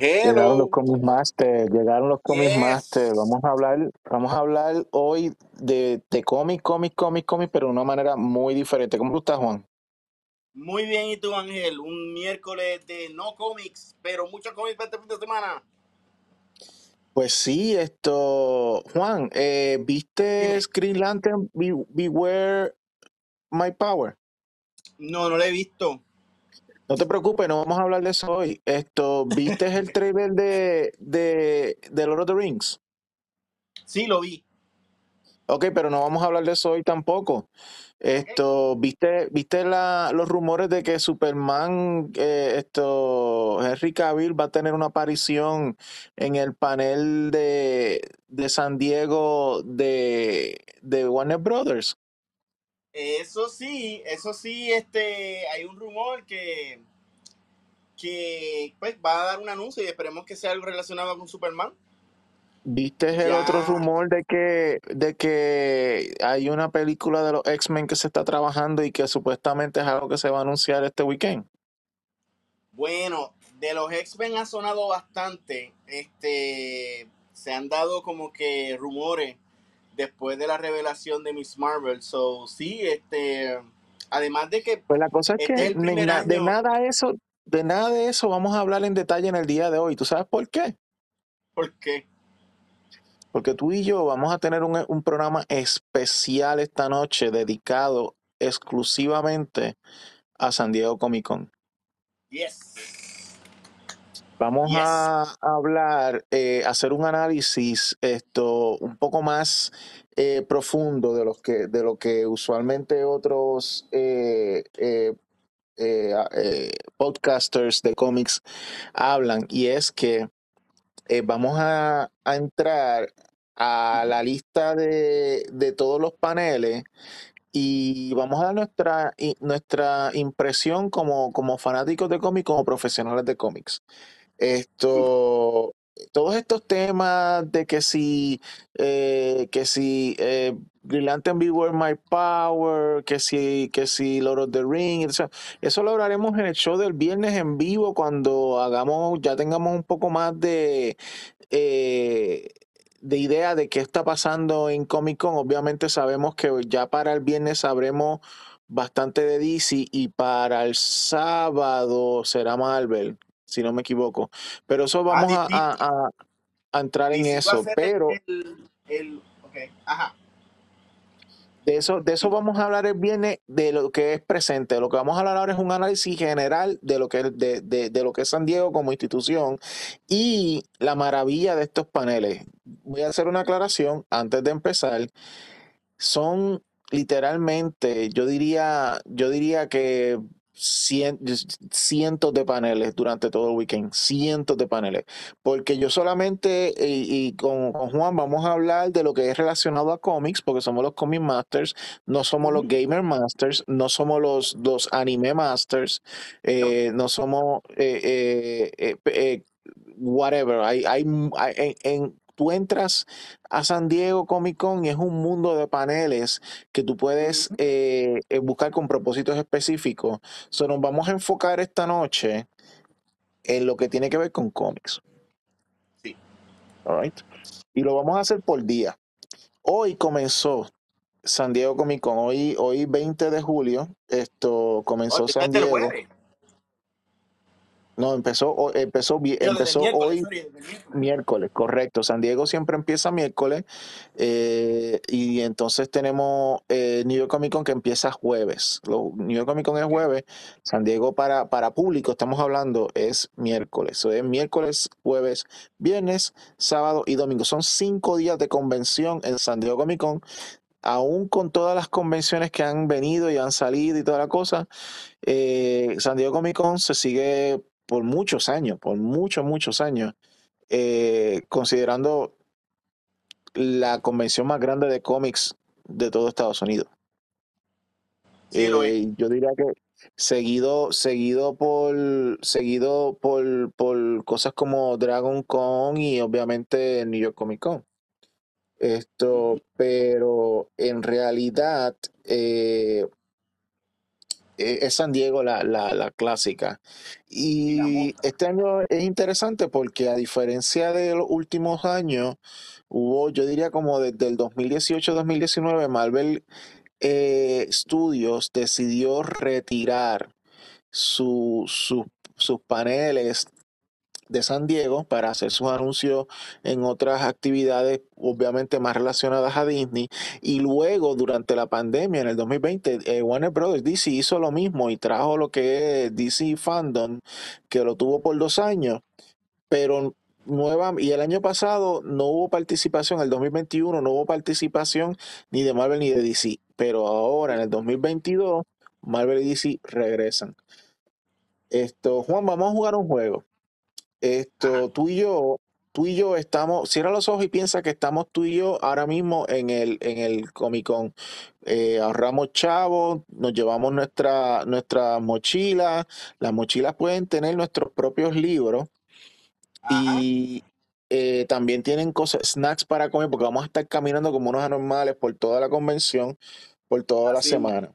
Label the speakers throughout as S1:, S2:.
S1: Llegaron los. Comic Master, llegaron los Comic Master.
S2: Yes.
S1: Vamos a hablar, vamos a hablar hoy de, de cómic, cómic, cómic, cómic, pero de una manera muy diferente. ¿Cómo tú estás, Juan?
S2: Muy bien, ¿y tú, Ángel? Un miércoles de no cómics, pero muchos cómics para este fin de semana.
S1: Pues sí, esto, Juan, eh, ¿viste. Screen Lantern Be- Beware My Power?
S2: No, no lo he visto.
S1: No te preocupes, no vamos a hablar de eso hoy. Esto, ¿viste el trailer de, de, de Lord of the Rings?
S2: Sí, lo vi.
S1: Ok, pero no vamos a hablar de eso hoy tampoco. Esto, ¿viste, viste la, los rumores de que Superman, eh, esto, Henry Cavill va a tener una aparición en el panel de, de San Diego de, de Warner Brothers?
S2: Eso sí, eso sí, este, hay un rumor que, que pues, va a dar un anuncio y esperemos que sea algo relacionado con Superman.
S1: ¿Viste el otro rumor de que, de que hay una película de los X-Men que se está trabajando y que supuestamente es algo que se va a anunciar este weekend?
S2: bueno, de los X-Men ha sonado bastante. Este, se han dado como que rumores después de la revelación de Miss Marvel. So, sí, este, además de que
S1: Pues la cosa es
S2: este es
S1: que
S2: primer
S1: na- de nada de eso, de nada de eso vamos a hablar en detalle en el día de hoy. ¿Tú sabes por qué?
S2: ¿por qué?
S1: Porque tú y yo vamos a tener un, un programa especial esta noche dedicado exclusivamente a San Diego Comic Con.
S2: Yes,
S1: Vamos
S2: yes.
S1: a hablar, eh, hacer un análisis esto un poco más eh, profundo de los que, de lo que usualmente otros eh, eh, podcasters de cómics hablan, y es que vamos a, a entrar a la lista de, de todos los paneles y vamos a dar nuestra, nuestra impresión como, como fanáticos de cómics, como profesionales de cómics. Esto, todos estos temas de que si, eh, que si eh, Lantern Beware My Power, que si, que si Lord of the Rings, eso, eso lo hablaremos en el show del viernes en vivo cuando hagamos, ya tengamos un poco más de, eh, de idea de qué está pasando en Comic Con. Obviamente sabemos que ya para el viernes sabremos bastante de DC y para el sábado será Marvel, si no me equivoco. Pero eso
S2: Ah,
S1: vamos a,
S2: DC,
S1: a- a- a entrar en eso. Pero
S2: el, el, ajá,
S1: de eso, de eso vamos a hablar el viernes de lo que es presente. Lo que vamos a hablar ahora es un análisis general de lo que es, de, de- de lo que es San Diego como institución y la maravilla de estos paneles. Voy a hacer una aclaración antes de empezar. son literalmente, yo diría, yo diría que cien- cientos de paneles durante todo el weekend, cientos de paneles, porque yo solamente y, y con, con Juan vamos a hablar de lo que es relacionado a cómics, porque somos los comic masters, no somos los gamer masters, no somos los, los anime masters,
S2: no,
S1: eh, no. somos eh, eh, eh, eh, whatever. Hay, hay, hay- en, en- tú entras a San Diego Comic Con y es un mundo de paneles que tú puedes eh, eh, buscar con propósitos específicos. So, nos vamos a enfocar esta noche en lo que tiene que ver con cómics.
S2: sí,
S1: alright? Y lo vamos a hacer por día. Hoy comenzó San Diego Comic Con. Hoy, hoy 20 de julio, esto comenzó San
S2: el
S1: Diego.
S2: jueves,
S1: No, empezó, empezó, empezó
S2: miércoles,
S1: hoy
S2: miércoles,
S1: Miércoles, correcto. San Diego siempre empieza miércoles eh, y entonces tenemos eh, New York Comic Con que empieza jueves. Lo- New York Comic Con es jueves. San Diego para, para público, estamos hablando, es miércoles. So, es miércoles, jueves, viernes, sábado y domingo. Son cinco días de convención en San Diego Comic Con. Aún con todas las convenciones que han venido y han salido y toda la cosa, eh, San Diego Comic Con se sigue por muchos años, por muchos, muchos años eh, considerando la convención más grande de cómics de todo Estados Unidos.
S2: sí
S1: Eh, yo diría que seguido, seguido por, seguido por, por cosas como Dragon Con y obviamente New York Comic Con. Esto, pero en realidad, eh, es San Diego la, la, la clásica. Y este año es interesante porque a diferencia de los últimos años, hubo, yo diría como desde el 2018-2019, Marvel eh, Studios decidió retirar su- su- sus paneles de San Diego para hacer sus anuncios en otras actividades, obviamente más relacionadas a Disney. Y luego, durante la pandemia, en el 2020, eh, Warner Brothers DC hizo lo mismo y trajo lo que es DC Fandom, que lo tuvo por dos años, pero nueva, y el año pasado no hubo participación, el 2021 no hubo participación ni de Marvel ni de DC, pero ahora en el 2022, Marvel y DC regresan. Esto, Juan, vamos a jugar un juego. Esto, tú y yo, tú y yo estamos, cierra los ojos y piensa que estamos tú y yo ahora mismo en el, en el Comic Con. Eh, ahorramos chavos, nos llevamos nuestra, nuestra mochila. Las mochilas pueden tener nuestros propios libros
S2: Ajá.
S1: y eh, también tienen cosas, snacks para comer, porque vamos a estar caminando como unos anormales por toda la convención, por toda la
S2: Así
S1: semana.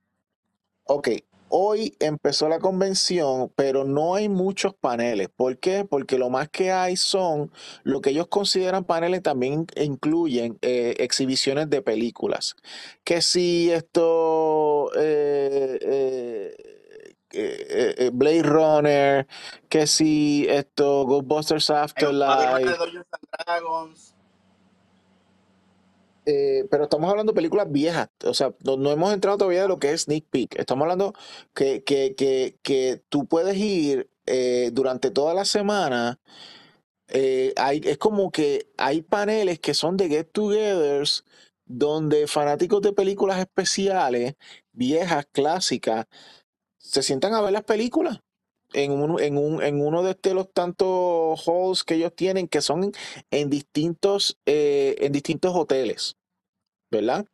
S1: Ok, hoy empezó la convención, pero no hay muchos paneles. ¿Por qué? Porque lo más que hay son lo que ellos consideran paneles, también incluyen eh, exhibiciones de películas. Que si esto, eh, eh, eh, Blade Runner, que si esto, Ghostbusters Afterlife,
S2: Dragons.
S1: Eh, pero estamos hablando de películas viejas, o sea, no, no hemos entrado todavía de lo que es sneak peek. Estamos hablando que, que, que, que tú puedes ir eh, durante toda la semana. eh, hay, es como que hay paneles que son de get-togethers donde fanáticos de películas especiales, viejas, clásicas, se sientan a ver las películas en, un, en, un, en uno de este, los tantos halls que ellos tienen que son en distintos, eh, en distintos hoteles. ¿verdad?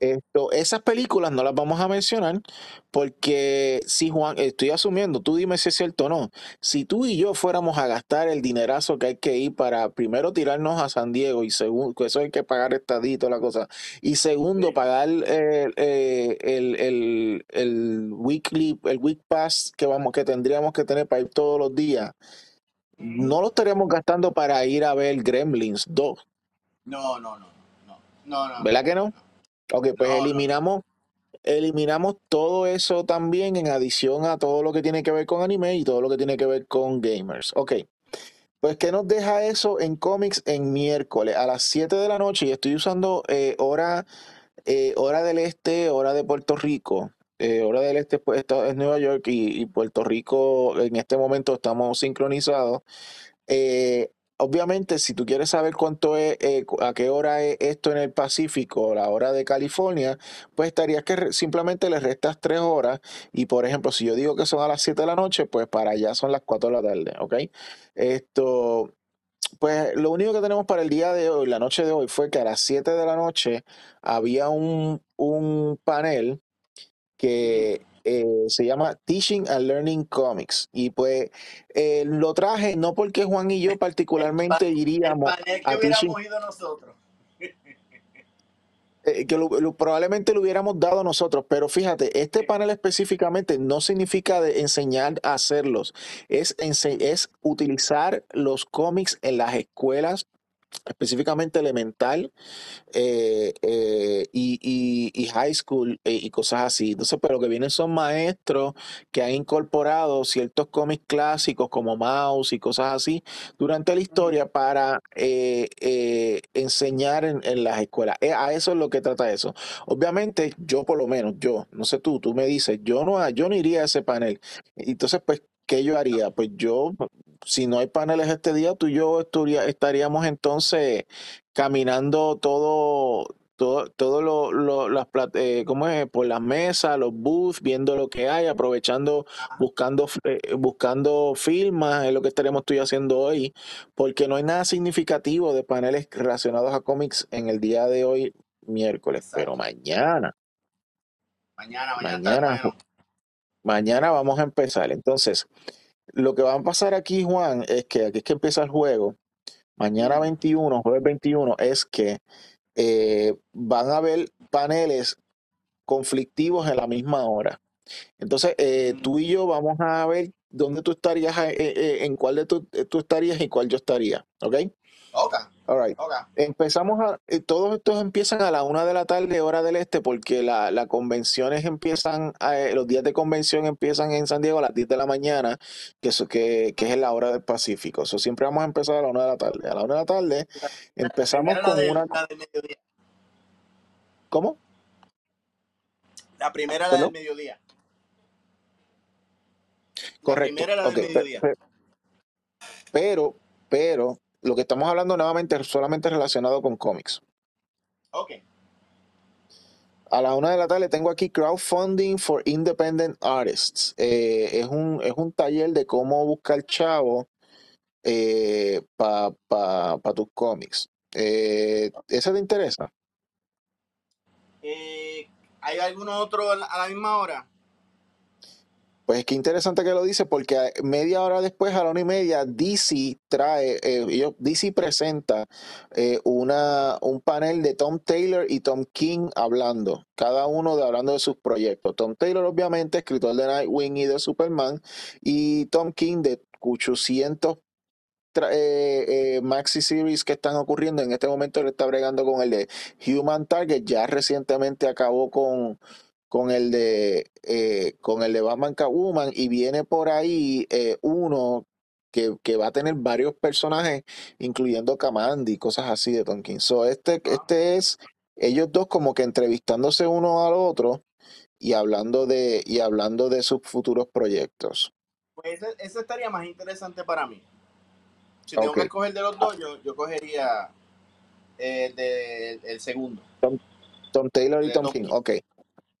S1: Esto, esas películas no las vamos a mencionar porque si Juan, estoy asumiendo, tú dime si es cierto o no, si tú y yo fuéramos a gastar el dinerazo que hay que ir para primero tirarnos a San Diego y segundo, que eso hay que pagar estadito, la cosa, y segundo
S2: Sí.
S1: pagar eh, eh, el, el, el weekly, el week pass que vamos, que tendríamos que tener para ir todos los días, no lo estaríamos gastando para ir a ver Gremlins 2,
S2: No, no, no, no, no, no, no,
S1: ¿verdad que no? Ok, pues
S2: no, no, no.
S1: eliminamos eliminamos todo eso también en adición a todo lo que tiene que ver con anime y todo lo que tiene que ver con gamers. Ok, pues ¿qué nos deja eso en cómics en miércoles a las 7 de la noche? Y estoy usando eh, hora, eh, hora del este, hora de Puerto Rico. Eh, hora del este pues, esto es Nueva York y, y Puerto Rico en este momento estamos sincronizados. Eh, obviamente, si tú quieres saber cuánto es, eh, a qué hora es esto en el Pacífico, la hora de California, pues estarías que simplemente le restas tres horas. Y por ejemplo, si yo digo que son a las 7 de la noche, pues para allá son las 4 de la tarde, ¿ok? Esto, pues lo único que tenemos para el día de hoy, la noche de hoy, fue que a las 7 de la noche había un, un panel que eh, se llama Teaching and Learning Comics. Y pues eh, lo traje no porque Juan y yo particularmente
S2: el
S1: iríamos
S2: que
S1: a Teaching,
S2: ido nosotros.
S1: eh, que lo- lo- probablemente lo hubiéramos dado nosotros, pero fíjate, este panel específicamente no significa de enseñar a hacerlos, es, es utilizar los cómics en las escuelas específicamente elemental eh, eh, y, y- y high school eh, y cosas así. Entonces, pero lo que vienen son maestros que han incorporado ciertos cómics clásicos como Mouse y cosas así durante la historia para eh, eh, enseñar en, en las escuelas. A eso es lo que trata eso. Obviamente, yo por lo menos, yo, no sé tú, tú me dices, yo no, yo no iría a ese panel. Entonces, pues, ¿qué yo haría? Pues yo, si no hay paneles este día, tú y yo estaríamos entonces caminando todo, todo, todo lo, lo- las eh, ¿cómo es? Por las mesas, los booths, viendo lo que hay, aprovechando, buscando, eh, buscando firmas, es lo que estaremos tú y haciendo hoy, porque no hay nada significativo de paneles relacionados a cómics en el día de hoy, miércoles, pero mañana,
S2: Mañana, mañana
S1: mañana vamos a empezar. Entonces, lo que va a pasar aquí, Juan, es que aquí es que empieza el juego. Mañana
S2: Ujú.
S1: 21, jueves 21, es que eh, van a haber paneles conflictivos en la misma hora. Entonces, eh, tú y yo vamos a ver dónde tú estarías, eh, eh, en cuál de eh, tú estarías y cuál yo estaría. ¿Ok?
S2: Ok,
S1: All right. Empezamos a, eh, todos estos empiezan a la una de la tarde, hora del este, porque la, las convenciones empiezan, a- eh, los días de convención empiezan en San Diego a las 10 de la mañana, que, eso, que, que es la hora del Pacífico. Eso siempre vamos a empezar a la una de la tarde. A la una de la tarde
S2: La, la
S1: empezamos
S2: primera la
S1: con una,
S2: la del mediodía.
S1: ¿cómo?
S2: La primera la del mediodía. La
S1: Correcto.
S2: primera es la del mediodía.
S1: pe- Pero, pero, lo que estamos hablando nuevamente es solamente relacionado con cómics.
S2: Ok.
S1: A la una de la tarde tengo aquí Crowdfunding for Independent Artists. Eh, es, un, es un taller de cómo buscar chavo para pa, pa tus cómics. Eh, ¿Ese te interesa?
S2: Eh, ¿Hay alguno otro a la misma hora?
S1: Pues qué interesante que lo dice, porque media hora después, a la una y media, DC trae, eh, ellos- DC presenta eh, una, un panel de Tom Taylor y Tom King hablando, cada uno de, hablando de sus proyectos. Tom Taylor, obviamente, escritor de Nightwing y de Superman, y Tom King de 800 tra- eh, eh, maxi series que están ocurriendo. En este momento él está bregando con el de Human Target, ya recientemente acabó con, con el de eh, con el de Batman Catwoman y viene por ahí eh, uno que, que va a tener varios personajes, incluyendo Kamandi y cosas así de Tom King. So, este, este es ellos dos como que entrevistándose uno al otro y hablando de, y hablando de sus futuros proyectos.
S2: pues ese, ese estaría más interesante para mí. Si tengo que escoger de los dos, yo, yo cogería eh, de- el segundo,
S1: Tom, Tom Taylor y
S2: de
S1: Tom King.
S2: King.
S1: Ok.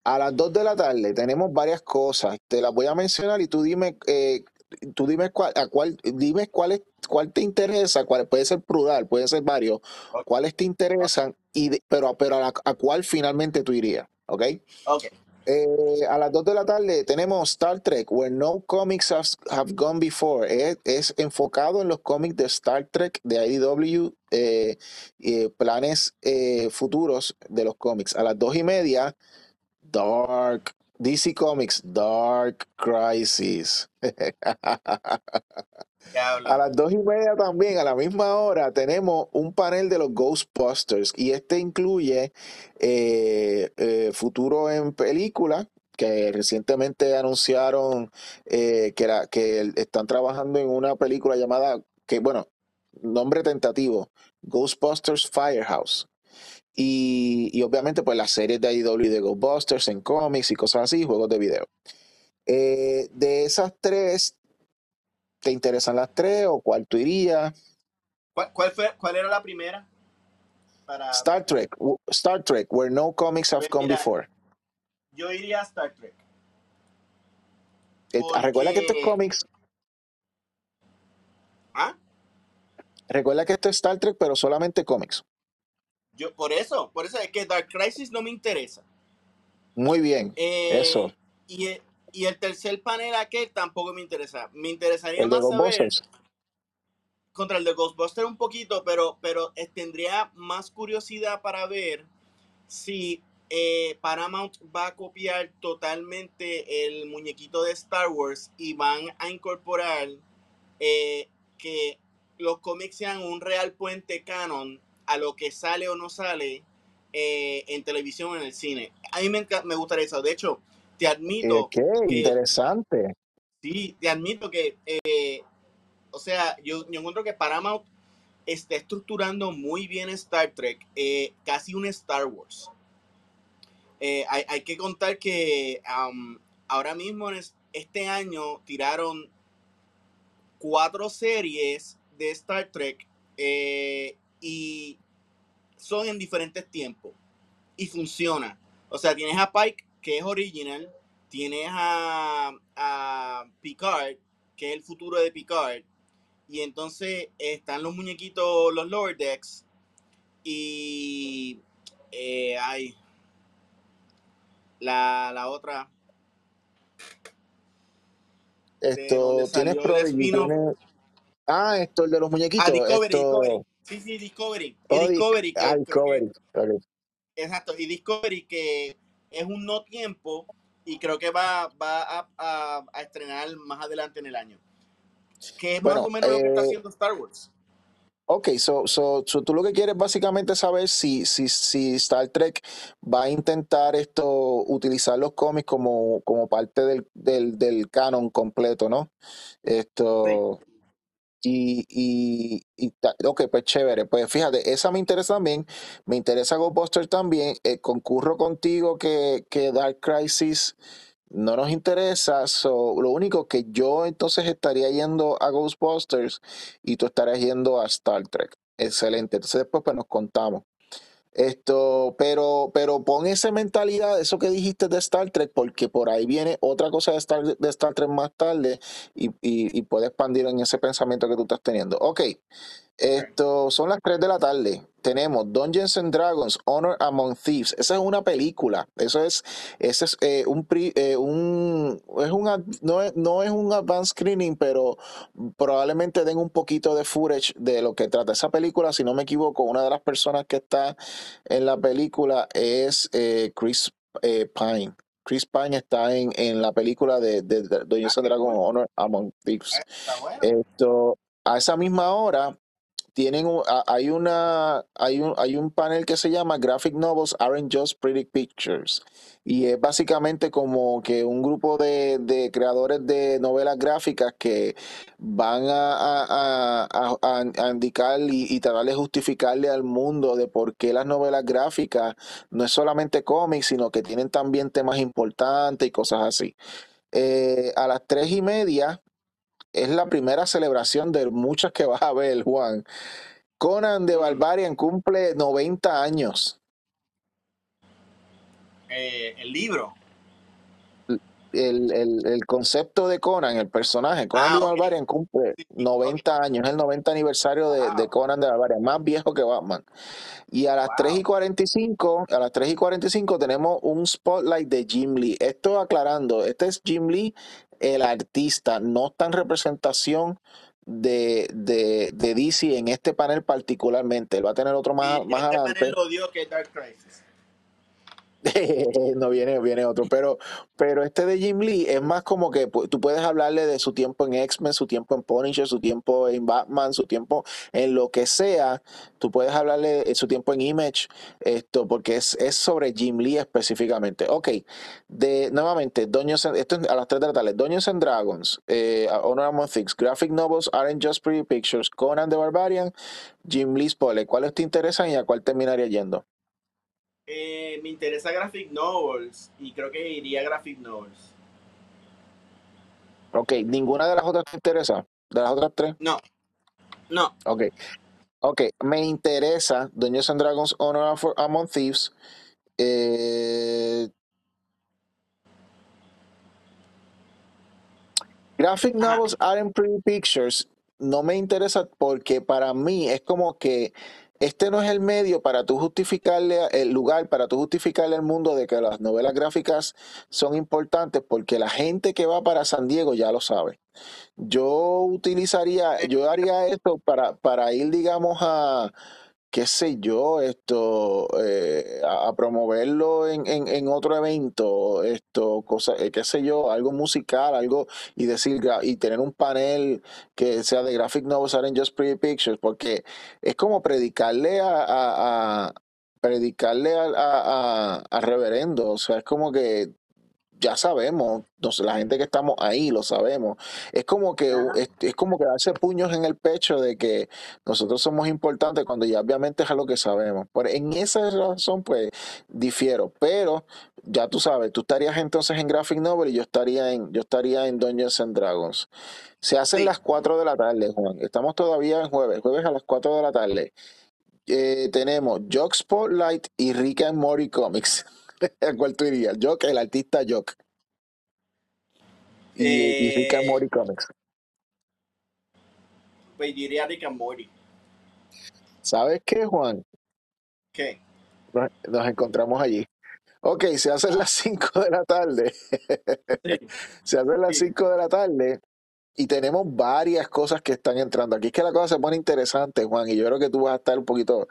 S1: A las 2 de la tarde tenemos varias cosas. Te las voy a mencionar y tú dime, eh, tú dime cuál, a cuál, dime cuál es, cuál te interesa, cuál puede ser plural, puede ser varios, cuáles te interesan, y de- pero, pero a, la- a cuál finalmente tú irías. ¿Ok?
S2: Ok.
S1: Eh, a las 2 de la tarde tenemos Star Trek, Where No Comics Have, have Gone Before. Es, es enfocado en los cómics de Star Trek, de IDW, eh, eh, planes eh, futuros de los cómics. A las 2 y media, Dark, DC Comics, Dark Crisis.
S2: ¿Qué
S1: A las dos y media también, a la misma hora, tenemos un panel de los Ghostbusters y este incluye eh, eh, futuro en película que recientemente anunciaron eh, que, que están trabajando en una película llamada, que bueno, nombre tentativo, Ghostbusters Firehouse. Y, y obviamente pues las series de IDW de Ghostbusters en cómics y cosas así, juegos de video. Eh, de esas tres, ¿te interesan las tres o cuál tú irías?
S2: ¿Cuál, cuál, fue, ¿Cuál era la primera? Para,
S1: Star Trek, Star Trek, where no comics have
S2: pues
S1: come
S2: mira,
S1: before.
S2: yo iría a Star Trek.
S1: Eh, recuerda que estos cómics,
S2: ¿Ah?
S1: recuerda que esto es Star Trek, pero solamente cómics.
S2: Yo, por eso, por eso es que Dark Crisis no me interesa.
S1: Muy bien, eso.
S2: Eh, y, el- y el tercer panel aquel tampoco me interesa. Me interesaría
S1: El de
S2: más saber
S1: Ghostbusters.
S2: contra el de Ghostbuster un poquito, pero, pero eh, tendría más curiosidad para ver si eh, Paramount va a copiar totalmente el muñequito de Star Wars y van a incorporar eh, que los cómics sean un real puente canon a lo que sale o no sale eh, en televisión o en el cine. A mí me, me gustaría eso. De hecho, te admito
S1: qué
S2: que
S1: interesante.
S2: sí, te admito que, eh, o sea, yo, yo encuentro que Paramount está estructurando muy bien Star Trek, eh, casi un Star Wars. Eh, hay, hay que contar que ahora mismo en es- este año tiraron cuatro series de Star Trek eh, y son en diferentes tiempos y funciona. O sea, tienes a Pike, que es original, tienes a, a Picard, que es el futuro de Picard, y entonces están los muñequitos, los Lower Decks, y eh, hay la, la otra,
S1: Esto, tienes tienes... Ah, esto, el de los
S2: Ah,
S1: muñequitos,
S2: Discovery, Discovery.
S1: esto...
S2: Sí, sí, Discovery. Y
S1: Oh, di-
S2: Discovery,
S1: ah,
S2: que
S1: Discovery.
S2: Exacto, y Discovery que es un no tiempo y creo que va, va a, a- a estrenar más adelante en el año. Que es
S1: Bueno,
S2: más o menos lo que está
S1: eh,
S2: haciendo Star Wars.
S1: Ok, so, so, so tú lo que quieres básicamente saber si, si, si Star Trek va a intentar esto, utilizar los cómics como, como parte del, del, del canon completo, ¿no?
S2: Sí.
S1: Y, y, y ok, pues chévere. Pues fíjate, esa me interesa también. Me interesa Ghostbusters también. Eh, concurro contigo que, que Dark Crisis no nos interesa. So, lo único que yo entonces estaría yendo a Ghostbusters y tú estarías yendo a Star Trek. Excelente. Entonces después pues nos contamos. Esto, pero, pero pon esa mentalidad, eso que dijiste de Star Trek, porque por ahí viene otra cosa de Star, de Star Trek más tarde y, y, y expandir en ese pensamiento que tú estás teniendo. Ok. Esto son las 3 de la tarde. Tenemos Dungeons and Dragons, Honor Among Thieves. Esa es una película. Eso es, ese es eh, un, pri- eh, un, es un ad- no es, no es un advanced screening, pero probablemente den un poquito de footage de lo que trata esa película. Si no me equivoco, una de las personas que está en la película es eh, Chris eh, Pine. Chris Pine está en, en la película de, de, de Dungeons and Dragons. Honor Among Thieves. Esto, a esa misma hora tienen hay una hay un, hay un panel que se llama Graphic Novels Aren't Just Pretty Pictures y es básicamente como que un grupo de, de creadores de novelas gráficas que van a- a- a- a indicar y, y tratar de justificarle al mundo de por qué las novelas gráficas no es solamente cómics, sino que tienen también temas importantes y cosas así. Eh, a las tres y media es la primera celebración de muchas que vas a ver, Juan. Conan de. Barbarian cumple 90 años.
S2: Eh, el libro.
S1: El, el- el concepto de Conan, el personaje, Conan
S2: Ah,
S1: de. Barbarian cumple
S2: Sí, sí, ok.
S1: 90 años, es el 90 aniversario de, de
S2: Wow.
S1: Conan de Barbarian, más viejo que Batman. Y a las 3 y
S2: Wow.
S1: 45, a las 3 y 45 tenemos un spotlight de Jim Lee. Esto aclarando, este es Jim Lee, el artista, no está en representación de, de, de DC en este panel particularmente. Él va a tener otro más,
S2: Y
S1: más
S2: este
S1: adelante.
S2: panel lo dio que Dark Crisis.
S1: no viene, viene otro, pero, pero este de Jim Lee es más como que tú puedes hablarle de su tiempo en X-Men, su tiempo en Punisher, su tiempo en Batman, su tiempo en lo que sea. Tú puedes hablarle de su tiempo en Image, esto, porque es, es sobre Jim Lee específicamente. Ok, de nuevamente, Dungeons and- esto es a las 3 de la tarde. Dungeons and Dragons, eh, Honor Among Things, Graphic Novels Aren't Just Pretty Pictures, Conan the Barbarian, Jim Lee Spoiler. ¿Cuáles te interesan y a cuál terminaría yendo?
S2: Eh, me interesa Graphic Novels y creo que iría a Graphic Novels.
S1: Ok, ¿ninguna de las otras te interesa? ¿De las otras tres?
S2: No, no.
S1: Ok, ok. Me interesa Dungeons and Dragons Honor Among Thieves. Eh, Graphic. Novels Aren't Pretty Pictures. No me interesa porque para mí es como que este no es el medio para tú justificarle, el lugar para tú justificarle al mundo de que las novelas gráficas son importantes porque la gente que va para San Diego ya lo sabe. Yo utilizaría, yo haría esto para, para ir, digamos, a, qué sé yo, esto, eh, a, promoverlo en, en, en otro evento, esto, cosa, eh, qué sé yo, algo musical, algo, y decir, y tener un panel que sea de Graphic Novels Aren't Just Pretty Pictures, porque es como predicarle a, a, predicarle al a, a- reverendo, o sea, es como que ya sabemos, la gente que estamos ahí lo sabemos. Es como que es, es como que darse puños en el pecho de que nosotros somos importantes cuando ya obviamente es algo que sabemos. Por en esa razón, pues, difiero. Pero ya tú sabes, tú estarías entonces en Graphic Novel y yo estaría en, yo estaría en Dungeons and Dragons. Se hacen
S2: Sí.
S1: las 4 de la tarde, Juan. Estamos todavía en jueves, jueves a las 4 de la tarde. Eh, tenemos Jock Spotlight y Rick and Morty Comics. ¿A cuál tú irías? Jock, el artista Jock. Y, y Rick and
S2: Eh,
S1: Morty Comics.
S2: pues yo iría a Rick and Morty.
S1: ¿Sabes qué, Juan?
S2: ¿Qué?
S1: Nos, nos encontramos allí. Ok, se hacen las 5 de la tarde.
S2: Sí.
S1: se hacen las
S2: Sí.
S1: 5 de la tarde. Y tenemos varias cosas que están entrando. Aquí es que la cosa se pone interesante, Juan, y yo creo que tú vas a estar un poquito.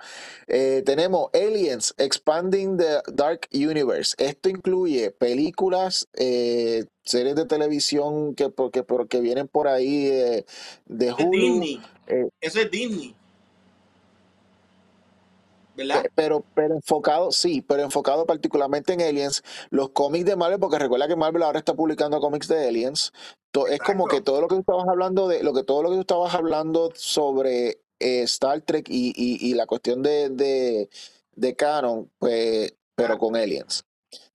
S1: Eh, tenemos Aliens Expanding the Dark Universe. Esto incluye películas, eh, series de televisión que, porque, porque vienen por ahí eh, de Hulu.
S2: Disney.
S1: eh,
S2: Eso es Disney.
S1: Pero, pero enfocado, sí, pero enfocado particularmente en Aliens, los cómics de Marvel, porque recuerda que Marvel ahora está publicando cómics de Aliens. To- es como que todo lo que tú estabas hablando de, lo que todo lo que tú estabas hablando sobre eh, Star Trek y, y- y la cuestión de, de, de canon, pues, pero con Aliens.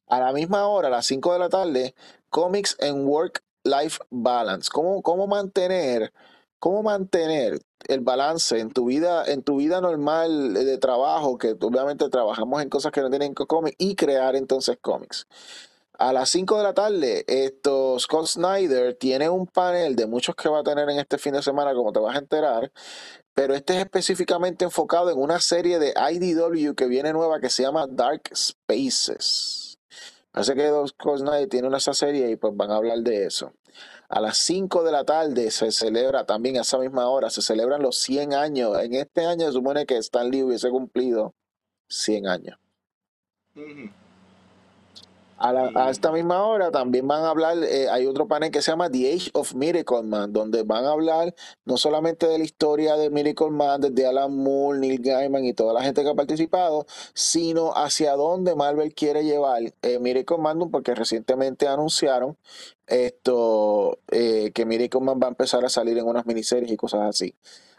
S1: A la misma hora, a las 5 de la tarde, Comics and Work-Life Balance. ¿Cómo, cómo mantener, cómo mantener el balance en tu vida, en tu vida normal de trabajo, que obviamente trabajamos en cosas que no tienen cómics, y crear entonces cómics? A las 5 de la tarde, esto, Scott Snyder tiene un panel de muchos que va a tener en este fin de semana, como te vas a enterar, pero este es específicamente enfocado en una serie de IDW que viene nueva que se llama Dark Spaces. Parece que Scott Snyder tiene una esa serie y pues van a hablar de eso. A las 5 de la tarde se celebra también a esa misma hora, se celebran los 100 años. En este año se supone que Stan Lee hubiese cumplido 100 años. A, la- a
S2: Y-
S1: esta misma hora también van a hablar, eh, hay otro panel que se llama The Age of Miracle Man, donde van a hablar no solamente de la historia de Miracle Man, desde Alan Moore, Neil Gaiman y toda la gente que ha participado, sino hacia dónde Marvel quiere llevar eh, Miracle Man, porque recientemente anunciaron esto eh, que Miracle Man va a empezar a salir en unas miniseries y cosas así.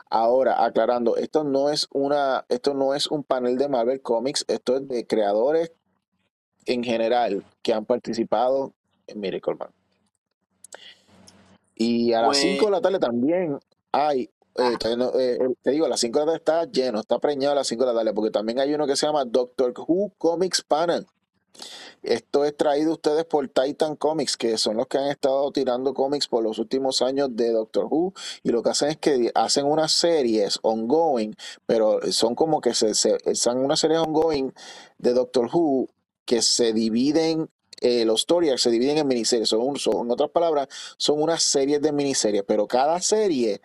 S1: Ahora, aclarando, esto no es una, esto no es un panel de Marvel Comics, esto es de creadores en general que han participado en Miracle Man. Y a las 5 de
S2: Pues,
S1: la tarde también hay, eh,
S2: ah,
S1: eh, eh, te digo, a las 5 de la tarde está lleno, está preñado a las 5 de la tarde, porque también hay uno que se llama Doctor Who Comics Panel. Esto es traído a ustedes por Titan Comics, que son los que han estado tirando cómics por los últimos años de Doctor Who. Y lo que hacen es que hacen unas series ongoing, pero son como que se, se- son unas series ongoing de Doctor Who que se dividen, eh, los stories se dividen en miniseries. Son, son- en otras palabras, son unas series de miniseries, pero cada serie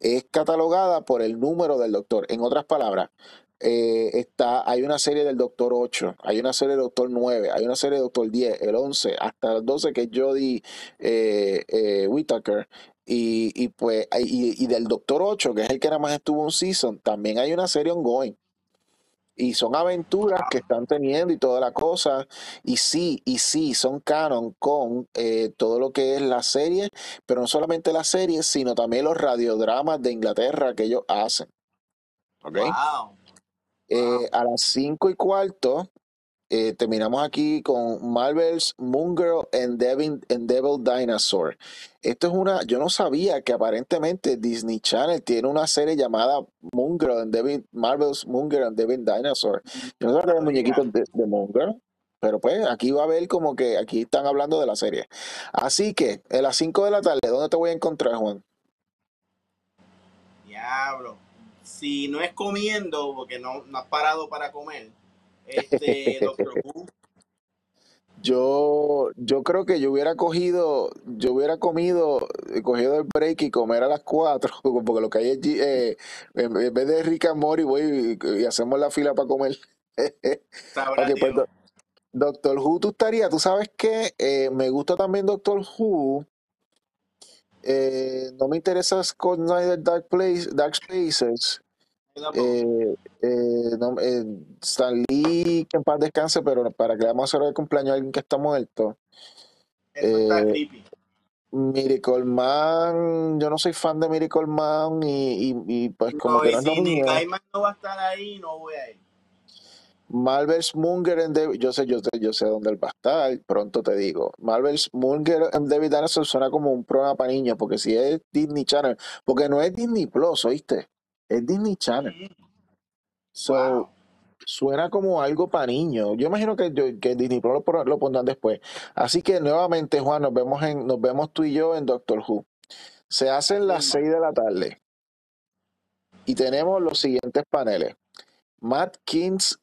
S1: es catalogada por el número del doctor. En otras palabras, eh, está, hay una serie del Doctor 8, hay una serie del Doctor 9, hay una serie del Doctor 10, el 11, hasta el 12 que es Jodie eh, eh, Whittaker. Y, y pues, y, y del Doctor 8, que es el que nada más estuvo un season, también hay una serie ongoing. Y son aventuras que están teniendo y toda la cosa. Y sí, y sí, son canon con eh, todo lo que es la serie, pero no solamente la serie, sino también los radiodramas de Inglaterra que ellos hacen. ¿Ok?
S2: wow,
S1: Eh,
S2: wow.
S1: a las 5 y cuarto eh, terminamos aquí con Marvel's Moon Girl and Devil, and Devil Dinosaur. Esto es una, yo no sabía que aparentemente Disney Channel tiene una serie llamada Moon Girl and Devil, Marvel's Moon Girl and Devil Dinosaur. Yo no sabía que eran muñequitos de, de Moon Girl, pero pues aquí va a ver como que aquí están hablando de la serie. Así que a las 5 de la tarde, ¿dónde te voy a encontrar, Juan?
S2: Diablo. Si no es comiendo, porque no, no has parado para comer, este Doctor Who,
S1: Yo, yo creo que yo hubiera cogido, yo hubiera comido, eh, cogido el break y comer a las 4, porque lo que hay es, eh, en, vez de Rick and Morty, voy y, y hacemos la fila para comer.
S2: sabrá
S1: pues do- Doctor Who, tú estarías, tú sabes que me gusta también Doctor Who, eh, no me interesa Scott Snyder Dark Place, Dark Spaces. Eh, eh, no, eh, Stan Lee, que en paz descanse, pero para que le vamos a hacer el cumpleaños a alguien que está muerto.
S2: Eso está
S1: Eh,
S2: creepy.
S1: Miracle Man, yo no soy fan de Miracle Man y, y- y, pues como
S2: No,
S1: que no es lo mío.
S2: No va a estar ahí, no voy a ir.
S1: Marvel's Munger and David, yo sé, yo sé, yo sé dónde él va a estar, pronto te digo. Marvel's Munger and David Dinosaur suena como un programa para niños, porque si es Disney Channel, porque no es Disney Plus, ¿oíste? Es Disney Channel. So,
S2: wow.
S1: suena como algo para niños. Yo imagino que, que Disney Plus lo, lo pondrán después. Así que nuevamente, Juan, nos vemos en, nos vemos tú y yo en Doctor Who. Se hacen las
S2: es,
S1: 6 de la tarde y tenemos los siguientes paneles. Matt Kings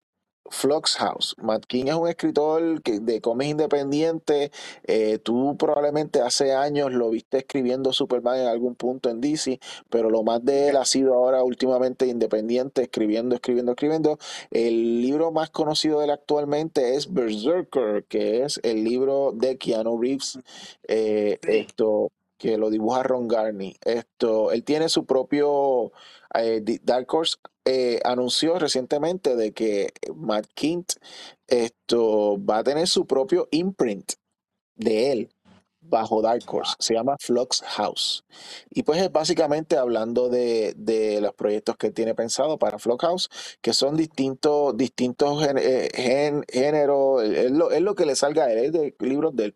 S1: Flux House. Matt King es un escritor que, de cómics independientes. Eh, tú probablemente hace años lo viste escribiendo Superman en algún punto en DC, pero lo más de él ha sido ahora últimamente independiente, escribiendo, escribiendo, escribiendo. El libro más conocido de él actualmente es Berserker, que es el libro de Keanu Reeves. Eh, esto que lo dibuja Ron Garney. Esto, él tiene su propio eh, Dark Horse eh, anunció recientemente de que Matt Kint esto va a tener su propio imprint de él bajo Dark Horse. Se llama Flux House. Y pues es básicamente hablando de, de los proyectos que tiene pensado para Flux House, que son distintos, distintos eh, gen- géneros. Es lo, es lo que le salga a él, es de libros de él.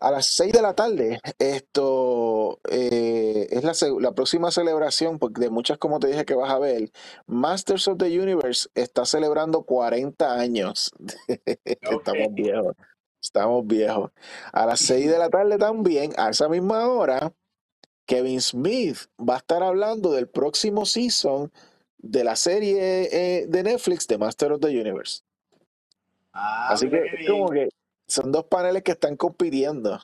S1: A las 6 de la tarde, esto eh, es la, próxima celebración, porque de muchas, como te dije, que vas a ver. Masters of the Universe está celebrando 40 años. Estamos viejos. Estamos viejos. A las 6 de la tarde también, a esa misma hora, Kevin Smith va a estar hablando del próximo season de la serie eh, de Netflix de Masters of the Universe.
S2: Ah,
S1: Así que como que son dos paneles que están compitiendo.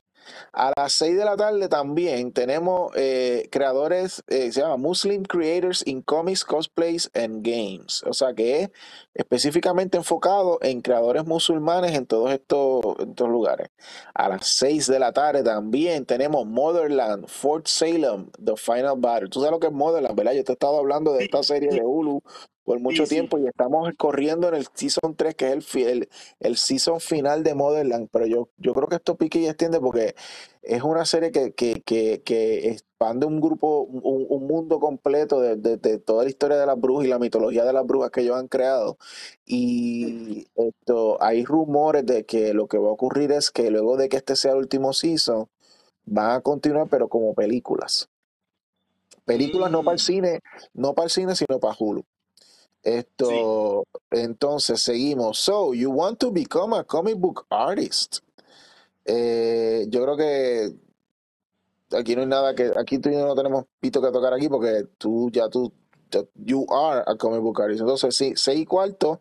S1: A las 6 de la tarde también tenemos eh, creadores, eh, se llama Muslim Creators in Comics, Cosplays and Games. O sea que es específicamente enfocado en creadores musulmanes en todos estos, en estos lugares. A las 6 de la tarde también tenemos Motherland, Fort Salem, The Final Battle. Tú sabes lo que es Motherland, ¿verdad? Yo te he estado hablando de esta serie de Hulu por mucho
S2: sí, sí.
S1: tiempo y estamos corriendo en el Season 3, que es el, el, el season final de Motherland, pero yo, yo creo que esto pique y extiende porque es una serie que, que, que, que expande un grupo, un, un mundo completo de, de- de toda la historia de las brujas y la mitología de las brujas que ellos han creado. Y esto, hay rumores de que lo que va a ocurrir es que luego de que este sea el último season, van a continuar, pero como películas. Películas no para el
S2: Mm,
S1: cine, no para el cine, sino para Hulu.
S2: Sí.
S1: Esto, entonces seguimos. So, you want to become a comic book artist. Eh, yo creo que aquí no hay nada que, aquí tú y yo no tenemos pito que tocar aquí porque tú ya tú, ya- you are a comic book artist. Entonces, sí, seis y cuarto,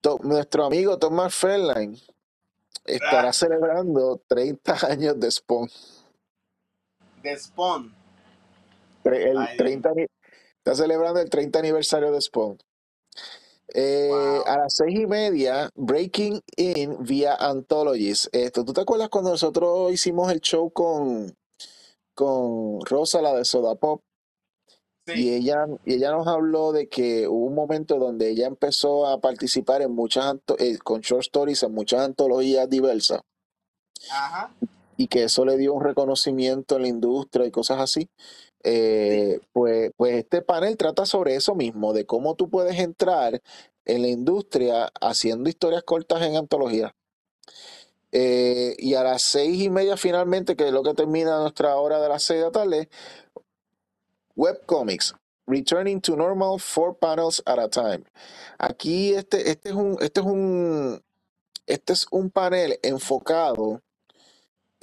S1: to- nuestro amigo Thomas Fairline estará
S2: Ah,
S1: celebrando 30 años de Spawn.
S2: de Spawn.
S1: El
S2: Ay, Dios
S1: 30, ani- está celebrando el 30 aniversario de Spawn. Eh, a las seis y media, Breaking In vía Anthologies. Esto, ¿tú te acuerdas cuando nosotros hicimos el show con, con Rosa, la de Soda Pop? Y
S2: Sí.
S1: ella, y ella nos habló de que hubo un momento donde ella empezó a participar en muchas, eh, con short stories, en muchas antologías diversas,
S2: Ajá.
S1: y que eso le dio un reconocimiento en la industria y cosas así. Eh, pues, pues este panel trata sobre eso mismo, de cómo tú puedes entrar en la industria haciendo historias cortas en antologías. Eh, y a las seis y media finalmente, que es lo que termina nuestra hora de las seis de la tarde, webcomics, returning to normal, four panels at a time. Aquí este, este es un, este es un, este es un panel enfocado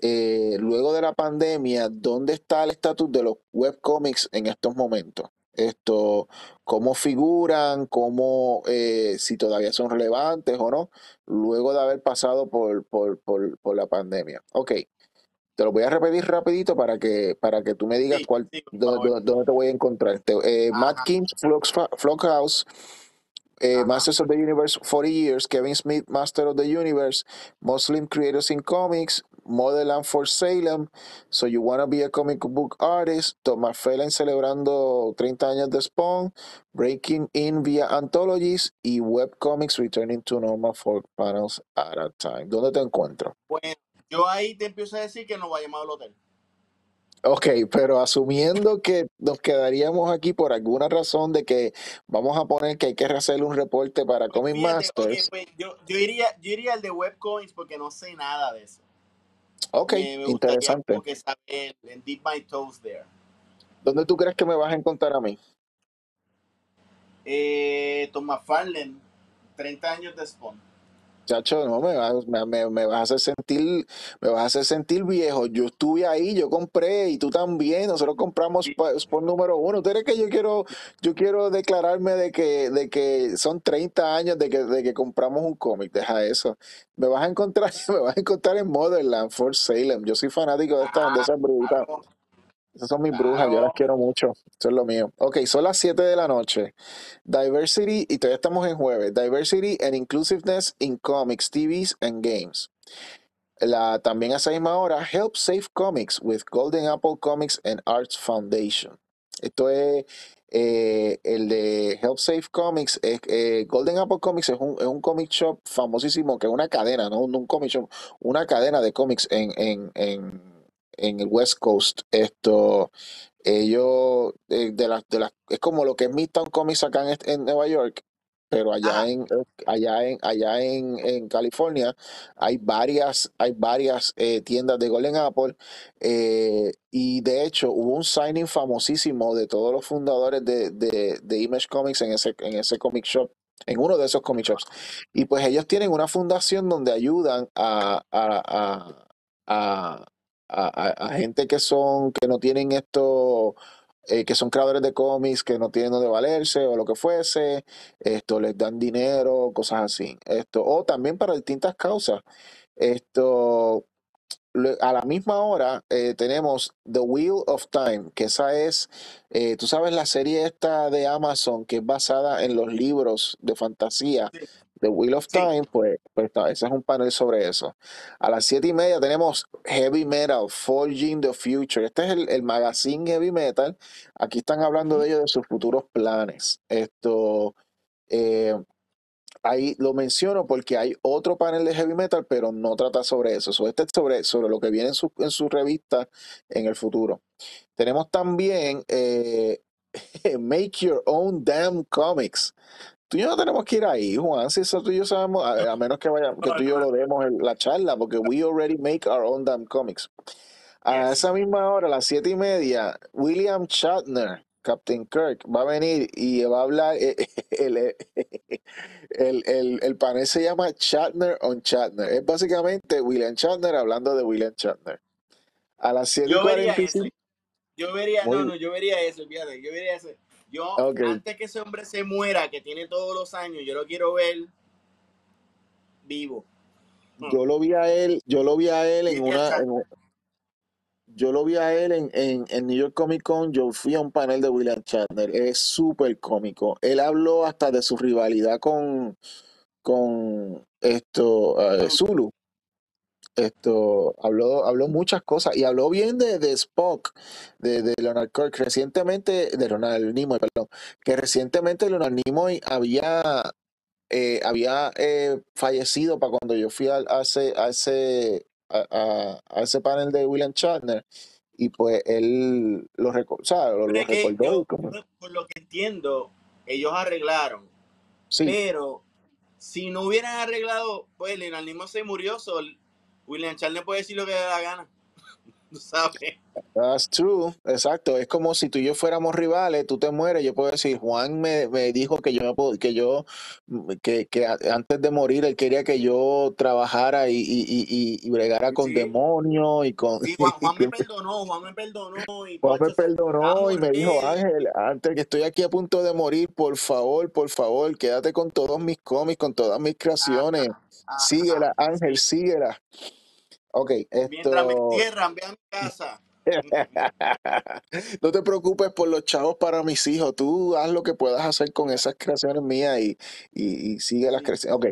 S1: eh, luego de la pandemia, ¿dónde está el estatus de los webcomics en estos momentos? Esto, cómo figuran, cómo, eh, si todavía son relevantes o no, luego de haber pasado por, por, por, por la pandemia. Ok, te lo voy a repetir rapidito para que, para que tú me digas
S2: Sí,
S1: cuál,
S2: sí,
S1: dónde, dónde- te voy a encontrar. Eh, Matt
S2: Ajá.
S1: King, Flux, Flux House, eh. Masters of the Universe 40 Years, Kevin Smith, Master of the Universe, Muslim Creators in Comics, Motherland for Salem, So You Wanna Be a Comic Book Artist, Thomas Phelan celebrando 30 años de Spawn, Breaking In via Anthologies y Webcomics Returning to Normal for Panels at a Time. ¿Dónde te encuentro?
S2: Bueno, yo ahí te empiezo a decir que nos vayamos al hotel.
S1: Ok, pero asumiendo que nos quedaríamos aquí por alguna razón de que vamos a poner que hay que hacerle un reporte para Comic
S2: fíjate,
S1: Masters.
S2: pues yo, yo iría, yo iría al de webcomics porque no sé nada de eso.
S1: Ok,
S2: Me, me gustaría
S1: interesante.
S2: como que saber, and dip my toes there.
S1: ¿Dónde tú crees que me vas a encontrar a mí?
S2: Eh, Thomas Farland, 30 años de Spawn.
S1: Chacho, no, me vas, me, me- vas a hacer sentir, me vas a hacer sentir viejo. Yo estuve ahí, yo compré y tú también. Nosotros compramos por número uno. ¿Tú crees que yo quiero, yo quiero declararme de que, de que son 30 años de que, de que compramos un cómic? Deja eso. Me vas a encontrar, me vas a encontrar en Motherland, Fort Salem. Yo soy fanático de estas, de
S2: Ah,
S1: esas brujitas. Esas son mis brujas, yo las quiero mucho. Eso es lo mío. Ok, son las 7 de la noche. Diversity, y todavía estamos en jueves. Diversity and Inclusiveness in Comics, TVs and Games. La, también a esa misma hora, Help Save Comics with Golden Apple Comics and Arts Foundation. Esto es eh, el de Help Save Comics. eh, Golden Apple Comics es un, es un comic shop famosísimo, que es una cadena, no no un comic shop, una cadena de cómics en, en, en, en el West Coast. Esto, ellos, eh, de las, de las, es como lo que es Midtown Comics acá en, en Nueva York, pero allá
S2: Ajá.
S1: en, allá en, allá en, en California hay varias, hay varias eh, tiendas de Golden Apple eh, y de hecho hubo un signing famosísimo de todos los fundadores de, de, de Image Comics en ese, en ese comic shop, en uno de esos comic shops. Y pues ellos tienen una fundación donde ayudan a, a, a, a, a- a- gente que son, que no tienen esto, eh, que son creadores de cómics, que no tienen donde valerse o lo que fuese, esto les dan dinero, cosas así. Esto, o también para distintas causas. Esto, a la misma hora eh, tenemos The Wheel of Time, que esa es, eh, tú sabes, la serie esta de Amazon que es basada en los libros de fantasía. The Wheel of
S2: sí.
S1: Time, pues, pues está, ese es un panel sobre eso. A las siete y media tenemos Heavy Metal, Forging the Future. Este es el, el magazine Heavy Metal. Aquí están hablando de ellos, de sus futuros planes. Esto, eh, Ahí lo menciono porque hay otro panel de heavy metal, pero no trata sobre eso. So, este es sobre, sobre lo que viene en su, en su revista en el futuro. Tenemos también eh, Make Your Own Damn Comics. Tú y yo no tenemos que ir ahí, Juan, si eso tú y yo sabemos, a, a menos que, vaya, que tú y yo lo demos en la charla, porque we already make our own damn comics. A esa misma hora, a las siete y media, William Shatner, Captain Kirk, va a venir y va a hablar. eh, El, el, el, el panel se llama Shatner on Shatner. Es básicamente William Shatner hablando de William Shatner. A las 7 y
S2: Yo vería ese.
S1: 45.
S2: Yo vería,
S1: Muy
S2: no, no, yo vería ese, fíjate, yo vería ese. Yo, antes que ese hombre se muera, que tiene todos los años, yo lo quiero ver vivo. Hmm.
S1: Yo lo vi a él, yo lo vi a él en una, en- yo lo vi a él en, en, en New York Comic Con, yo fui a un panel de William Shatner, es súper cómico. Él habló hasta de su rivalidad con, con esto, eh, Zulu. Esto, habló, habló muchas cosas y habló bien de, de Spock, de, de Leonard Kirk. Recientemente, de Leonard Nimoy, perdón, que recientemente Leonard Nimoy había, eh, había eh, fallecido para cuando yo fui al- a, ese, a, ese, a, a- a ese panel de William Shatner y pues él lo, o sea, lo, recordó
S2: yo,
S1: como,
S2: por lo que entiendo, ellos arreglaron.
S1: sí,
S2: Pero si no hubieran arreglado, pues Leonard Nimoy se murió, so William Shatner puede decir lo que le da la gana. ¿Tú sabes?
S1: That's true, exacto. Es como si tú y yo fuéramos rivales, tú te mueres, yo puedo decir, Juan me, me dijo que yo que yo que, que antes de morir él quería que yo trabajara y, y, y, y- y bregara con
S2: Sí.
S1: demonios y con
S2: Y Juan, Juan me perdonó, Juan me perdonó y
S1: Juan me perdonó y me dijo. Ángel, antes que estoy aquí a punto de morir, por favor, por favor, quédate con todos mis cómics, con todas mis creaciones.
S2: Ajá,
S1: Síguela,
S2: ajá,
S1: Ángel,
S2: sí.
S1: síguela. Ok,
S2: Mientras me
S1: esto...
S2: entierran, ve a mi casa.
S1: No te preocupes por los chavos para mis hijos. Tú haz lo que puedas hacer con esas creaciones mías y, y, y sigue las
S2: Sí.
S1: creaciones. Ok.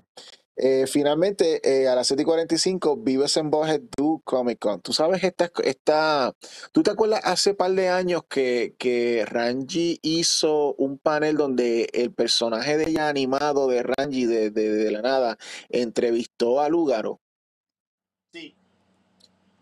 S1: Eh, finalmente, eh, a las 7 y 45, Vives en Bohead Do Comic Con. Tú sabes, esta, esta, ¿tú te acuerdas hace par de años que, que Ranji hizo un panel donde el personaje de ella animado de Ranji de, de, de la nada entrevistó a Lugaro?
S2: Sí,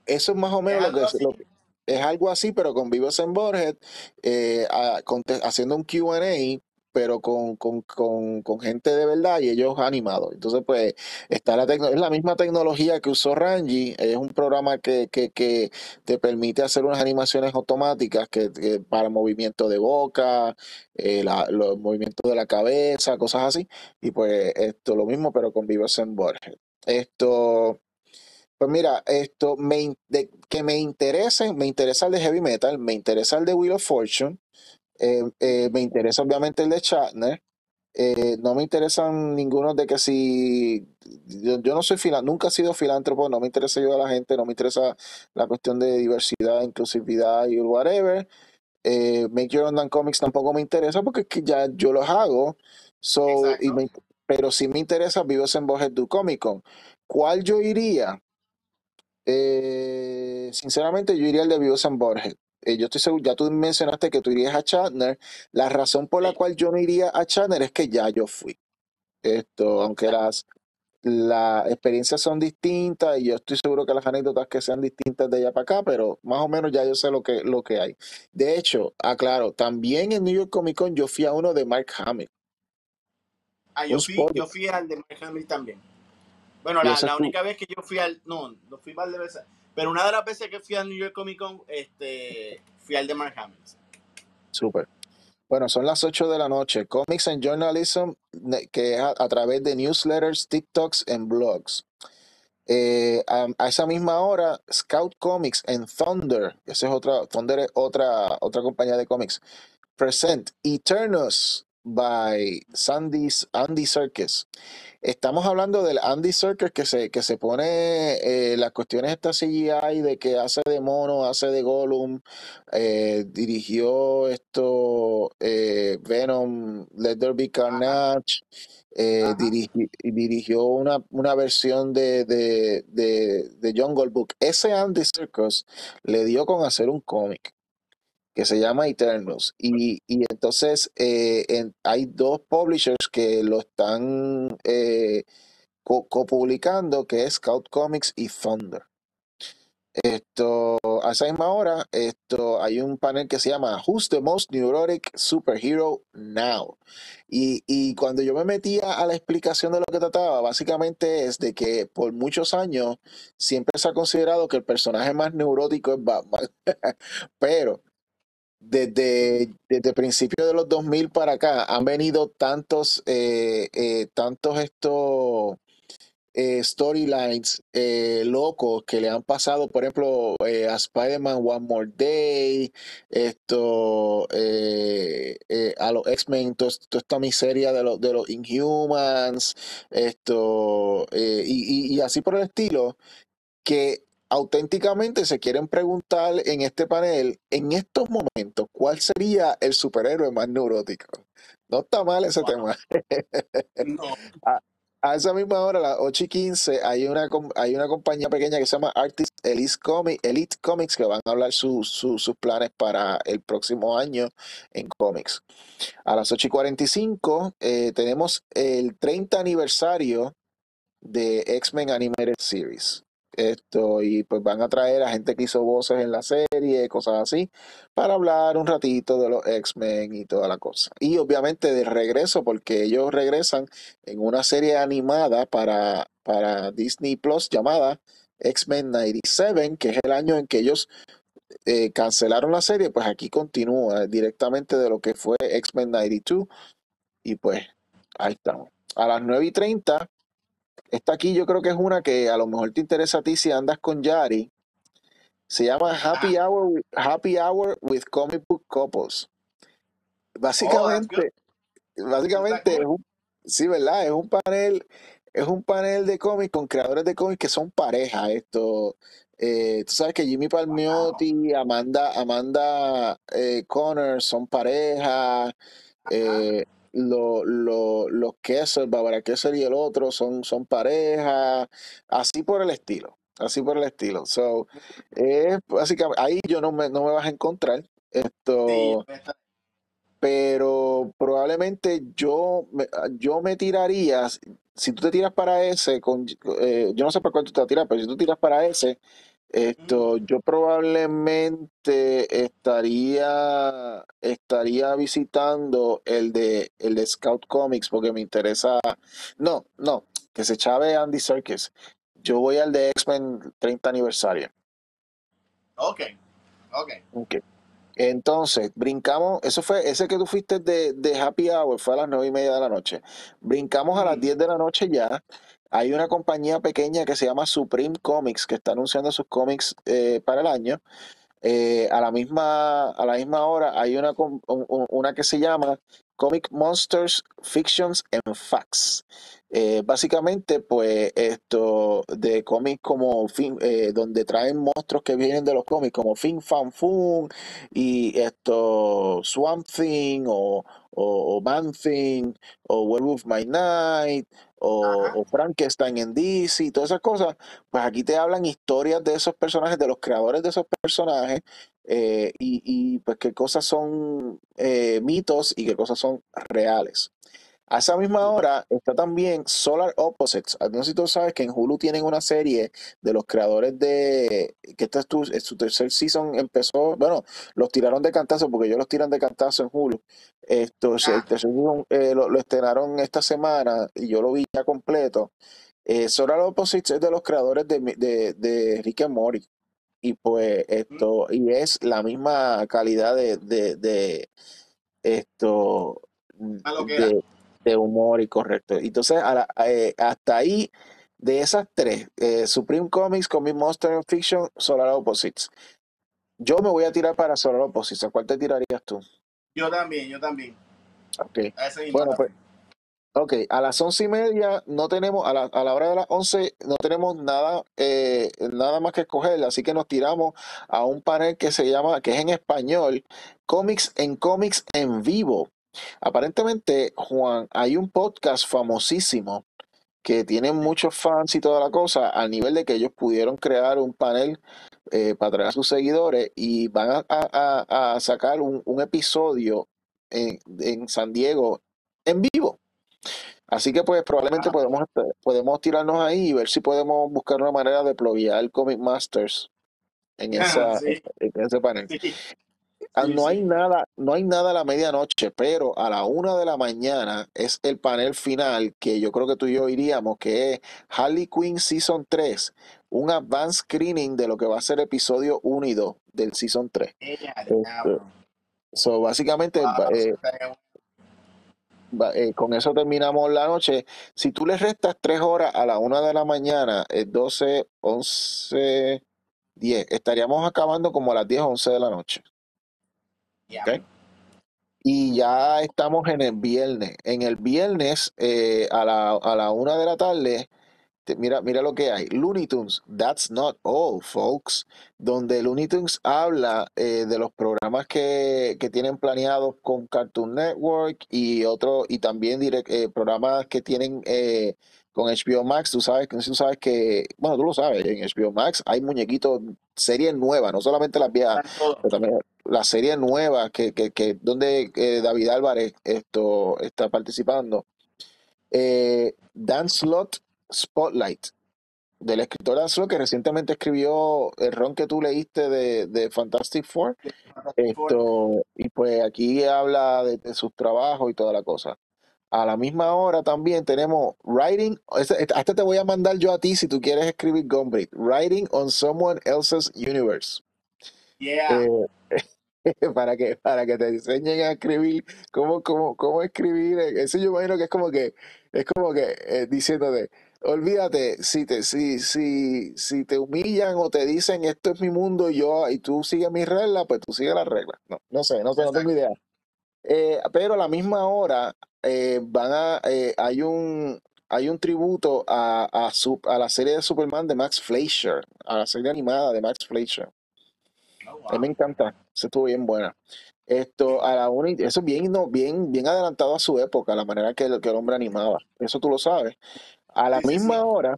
S1: Eso es más o
S2: es
S1: menos lo que, lo que- es algo así, pero con Vives en Borges, eh, a- haciendo un QA pero con, con, con, con gente de verdad y ellos animados. Entonces, pues, está la es la misma tecnología que usó Rangy, es un programa que, que, que te permite hacer unas animaciones automáticas que, que para movimiento de boca, eh, la- los movimientos de la cabeza, cosas así. Y pues esto lo mismo, pero con Vivos en Borges. Esto, pues mira, esto me, de, que me interese, me interesa el de heavy metal, me interesa el de Wheel of Fortune, eh, eh, me interesa obviamente el de Shatner. eh, no me interesan ninguno de que si yo, yo no soy filántropo, nunca he sido filántropo, no me interesa ayudar a la gente, no me interesa la cuestión de diversidad, inclusividad y whatever. Eh, Make Your Own Comics tampoco me interesa porque es que ya yo los hago. So, y
S2: Exacto.
S1: me- pero sí me interesa Vivos en Borges du Comic Con. ¿Cuál yo iría? Eh, sinceramente, yo iría al de Vivos en Borges. Eh, yo estoy seguro, ya tú mencionaste que tú irías a Chatner. La razón por la cual yo no iría a Chatner es que ya yo fui. Esto, aunque las, las experiencias son distintas y yo estoy seguro que las anécdotas que sean distintas de allá para acá, pero más o menos ya yo sé lo que, lo que hay. De hecho, aclaro, también en New York Comic Con yo fui a uno de Mark Hamill,
S2: Ah, yo fui, yo fui al de Mark Hamill también. Bueno, la, la única vez que yo fui al, no, no fui mal de veces, pero una de las veces que fui al New York Comic Con, este, fui al de Mark Hamill.
S1: súper. Bueno, son las 8 de la noche. Comics and Journalism, que es a, a través de newsletters, TikToks y blogs. Eh, a, a esa misma hora, Scout Comics en Thunder, esa es otra, Thunder es otra, otra compañía de cómics, present Eternus by Sandy, Andy Serkis. Estamos hablando del Andy Serkis que se, que se pone eh, las cuestiones estas CGI de que hace de mono, hace de Gollum, eh, dirigió esto eh, Venom, Let There Be Carnage, dirigi- dirigió una, una versión de, de, de, de Jungle Book. Ese Andy Serkis le dio con hacer un cómic que se llama Eternus. Y, y entonces eh, hay dos publishers que lo están eh, co- copublicando, que es Scout Comics y Thunder. Esto, a esa misma hora, esto, hay un panel que se llama Who's the Most Neurotic Superhero Now? Y, y cuando yo me metía a la explicación de lo que trataba, básicamente es de que por muchos años siempre se ha considerado que el personaje más neurótico es Batman. Pero desde, desde principios de los 2000 para acá han venido tantos, eh, eh, tantos estos eh, storylines locos que le han pasado, por ejemplo, a Spider-Man One More Day, esto, a los X-Men, to- toda esta miseria de los, de los Inhumans, esto, y- y así por el estilo, que auténticamente se quieren preguntar en este panel, en estos momentos, ¿cuál sería el superhéroe más neurótico? No está mal ese
S2: Wow.
S1: tema.
S2: No.
S1: A, a esa misma hora, a las 8 y 15, hay una, hay una compañía pequeña que se llama Artist Elite, Comic- Elite Comics que van a hablar su- su- sus planes para el próximo año en cómics. A las 8 y 45 eh, tenemos el 30 aniversario de X-Men Animated Series. Esto, y pues van a traer a gente que hizo voces en la serie, cosas así, para hablar un ratito de los X-Men y toda la cosa. Y obviamente de regreso, porque ellos regresan en una serie animada para, para Disney Plus llamada X-Men 97, que es el año en que ellos eh, cancelaron la serie, pues aquí continúa directamente de lo que fue X-Men 92. Y pues ahí estamos. A las 9 y 30 esta aquí yo creo que es una que a lo mejor te interesa a ti si andas con Yari. Se llama Happy
S2: Ah,
S1: Hour, with- Happy Hour with Comic Book Couples.
S2: oh.
S1: Básicamente, básicamente es
S2: cool.
S1: un, sí, ¿verdad? Es un panel, es un panel de cómics con creadores de cómics que son pareja. Esto, eh, tú sabes que Jimmy
S2: Wow.
S1: Palmiotti, Amanda, Amanda eh, Connor son pareja. Eh, lo- lo- los Kessel, Barbara Kessel y el otro son, son pareja, así por el estilo, así por el estilo. So, es básicamente, ahí yo no me, no me vas a encontrar, esto, pero probablemente yo me, yo me tiraría, si tú te tiras para ese, con, eh, yo no sé para cuál tú te vas a tirar, pero si tú tiras para ese, Esto, yo probablemente estaría, estaría visitando el de, el de Scout Comics porque me interesa. No, no, que se chave Andy Serkis. Yo voy al de X-Men 30 aniversario.
S2: Ok, ok.
S1: Ok. Entonces, brincamos, eso fue, ese que tú fuiste de, de Happy Hour, fue a las nueve y media de la noche. Brincamos a las
S2: Ujú.
S1: 10 de la noche ya. Hay una compañía pequeña que se llama Supreme Comics, que está anunciando sus cómics eh, para el año. Eh, a la misma, a la misma hora hay una, una que se llama Comic Monsters, Fictions and Facts. Eh, básicamente, pues, esto de cómics como fin, donde traen monstruos que vienen de los cómics, como Fin Fan Fun y esto Swamp Thing o, o, o o Werewolf by Night o, o Frankenstein en DC, todas esas cosas pues aquí te hablan historias de esos personajes, de los creadores de esos personajes, eh, y, y, pues qué cosas son eh, mitos y qué cosas son reales. A esa misma hora está también Solar Opposites. No sé si tú sabes que en Hulu tienen una serie de los creadores de. que esta es tu- es su tercer season empezó. Bueno, los tiraron de cantazo porque ellos los tiran de cantazo en Hulu. Esto, el
S2: Ah,
S1: tercer season eh, lo, lo estrenaron esta semana y yo lo vi ya completo. Eh, Solar Opposites es de los creadores de, de, de Rick and Morty. Y pues
S2: mm,
S1: esto, y es la misma calidad de, de, de esto,
S2: a lo que
S1: de, de humor y correcto. Entonces, a la- eh, hasta ahí, de esas tres, eh, Supreme Comics, Comic Monster and Fiction, Solar Opposites. Yo me voy a tirar para Solar Opposites. ¿A cuál te tirarías tú?
S2: Yo también, yo también.
S1: Ok.
S2: A ese
S1: Bueno, pues, ok. A las once y media no tenemos, a la, a la hora de las once no tenemos nada, eh, nada más que escoger. Así que nos tiramos a un panel que se llama, que es en español, Comics en Comics en Vivo. Aparentemente, Juan, hay un podcast famosísimo que tiene muchos fans y toda la cosa, al nivel de que ellos pudieron crear un panel eh, para traer a sus seguidores y van a, a- a- sacar un, un episodio en, en San Diego en vivo. Así que pues probablemente
S2: Ah,
S1: podemos, podemos tirarnos ahí y ver si podemos buscar una manera de pluguear Comic Masters en esa,
S2: sí,
S1: en ese panel.
S2: sí,
S1: Ah,
S2: sí,
S1: No hay
S2: sí.
S1: nada, no hay nada a la medianoche, pero a la una de la mañana es el panel final que yo creo que tú y yo iríamos, que es Harley Quinn Season 3, un advance screening de lo que va a ser episodio 1 y 2 del Season 3.
S2: Eh, a
S1: Este, so, básicamente,
S2: Wow,
S1: eh, eh, con eso terminamos la noche. Si tú le restas 3 horas a la una de la mañana, es 12, 11, 10, estaríamos acabando como a las 10 o 11 de la noche. Y ya estamos en el viernes. En el viernes, eh, a la, a la una de la tarde, mira, mira lo que hay. Looney Tunes, That's Not All, folks. Donde Looney Tunes habla eh, de los programas que, que tienen planeados con Cartoon Network y otro, y también direct- eh, programas que tienen eh, con HBO Max. Tú sabes, que- tú sabes que, bueno, tú lo sabes, en HBO Max hay muñequitos, series nuevas, no solamente las viejas pero también la serie nueva que, que, que donde eh, David Álvarez esto está participando. Eh, Dan Slott Spotlight, del escritor Dan Slott que recientemente escribió el ron que tú leíste de, de Fantastic Four.
S2: Fantastic Four.
S1: Esto, y pues aquí habla de, de sus trabajos y toda la cosa. A la misma hora también tenemos Writing, este, este- este te voy a mandar yo a ti si tú quieres escribir Gombrick, Writing on Someone Else's Universe.
S2: Yeah.
S1: Eh, para que para que te enseñen a escribir cómo cómo cómo escribir eh, eso yo imagino que es como que es como que eh, diciéndote olvídate si te si si si te humillan o te dicen esto es mi mundo y yo y tú sigues mis reglas pues tú sigues las reglas no no sé no sé no tengo idea. Eh, pero a la misma hora eh, van a hay un hay un tributo a a, su- a la serie de Superman de Max Fleischer a la serie animada de Max Fleischer a mí me encanta, se estuvo bien buena. Esto, a la una, y- eso es bien, no, bien, bien adelantado a su época, la manera que, el- que el hombre animaba. Eso tú lo sabes. A la
S2: Sí,
S1: misma
S2: sí.
S1: hora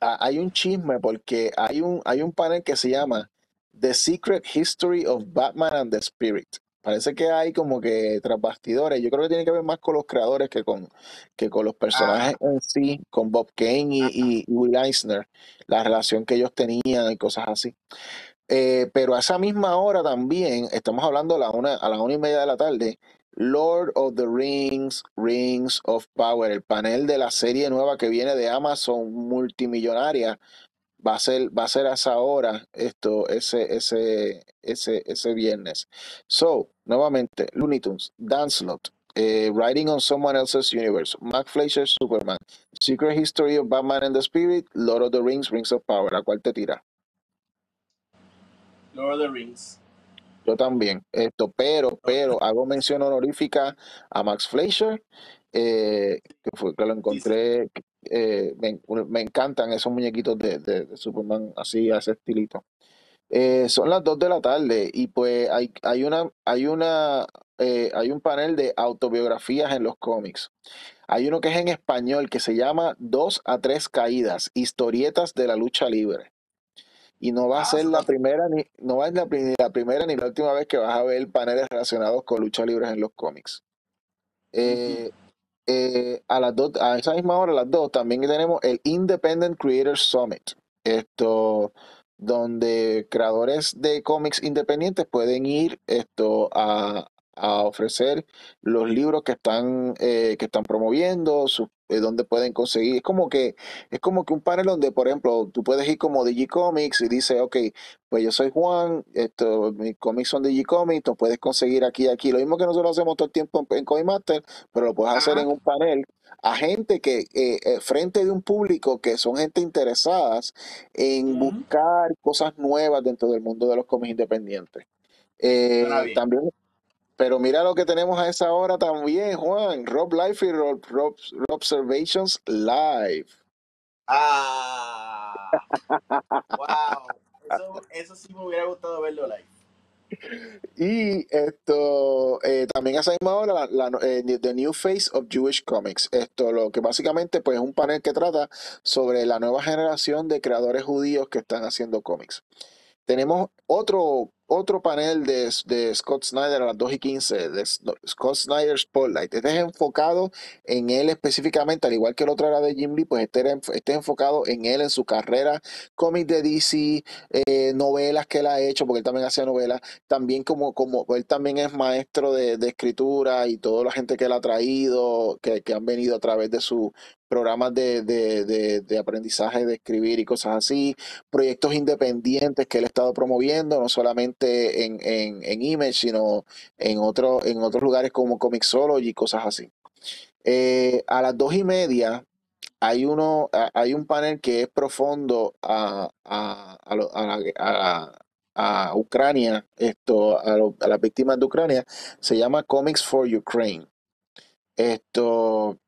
S1: a- hay un chisme porque hay un, hay un panel que se llama The Secret History of Batman and the Spirit. Parece que hay como que tras bastidores. Yo creo que tiene que ver más con los creadores que con, que con los personajes
S2: Ah,
S1: en sí, con Bob Kane y, y Will Eisner, la relación que ellos tenían y cosas así. Eh, pero a esa misma hora también, estamos hablando a la una, a las una y media de la tarde, Lord of the Rings, Rings of Power, el panel de la serie nueva que viene de Amazon multimillonaria, va a ser, va a ser a esa hora, esto, ese, ese, ese, ese viernes. So, nuevamente, Looney Tunes, Dance Lot, eh, Writing on Someone Else's Universe, Mac Fleischer, Superman, Secret History of Batman and the Spirit, Lord of the Rings, Rings of Power, ¿a cuál te tira?
S2: Lord of the Rings.
S1: Yo también. Esto, pero, pero hago mención honorífica a Max Fleischer, eh, que fue que lo encontré. eh, me, me encantan esos muñequitos de, de- de Superman así, a ese estilito. Eh, son las 2 de la tarde y pues hay, hay una, hay una, eh, hay un panel de autobiografías en los cómics. Hay uno que es en español que se llama Dos a tres caídas, historietas de la lucha libre. Y no va a
S2: Ah,
S1: ser la primera ni, no va a ser la, ni la primera ni la última vez que vas a ver paneles relacionados con lucha libre en los cómics. Eh, eh, a las dos, a esa misma hora, a las dos, también tenemos el Independent Creators Summit. Esto, donde creadores de cómics independientes pueden ir esto a, a ofrecer los libros que están, eh, que están promoviendo, sus- eh, donde pueden conseguir. Es como que, es como que un panel donde, por ejemplo, tú puedes ir como Digicomics y dices, ok, pues yo soy Juan, esto, mis cómics son Digicomics, lo puedes conseguir aquí aquí. Lo mismo que nosotros hacemos todo el tiempo en, en pero lo puedes hacer en un panel a gente que, eh, eh, frente de un público que son gente interesadas en buscar cosas nuevas dentro del mundo de los cómics independientes. Eh, también, pero mira lo que tenemos a esa hora también, Juan. Rob Life y Rob, Rob- Rob Observations Live.
S2: Ah, wow. Eso, eso sí me hubiera gustado verlo live.
S1: Y esto, eh, también a esa misma hora, la, la- eh, The New Face of Jewish Comics. Esto, lo que básicamente pues, es un panel que trata sobre la nueva generación de creadores judíos que están haciendo cómics. Tenemos otro, otro panel de, de Scott Snyder a las 2 y 15, de Scott Snyder Spotlight. Este es enfocado en él específicamente, al igual que el otro era de Jim Lee, pues este, este es enfocado en él, en su carrera, cómics de DC, eh, novelas que él ha hecho, porque él también hacía novelas, también como, como él también es maestro de, escritura y toda la gente que él ha traído, que, que han venido a través de sus programas de, de, de, de aprendizaje de escribir y cosas así proyectos independientes que él ha estado promoviendo, no solamente en, en, en Image, sino en, otro, en otros lugares como Comixology y cosas así. Eh, a las dos y media hay, uno, hay un panel que es profundo a, a, a, lo- a a- Ucrania, esto, a, a las víctimas de Ucrania, se llama Comics for Ukraine. Esto,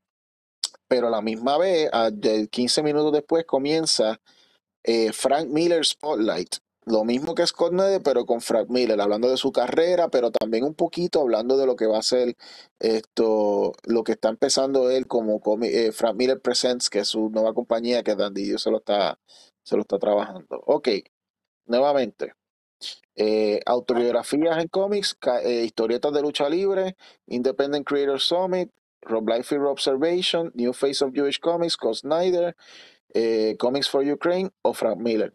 S1: pero la misma vez, a- de 15 minutos después, comienza eh, Frank Miller Spotlight. Lo mismo que Scott Snyder, pero con Frank Miller, hablando de su carrera, pero también un poquito hablando de lo que va a ser esto, lo que está empezando él como eh, Frank Miller Presents, que es su nueva compañía que Dandy se lo está, se lo está trabajando. Ok, nuevamente. eh, autobiografías en cómics, eh, historietas de lucha libre, Independent Creator Summit, Rob Liefeld Observation, New Face of Jewish Comics, Scott Snyder, eh, Comics for Ukraine o Frank Miller.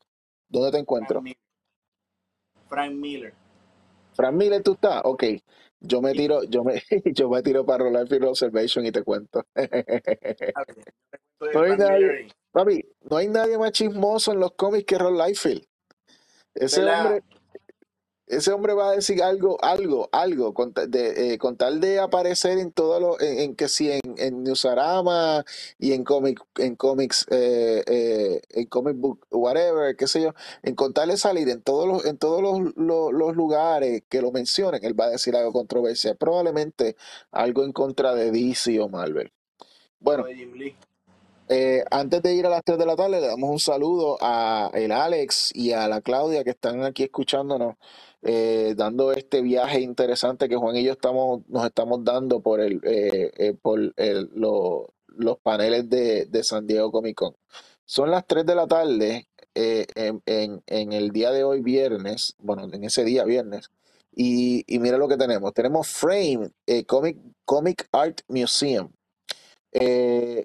S1: ¿Dónde te
S2: Frank
S1: encuentro?
S2: Miller. Frank Miller.
S1: Frank Miller, tú estás. Ok. Yo me tiro, yo me, yo me tiro para Roll Life Observation y te cuento. No hay nadie, papi, no hay nadie más chismoso en los cómics que Ron Liefeld. Ese hombre, ese hombre va a decir algo, algo, algo, con, de, eh, con tal de aparecer en todo lo, en, en que si en, en Newsarama y en cómic, en cómics, eh, eh, en comic book, whatever, qué sé yo, en con tal de salir en todos los, en todos los, los- los lugares que lo mencionen, él va a decir algo controversial, probablemente algo en contra de DC o Marvel. Bueno, eh, antes de ir a las 3 de la tarde, le damos un saludo a el Alex y a la Claudia que están aquí escuchándonos, eh, dando este viaje interesante que Juan y yo estamos, nos estamos dando por el, eh, eh, por el- lo- los paneles de, de San Diego Comic Con. Son las 3 de la tarde en, en- el día de hoy, viernes, bueno, en ese día, viernes, Y, y mira lo que tenemos. Tenemos Frame, Comic, Comic Art Museum.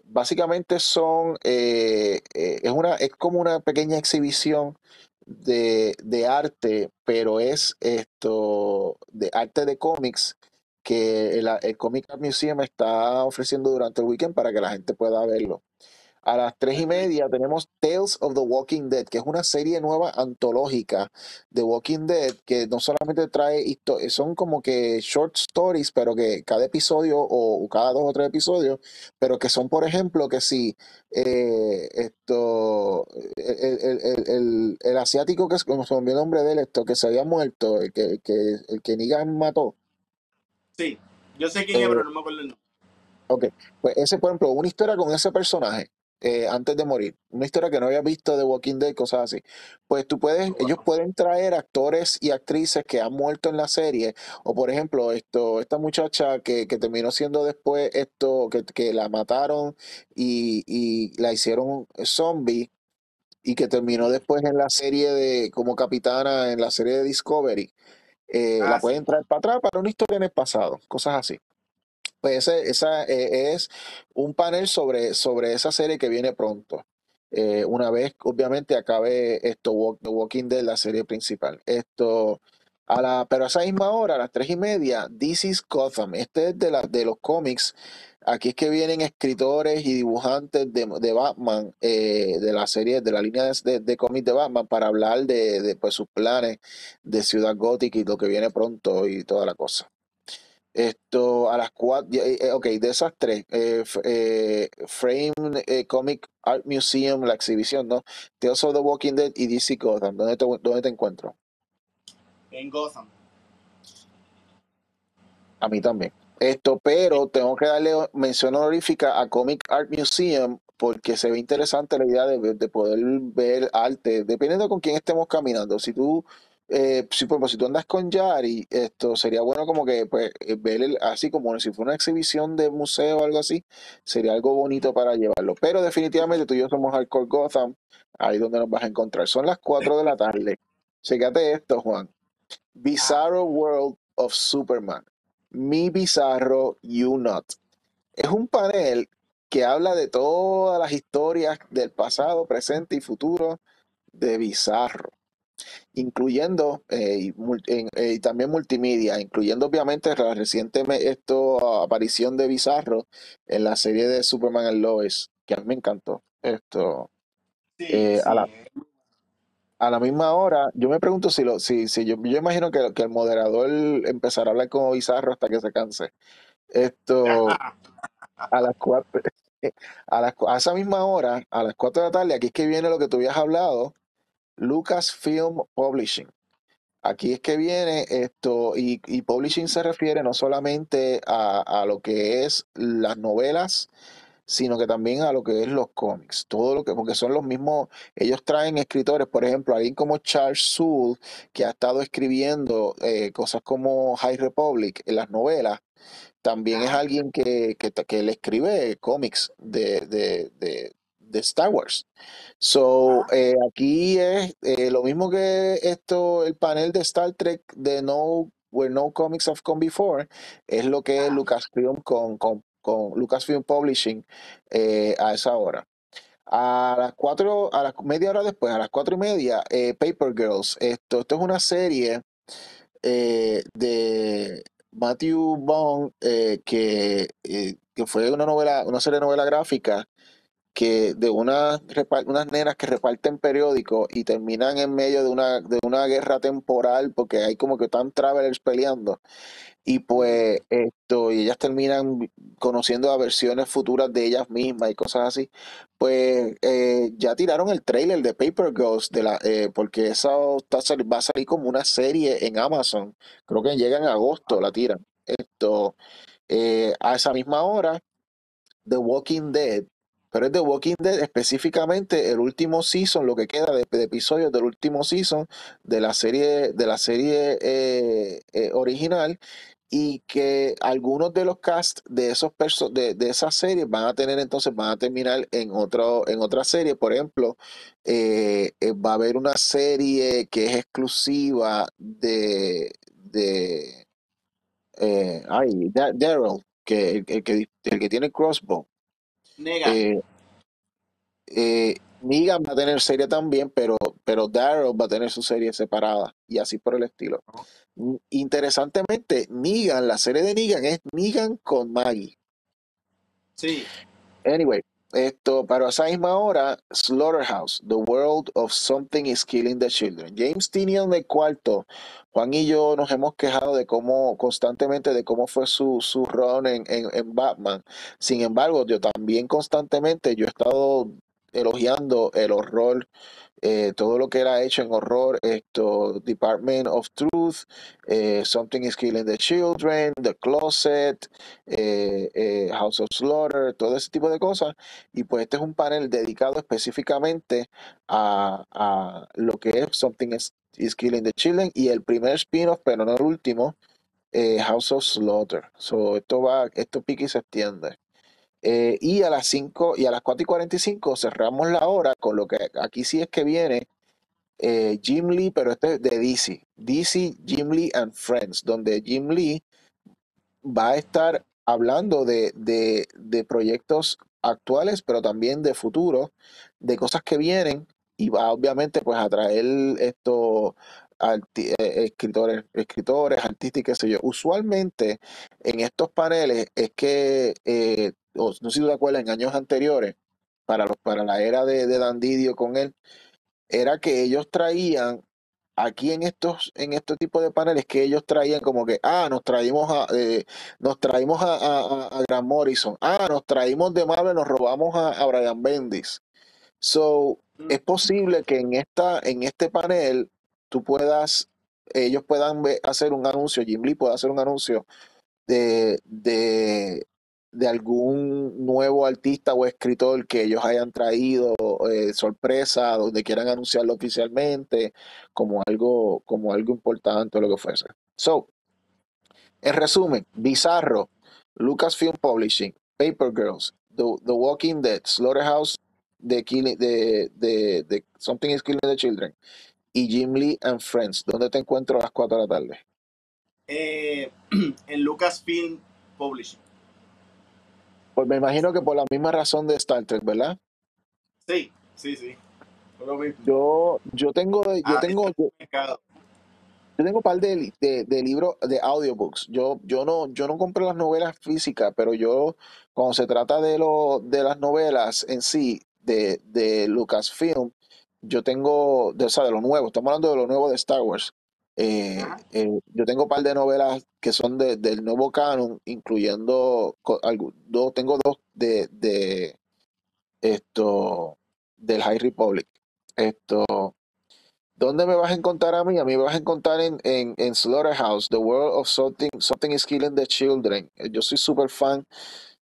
S1: Básicamente son, es, una, es como una pequeña exhibición de, de arte, pero es esto, de arte de cómics que el, el Comic Art Museum está ofreciendo durante el weekend para que la gente pueda verlo. A las tres y media tenemos Tales of the Walking Dead, que es una serie nueva antológica de Walking Dead que no solamente trae son como que short stories, pero que cada episodio o cada dos o tres episodios, pero que son, por ejemplo, que si eh, esto, el, el- el- el- el asiático que es, como se olvidó el nombre de él, esto, que se había muerto, el que, que, el que Negan mató.
S2: Sí, yo sé quién es,
S1: eh,
S2: pero no me acuerdo el nombre.
S1: Ok, pues ese, por ejemplo, una historia con ese personaje eh, antes de morir, una historia que no había visto de Walking Dead, cosas así. Pues tú puedes, ellos pueden traer actores y actrices que han muerto en la serie, o por ejemplo, esto, esta muchacha que, que terminó siendo después esto, que, que la mataron y, y la hicieron zombie y que terminó después en la serie de, como capitana en la serie de Discovery. eh,
S2: Ah,
S1: la
S2: sí.
S1: pueden traer para atrás para una historia en el pasado, cosas así. Pues ese, esa eh, es un panel sobre, sobre esa serie que viene pronto. Eh, una vez, obviamente, acabe esto, Walking Dead, la serie principal. Esto, a la, pero a esa misma hora, a las tres y media, This is Gotham. Este es de, la, de los cómics. Aquí es que vienen escritores y dibujantes de, de Batman, eh, de la serie, de la línea de, de, de cómics de Batman, para hablar de, de, pues, sus planes de Ciudad Gótica y lo que viene pronto y toda la cosa. Esto a las cuatro, ok, de esas tres, eh, eh, Frame eh, Comic Art Museum, la exhibición, ¿no? Tales of the Walking Dead y DC Gotham, ¿dónde te, dónde te encuentro?
S2: En Gotham.
S1: A mí también. Esto, pero tengo que darle mención honorífica a Comic Art Museum porque se ve interesante la idea de, de poder ver arte, dependiendo con quién estemos caminando. Si tú, eh, si, por ejemplo, si tú andas con Yari, esto sería bueno como que pues, eh, ver el- así como si fuera una exhibición de museo o algo así, sería algo bonito para llevarlo. Pero definitivamente tú y yo somos Hardcore Gotham, ahí donde nos vas a encontrar. Son las 4 de la tarde. Chécate esto, Juan. Bizarro World of Superman. Mi Bizarro You Not. Es un panel que habla de todas las historias del pasado, presente y futuro de Bizarro, incluyendo eh, y, mul- en- eh, y también multimedia, incluyendo obviamente la reciente esto, aparición de Bizarro en la serie de Superman and Lois, que a mí me encantó. Esto,
S2: Sí,
S1: eh, a la, a la misma hora, yo me pregunto si, lo, si, si yo, yo imagino que, que el moderador empezará a hablar como Bizarro hasta que se canse. Esto, a las cuatro, a, las, a esa misma hora, a las 4 de la tarde, aquí es que viene lo que tú habías hablado, Lucasfilm Publishing. Aquí es que viene esto, y, y publishing se refiere no solamente a, a lo que es las novelas, sino que también a lo que es los cómics, todo lo que, porque son los mismos, ellos traen escritores, por ejemplo, alguien como Charles Soule, que ha estado escribiendo eh, cosas como High Republic en las novelas, también es alguien que, que, que le escribe cómics de, de, de Star Wars. So,
S2: Ajá.
S1: eh, aquí es eh, lo mismo que esto, el panel de Star Trek de No, Where No Comics Have Come Before, es lo que es
S2: Ajá.
S1: Lucasfilm con, con, con Lucasfilm Publishing eh, a esa hora. A las cuatro, a las media hora después, a las cuatro y media, Paper Girls. Esto, esto es una serie de Matthew eh, que, que fue una novela, una serie de novela gráfica que de unas, unas nenas que reparten periódicos y terminan en medio de una, de una guerra temporal porque hay como que están travelers peleando y pues esto, y ellas terminan conociendo a versiones futuras de ellas mismas y cosas así. Pues eh, ya tiraron el trailer de Paper Girls de la, eh, porque sali- va a salir como una serie en Amazon. Creo que llega en agosto, la tiran. Esto, eh, a esa misma hora, The Walking Dead. Pero es The Walking Dead específicamente el último season, lo que queda de, de episodios del último season de la serie, de la serie eh, eh, original. Y que algunos de los cast de esos perso- de, de esas series van a tener entonces, van a terminar en otro, en otra serie. Por ejemplo, eh, va a haber una serie que es exclusiva de, de ay, Da- Daryl, que el, el que el que tiene crossbow.
S2: Nega.
S1: Eh, eh, Negan va a tener serie también, pero, pero Daryl va a tener su serie separada y así por el estilo. Interesantemente, Negan, la serie de Negan es Negan con Maggie.
S2: sí.
S1: Anyway, esto, para esa misma hora, Slaughterhouse, The World of Something is Killing the Children. James Tinian de cuarto, Juan y yo nos hemos quejado de cómo, constantemente, de cómo fue su, su run en, en, en Batman. Sin embargo, yo también constantemente, yo he estado elogiando el horror, eh, todo lo que era hecho en horror, esto, Department of Truth, eh, Something is Killing the Children, The Closet, eh, eh, House of Slaughter, todo ese tipo de cosas. Y pues este es un panel dedicado específicamente a, a lo que es Something is, is Killing the Children y el primer spin-off, pero no el último, House of Slaughter. So, esto va, esto pica y se extiende. Eh, y a las 5 y a las 4 y 45 cerramos la hora con lo que aquí sí es que viene eh, Jim Lee, pero este es de DC. DC, Jim Lee and Friends, donde Jim Lee va a estar hablando de, de, de proyectos actuales, pero también de futuro, de cosas que vienen y va obviamente pues a traer arti- eh, escritores, escritores, artistas y qué sé yo. Usualmente en estos paneles es que, eh, o no sé si te acuerdas, en años anteriores, para, los, para la era de, de Dan Didio con él, era que ellos traían aquí en estos en estos tipos de paneles que ellos traían como que ah nos traímos a eh, nos traímos a, a, a- Grant Morrison ah nos traímos de Marvel nos robamos a, a Brian Bendis so
S2: Mm.
S1: es posible que en esta en este panel tú puedas ellos puedan hacer un anuncio Jim Lee pueda hacer un anuncio de, de, de algún nuevo artista o escritor que ellos hayan traído eh, sorpresa, donde quieran anunciarlo oficialmente, como algo, como algo importante o lo que fuese. So, en resumen, Bizarro, Lucasfilm Publishing, Paper Girls, The, The Walking Dead, Slaughterhouse, The Killing, de, de Something is Killing the Children, y Jim Lee and Friends. ¿Dónde te encuentro a las 4 de la tarde?
S2: Eh, en Lucasfilm Publishing.
S1: Pues me imagino que por la misma razón de Star Trek, ¿verdad?
S2: Sí, sí, sí. Fue lo mismo.
S1: Yo, yo tengo, yo
S2: Ah,
S1: tengo, yo, tengo un par de, de, de libros de audiobooks. Yo, yo no, yo no compré las novelas físicas, pero yo, cuando se trata de lo, de las novelas en sí, de, de Lucasfilm, yo tengo, de, o sea, de lo nuevo, estamos hablando de lo nuevo de Star Wars. Eh, eh, yo tengo un par de novelas que son de- del nuevo canon, incluyendo dos, tengo dos de, de esto del High Republic. Esto, ¿dónde me vas a encontrar a mí? A mí me vas a encontrar en, en, en Slaughterhouse, The World of Something, Something is Killing the Children. Eh, Yo soy súper fan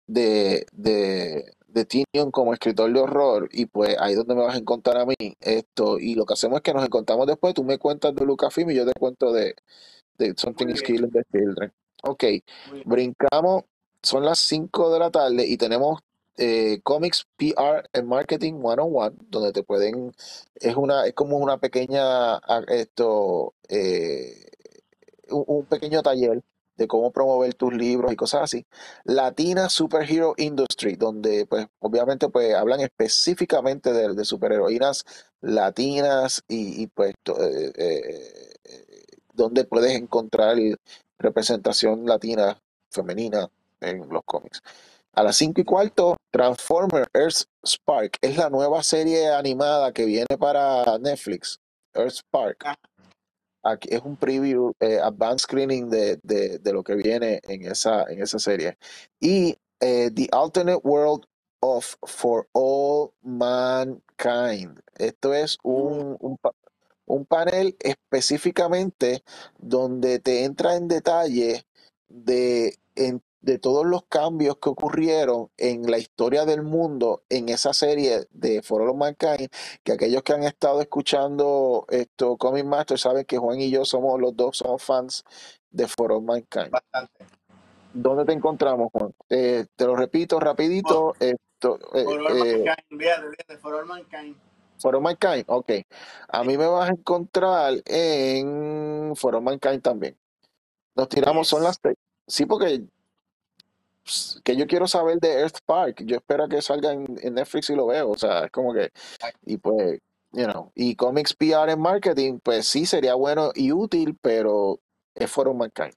S1: de, de, de Tynion como escritor de horror y pues ahí es donde me vas a encontrar a mí. Esto, y lo que hacemos es que nos encontramos después, tú me cuentas de Lucasfilm y yo te cuento de, de Something is Killing the Children. Ok, brincamos, son las 5 de la tarde y tenemos eh, Comics PR and Marketing 101, donde te pueden, es una, es como una pequeña, ah, esto, eh, un, un pequeño taller de cómo promover tus libros y cosas así. Latina Superhero Industry, donde pues obviamente pues hablan específicamente de, de superheroínas latinas y, pues eh, eh, eh, donde puedes encontrar representación latina femenina en los cómics. A las 5 y cuarto, Transformer Earth Spark es la nueva serie animada que viene para Netflix. Earth Spark. Aquí es un preview, eh, advanced screening de, de, de lo que viene en esa, en esa serie. Y eh, The Alternate World of For All Mankind. Esto es
S2: mm,
S1: un, un, pa- un panel específicamente donde te entra en detalle de, en- de todos los cambios que ocurrieron en la historia del mundo en esa serie de For All Mankind, que aquellos que han estado escuchando esto Comic Master saben que Juan y yo somos los dos somos fans de For All Mankind.
S2: bastante.
S1: ¿Dónde te encontramos, Juan? Eh, te lo repito
S2: For,
S1: rapidito, esto, eh,
S2: for All
S1: eh,
S2: Mankind, fíjate, fíjate, For All Mankind.
S1: For All Mankind, ok. A mí me vas a encontrar en For All Mankind también. Nos tiramos, son las seis. Sí, porque que yo quiero saber de Earth Park. Yo espero que salga en, Netflix y lo veo. O sea, es como que, y pues, you know, y Comics PR en marketing, pues sí sería bueno y útil, pero es for mankind.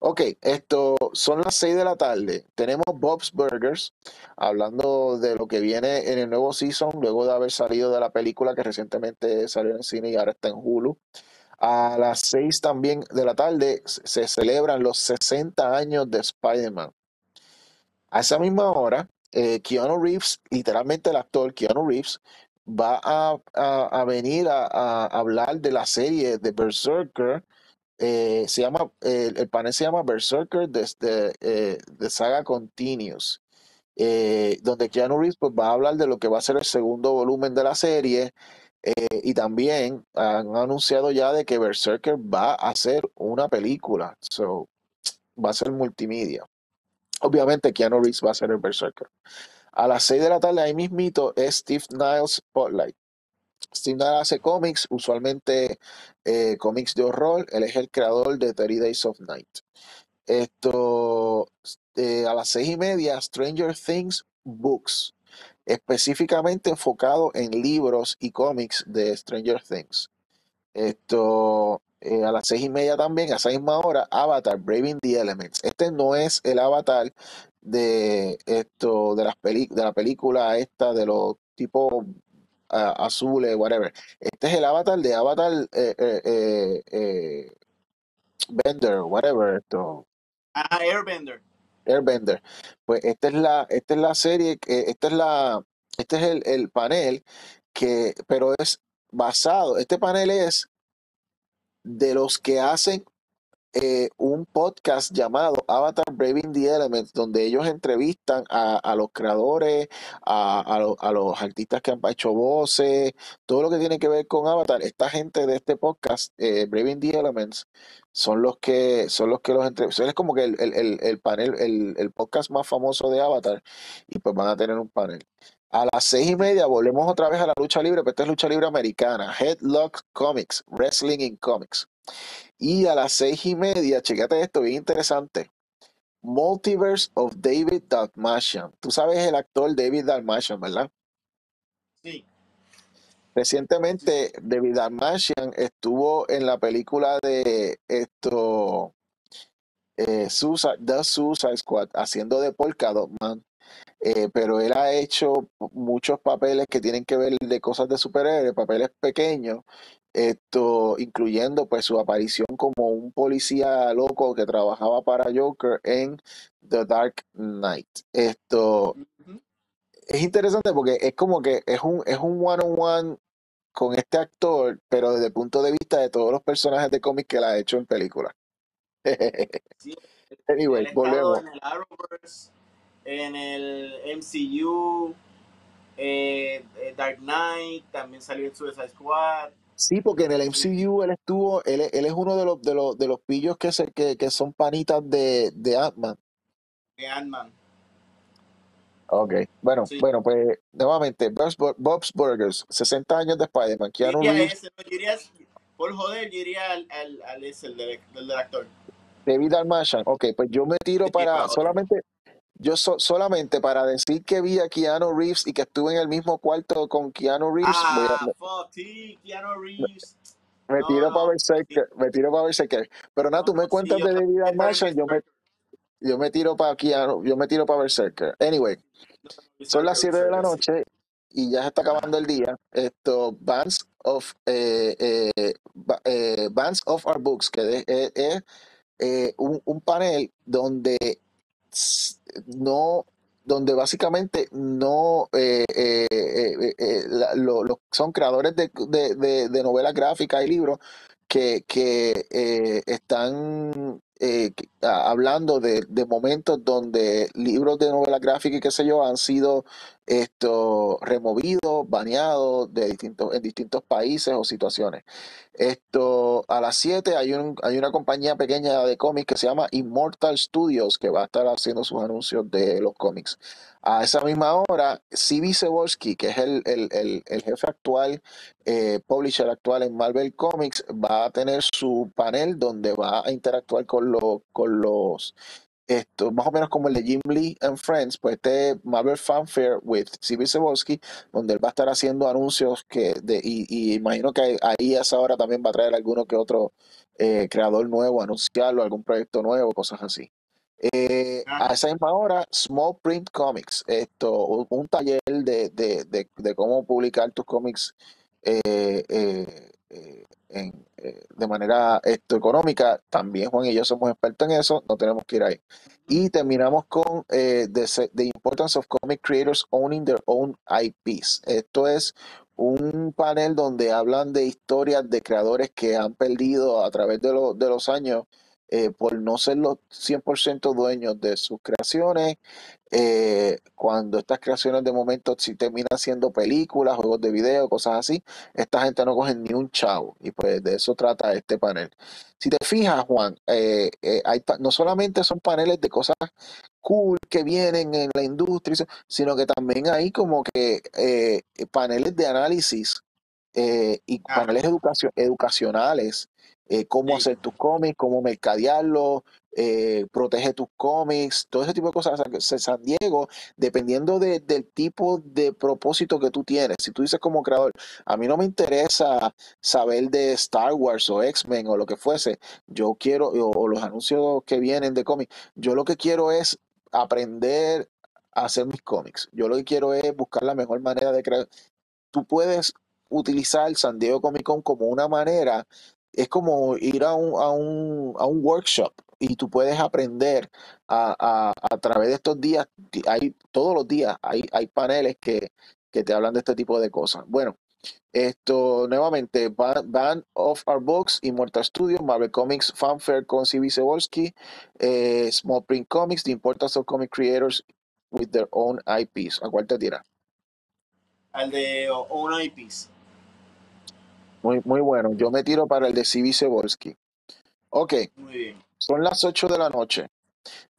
S1: Ok, esto son las 6 de la tarde. Tenemos Bob's Burgers, hablando de lo que viene en el nuevo season, luego de haber salido de la película que recientemente salió en cine y ahora está en Hulu. A las 6 también de la tarde se celebran los 60 años de Spider-Man. A esa misma hora, eh, Keanu Reeves, literalmente el actor Keanu Reeves, va a, a- venir a, a hablar de la serie de Berserker. eh, se llama, eh, el panel se llama Berserker desde eh, de Saga Continuous, donde Keanu Reeves pues, va a hablar de lo que va a ser el segundo volumen de la serie. y también han anunciado ya de que Berserker va a ser una película. So, va a ser multimedia. Obviamente Keanu Reeves va a ser el Berserker. A las 6 de la tarde, ahí mismito, es Steve Niles Spotlight. Steve Niles hace cómics, usualmente eh, cómics de horror. Él es el creador de 30 Days of Night. Esto, eh, a las seis y media, Stranger Things Books, específicamente enfocado en libros y cómics de Stranger Things. Esto, eh, a las seis y media también, a esa misma hora, Avatar, Braving the Elements. Este no es el avatar de esto, de las peli- de la película esta de los tipos azules, whatever. Este es el avatar de Avatar eh, eh, Bender, whatever, esto,
S2: Ah, Airbender.
S1: Airbender. Pues esta es la, esta es la serie, esta es la, este es el, el panel que, pero es basado, este panel es de los que hacen eh, un podcast llamado Avatar Braving the Elements, donde ellos entrevistan a, los creadores, a, a lo- a los artistas que han hecho voces, todo lo que tiene que ver con Avatar. Esta gente de este podcast, eh, Braving the Elements, son los que son los que los entrevistan. Es como que el, el, el, el panel, el, el podcast más famoso de Avatar, y pues van a tener un panel. A las seis y media volvemos otra vez a la lucha libre, pero esta es lucha libre americana. Headlock Comics, Wrestling in Comics. Y a las seis y media, checate esto, bien interesante. Multiverse of David Dalmatian. Tú sabes el actor David Dalmatian, ¿verdad?
S2: Sí.
S1: Recientemente, David Dalmatian estuvo en la película de esto, eh, Suicide, The Suicide Squad, haciendo de Polka Dot Man. Eh, pero él ha hecho muchos papeles que tienen que ver de cosas de superhéroes, papeles pequeños, esto, incluyendo pues su aparición como un policía loco que trabajaba para Joker en The Dark Knight. Esto es interesante porque es como que es un es un one on one con este actor, pero desde el punto de vista de todos los personajes de cómic que él ha hecho en películas.
S2: Sí,
S1: anyway, volvemos.
S2: en el Arrowverse, en el MCU, eh, eh, Dark Knight, también salió en Suicide Squad.
S1: Sí, porque en el MCU él estuvo, él, es- él es uno de los de los de los pillos que se, que, que son panitas de, de Ant-Man.
S2: de Ant-Man.
S1: Ok, bueno,
S2: Sí.
S1: bueno, pues nuevamente, Bob's, Bur- Bob's Burgers, 60 años de Spider-Man, Keanu Reeves,
S2: ese, yo por joder, yo iría al, al, al ese, el del, el del actor.
S1: David Dalmatian. Ok, pues yo me tiro para solamente, yo so- solamente para decir que vi a Keanu Reeves y que estuve en el mismo cuarto con Keanu Reeves, voy a,
S2: Ah, fuck, sí, Keanu Reeves.
S1: me
S2: No,
S1: tiro para
S2: sí,
S1: Berserker, me tiro para Berserker. Pero nada,
S2: no,
S1: tú me
S2: sí,
S1: cuentas
S2: yo
S1: de David
S2: a en
S1: Dalmatian, yo me, yo me tiro para Keanu, yo me tiro para Berserker. Anyway,
S2: No,
S1: son las
S2: Berserker,
S1: 7 de la
S2: sí.
S1: noche y ya se está acabando el día. Esto, Bands of, eh, eh, eh, Bands of Our Books, que es eh, un, un panel donde no, donde básicamente no eh, eh, eh, eh, son creadores de, de, de- de novelas gráficas y libros que, que están eh, hablando de, de momentos donde libros de novelas gráficas y qué sé yo han sido esto removidos, baneados de distintos, en distintos países o situaciones. Esto, a las 7 hay, un, hay una compañía pequeña de cómics que se llama Immortal Studios que va a estar haciendo sus anuncios de los cómics. A esa misma hora, C.B. Cebulski, que es el, el- el- el jefe actual, eh, publisher actual en Marvel Comics, va a tener su panel donde va a interactuar con con con los esto, más o menos como el de Jim Lee and Friends, pues este Marvel Fanfare with C.B. Cebulski, donde él va a estar haciendo anuncios que de, y, imagino que ahí a esa hora también va a traer alguno que otro eh, creador nuevo, anunciarlo, algún proyecto nuevo, cosas así. Eh, a esa misma hora, Small Print Comics, esto, un taller de, de, de, cómo publicar tus cómics eh, eh, en, eh, de manera esto, económica. También Juan y yo somos expertos en eso, no tenemos que ir ahí. Y terminamos con eh, the, the Importance of Comic Creators Owning Their Own IPs. Esto es un panel donde hablan de historias de creadores que han perdido a través de, lo- de los años eh, por no ser los 100% dueños de sus creaciones. eh, cuando estas creaciones de momento si terminan siendo películas, juegos de video, cosas así, esta gente no coge ni un chavo. Y pues de eso trata este panel. Si te fijas, Juan, eh, hay no solamente son paneles de cosas cool que vienen en la industria, sino que también hay como que paneles de análisis eh, y paneles educacio- educacionales, eh, cómo
S2: sí,
S1: hacer tus cómics, cómo mercadearlos, eh, protege tus cómics, todo ese tipo de cosas. San Diego, dependiendo de- del tipo de propósito que tú tienes, si tú dices como creador, a mí no me interesa saber de Star Wars o X-Men o lo que fuese, yo quiero, o, o los anuncios que vienen de cómics, yo lo que quiero es aprender a hacer mis cómics. Yo lo que quiero es buscar la mejor manera de crear tú puedes utilizar San Diego Comic Con como una manera, es como ir a un, a un, a un workshop y tú puedes aprender a, a, a través de estos días, hay, todos los días hay, hay paneles que, que te hablan de este tipo de cosas. Bueno, esto nuevamente, Ban- Band of Our Books, Immortal Studios, Marvel Comics Fanfare con C.B. Cebulski, eh, Small Print Comics, The Importance of Comic Creators with Their Own IPs. ¿A cuál te tira?
S2: al de Own IPs.
S1: Muy, muy bueno. Yo me tiro para el de C.B. Cebulski. Ok,
S2: Muy bien.
S1: son las 8 de la noche.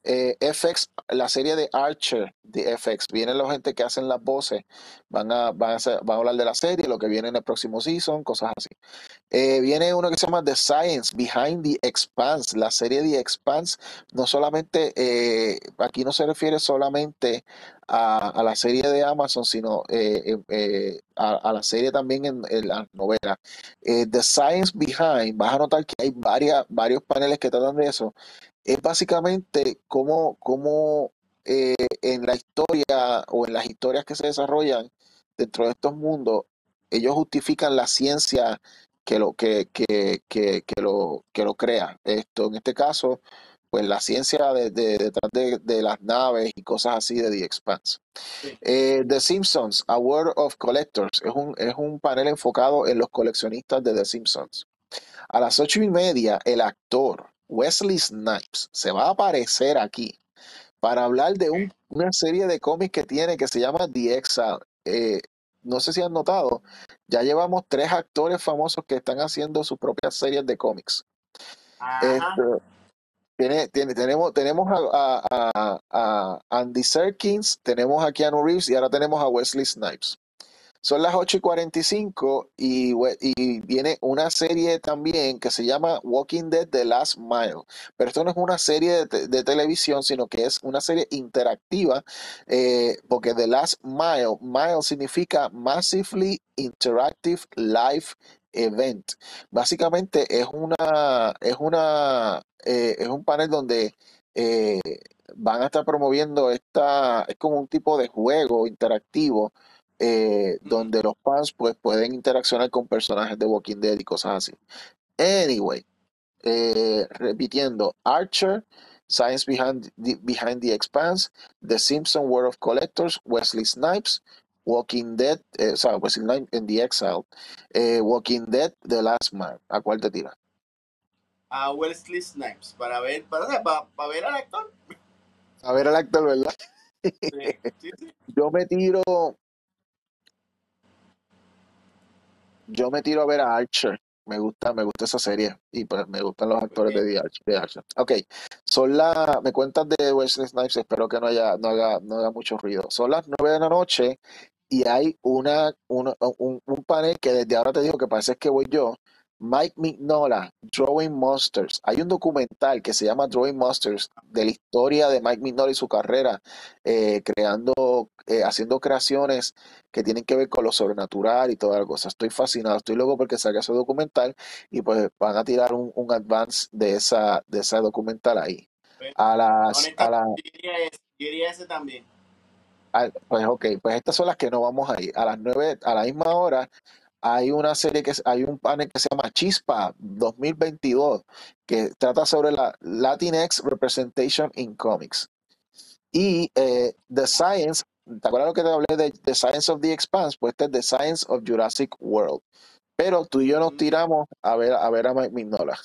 S1: Eh, FX, la serie de Archer de FX, vienen la gente que hacen las voces, van a, van a, van a hablar de la serie, lo que viene en el próximo season, cosas así. Eh, viene uno que se llama The Science Behind the Expanse, la serie The Expanse, no solamente, eh, aquí no se refiere solamente a, a la serie de Amazon, sino a, la serie también en, en la novela. The Science Behind, vas a notar que hay varias, varios paneles que tratan de eso. Es básicamente cómo, cómo eh, en la historia o en las historias que se desarrollan dentro de estos mundos, ellos justifican la ciencia que lo, que, que, que, que lo, que lo crea. Esto, en este caso, pues la ciencia de, de- detrás de, de las naves y cosas así de The Expanse.
S2: Sí.
S1: Eh, The Simpsons, A World of Collectors, es un, es un panel enfocado en los coleccionistas de The Simpsons. A las ocho y media, el actor Wesley Snipes se va a aparecer aquí para hablar de un- una serie de cómics que tiene que se llama The Exile. Eh, no sé si han notado, ya llevamos tres actores famosos que están haciendo sus propias series de cómics. Este, tiene, tiene- tenemos, tenemos a, a- a- a Andy Serkins, tenemos a Keanu Reeves y ahora tenemos a Wesley Snipes. Son las 8 y 45 y, y viene una serie también que se llama Walking Dead The Last Mile. Pero esto no es una serie de, te- de televisión, sino que es una serie interactiva, eh, porque The Last Mile, mile significa Massively Interactive Live Event. Básicamente es una, es una, eh, es un panel donde eh, van a estar promoviendo esta, es como un tipo de juego interactivo eh, donde los fans pues pueden interaccionar con personajes de Walking Dead y cosas así. Anyway, eh, repitiendo, Archer, Science Behind the, Behind the Expanse, The Simpson World of Collectors, Wesley Snipes, Walking Dead, eh, o sea, Wesley Snipes in the Exile, eh, Walking Dead, The Last Man. ¿A cuál te tira?
S2: A Wesley Snipes. Para ver, para, para, para ver al actor.
S1: A ver el actor, ¿verdad?
S2: Sí, sí, sí.
S1: Yo me tiro, yo me tiro a ver a Archer. Me gusta, me gusta esa serie y pues me gustan los actores de. The Archer. de Archer. Ok, son las, me cuentas de Wesley Snipes, espero que no haya, no haga, no haga mucho ruido. Son las nueve de la noche y hay una, una- un, un panel que desde ahora te digo que parece que voy yo, Mike Mignola, Drawing Monsters. Hay un documental que se llama Drawing Monsters de la historia de Mike Mignola y su carrera, eh, creando, eh, haciendo creaciones que tienen que ver con lo sobrenatural y toda la cosa. Estoy fascinado, estoy loco porque salga ese documental y pues van a tirar un, un advance de esa, de esa documental ahí. A las, a la,
S2: yo diría ese, yo diría ese también.
S1: a- pues ok, pues estas son las que no vamos a ir. A las nueve, a la misma hora, hay una serie que hay un panel que se llama Chispa 2022, que trata sobre la Latinx Representation in Comics. Y eh, The Science, ¿te acuerdas lo que te hablé de The Science of the Expanse? Pues este es The Science of Jurassic World. Pero tú y yo nos tiramos a ver a ver a Mike Mignola.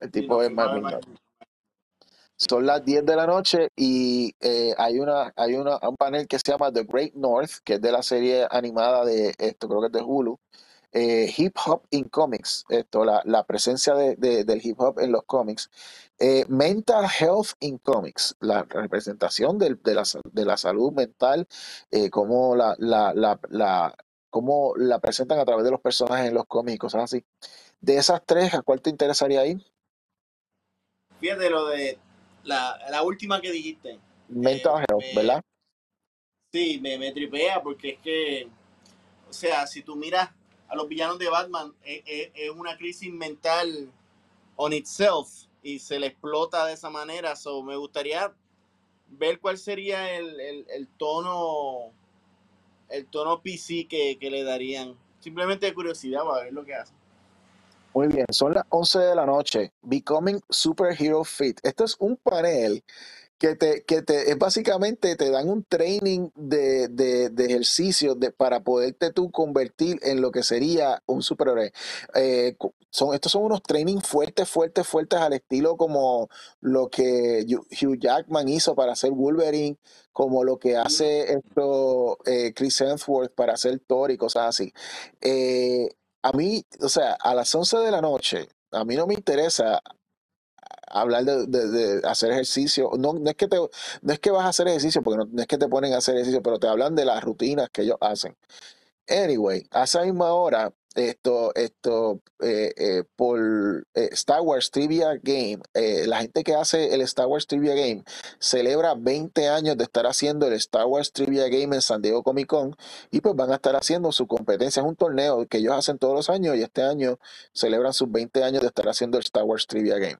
S1: El
S2: Sí,
S1: tipo es Mike Mignola. Son las 10 de la noche y eh, hay una hay una, un panel que se llama The Great North, que es de la serie animada de esto, creo que es de Hulu. eh, hip hop in comics, esto, la, la presencia de, de- del hip hop en los cómics. Eh, mental health in comics, la representación del- de, la, de la salud mental, eh, cómo la, la- cómo la presentan a través de los personajes en los cómics y cosas así. De esas tres, ¿a cuál te interesaría ir?
S2: Fíjate lo de la, la última que dijiste. Eh,
S1: Mental health,
S2: me,
S1: ¿verdad?
S2: sí, me, me tripea porque es que, o sea, si tú miras a los villanos de Batman, es, es- es una crisis mental on itself y se le explota de esa manera. So, me gustaría ver cuál sería el, el, el tono el tono PC que, que le darían. Simplemente de curiosidad para ver lo que hacen.
S1: Muy bien, son las 11 de la noche. Becoming Superhero Fit. Esto es un panel que te, que te, es básicamente te dan un training de, de, de ejercicio de, para poderte tú convertir en lo que sería un superhéroe. Eh, son, estos son unos trainings fuertes, fuertes, fuertes al estilo como lo que Hugh Jackman hizo para hacer Wolverine, como lo que hace esto eh, Chris Hemsworth para hacer Thor y cosas así. Eh, a mí, o sea, a las 11 de la noche, a mí no me interesa hablar de, hacer ejercicio. No, es que te, no es que vas a hacer ejercicio, porque no es que te ponen a hacer ejercicio, pero te hablan de las rutinas que ellos hacen. Anyway, a esa misma hora, esto, esto, eh, eh, por eh, Star Wars Trivia Game, la gente que hace el Star Wars Trivia Game celebra 20 años de estar haciendo el Star Wars Trivia Game en San Diego Comic Con y pues van a estar haciendo su competencia. Es un torneo que ellos hacen todos los años y este año celebran sus 20 años de estar haciendo el Star Wars Trivia Game.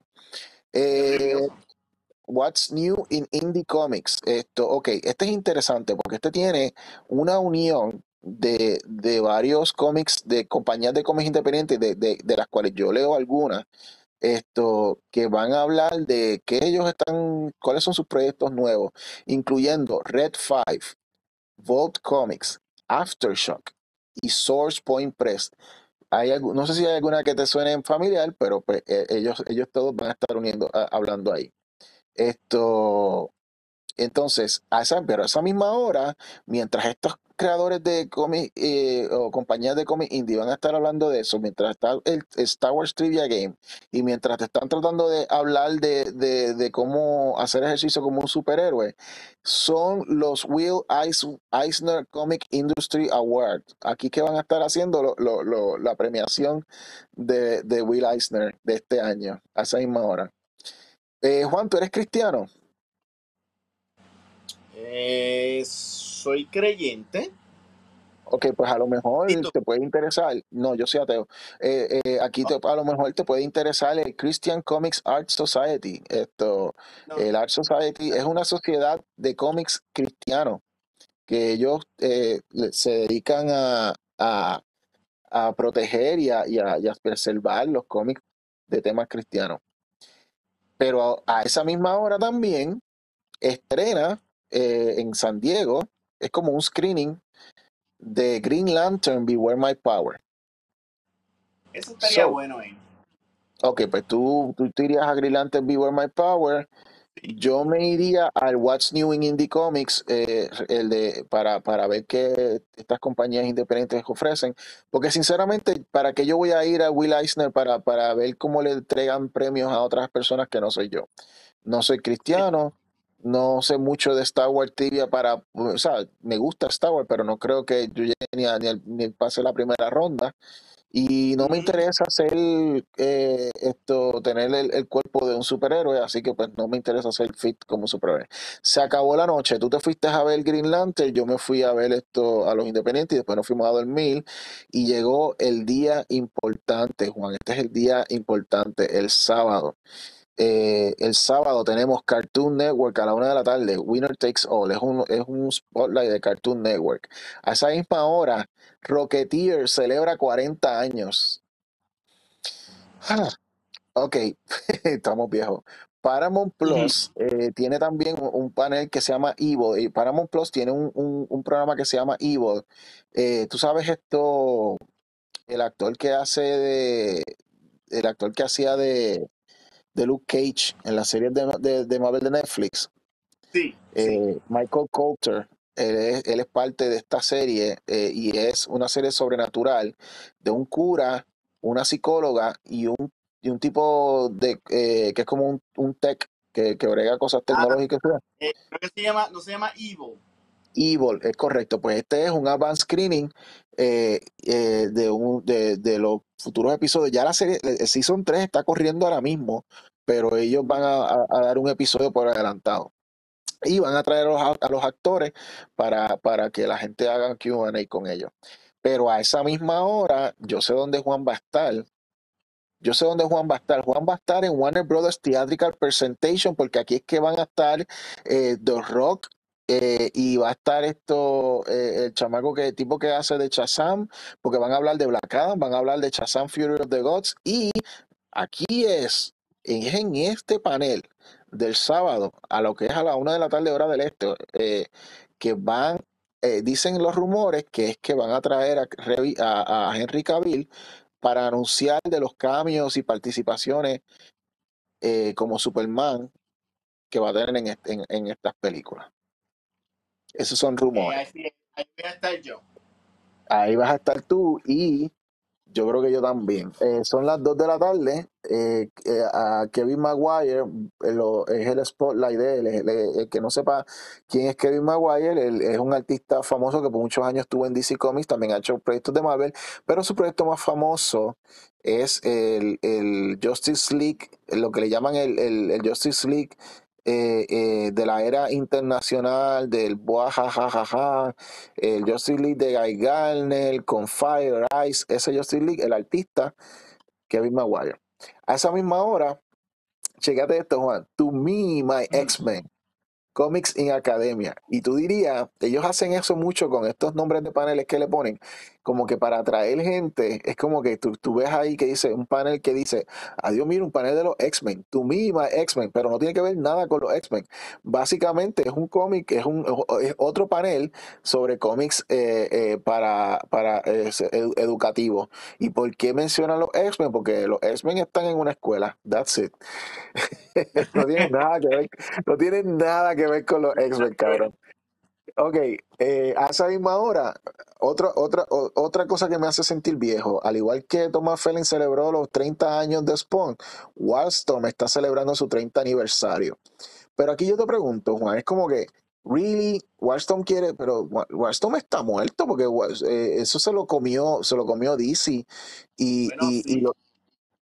S1: What's New in Indie Comics. Esto, ok, este es interesante porque este tiene una unión de, de varios cómics, de compañías de cómics independientes, de, de, de las cuales yo leo algunas, esto, que van a hablar de qué ellos están, cuáles son sus proyectos nuevos, incluyendo Red 5, Vault Comics, Aftershock y Source Point Press. Hay no sé si hay alguna que te suene en familiar, pero pues, eh, ellos, ellos todos van a estar uniendo, hablando ahí. Esto, entonces, a esa, pero a esa misma hora, mientras estos creadores de cómics eh, o compañías de cómics indie van a estar hablando de eso, mientras está el Star Wars Trivia Game y mientras te están tratando de hablar de, de- de cómo hacer ejercicio como un superhéroe, son los Will Eis- Eisner Comic Industry Awards. Aquí que van a estar haciendo la premiación de, de Will Eisner de este año, a esa misma hora. Eh, Juan, ¿tú eres cristiano?
S2: Eh, soy creyente.
S1: Ok, pues a lo mejor te puede interesar. No, yo soy ateo. Eh, eh, aquí te, a lo mejor te puede interesar el Christian Comics Art Society. Esto,
S2: No.
S1: el Art Society es una sociedad de cómics cristianos que ellos eh, se dedican a, a, a proteger y a, y a- y a preservar los cómics de temas cristianos. Pero a, a esa misma hora también estrena eh, en San Diego, es como un screening de Green Lantern Beware My Power.
S2: Eso estaría
S1: So,
S2: bueno, eh.
S1: ok, pues tú, tú te irías a Green Lantern Beware My Power. Yo me iría al What's New in Indie Comics eh, el de, para, para ver qué estas compañías independientes ofrecen. Porque sinceramente, ¿para qué yo voy a ir a Will Eisner para, para ver cómo le entregan premios a otras personas que no soy yo? No soy cristiano, no sé mucho de Star Wars Trivia para, o sea, me gusta Star Wars, pero no creo que yo llegue ni, a- ni, ni pase la primera ronda. Y no me interesa hacer eh, esto, tener el, el cuerpo de un superhéroe, así que pues no me interesa ser fit como superhéroe. Se acabó la noche, tú te fuiste a ver Green Lantern, yo me fui a ver esto a los Independientes y después nos fuimos a dormir y llegó el día importante, Juan, este es el día importante, el sábado. Eh, el sábado tenemos Cartoon Network a la una de la tarde, Winner Takes All, es un, es un spotlight de Cartoon Network. A esa misma hora, Rocketeer celebra 40 años. Ah, ok, estamos viejos. Paramount. Plus eh, tiene también un, un panel que se llama Evil. Y Paramount Plus tiene un, un- un programa que se llama Evil. Eh, Tú sabes esto, el actor que hace de, el actor que hacía de, de Luke Cage en la serie de, de, de Marvel de Netflix.
S2: Sí, sí.
S1: Eh, Michael Coulter, él es, él es parte de esta serie eh, y es una serie sobrenatural de un cura, una psicóloga y un, y un tipo de eh, que es como un, un tech que, que brega cosas
S2: Ah,
S1: tecnológicas.
S2: eh, creo que se llama, no se llama Evil.
S1: Evil, es correcto. Pues este es un advanced screening eh, eh, de, un, de, de los futuros episodios. Ya la serie, el Season 3 está corriendo ahora mismo, pero ellos van a, a- dar un episodio por adelantado. Y van a traer a los, a los actores para, para que la gente haga QA con ellos. Pero a esa misma hora, yo sé dónde Juan va a estar. Yo sé dónde Juan va a estar. Juan va a estar en Warner Brothers Theatrical Presentation, porque aquí es que van a estar eh, The Rock eh, y va a estar esto, eh, el chamaco que tipo que hace de Shazam, porque van a hablar de Black Adam, van a hablar de Shazam Fury of the Gods. Y aquí es, es en este panel del sábado, a lo que es a la una de la tarde, hora del este, eh, que van, dicen los rumores que es que van a traer a, Henry Cavill para anunciar de los cambios y participaciones como Superman que va a tener en, est- en- en estas películas. Esos son rumores.
S2: ahí, voy a estar yo.
S1: Ahí vas a estar tú y yo creo que yo también. Eh, son las 2 de la tarde. eh, eh, a Kevin Maguire lo- es el spotlight de él. El, el- el que no sepa quién es Kevin Maguire, él es un artista famoso que por muchos años estuvo en DC Comics, también ha hecho proyectos de Marvel, pero su proyecto más famoso es el, Justice League, lo que le llaman el Justice League. Eh, eh, de la era internacional del Buajajajaja, el Justice League de Guy Garner con Fire Ice, ese Justice League, el artista Kevin Maguire. A esa misma hora, chécate esto, Juan. To me, my X-Men. Comics in Academia. Y tú dirías, ellos hacen eso mucho con estos nombres de paneles que le ponen, como que para atraer gente, es como que tú, tú ves ahí que dice un panel que dice, adiós, mira, un panel de los X-Men, to me, X-Men, pero no tiene que ver nada con los X-Men. Básicamente es un cómic, es, un, es otro panel sobre cómics eh, eh, para, para edu- educativo. ¿Y por qué mencionan los X-Men? Porque los X-Men están en una escuela, that's it. no tienen nada que ver, no tienen nada que ver con los X-Men, cabrón. Ok, eh, a esa misma hora, otra, otra, o- otra cosa que me hace sentir viejo, al igual que Thomas Felling celebró los 30 años de Spawn, Wildstorm está celebrando su 30 aniversario. Pero aquí yo te pregunto, Juan, es como que, really, Wildstorm quiere, pero Wa- Wildstorm está muerto porque eh, eso se lo comió, se lo comió DC y,
S2: Bueno,
S1: y, y
S2: sí.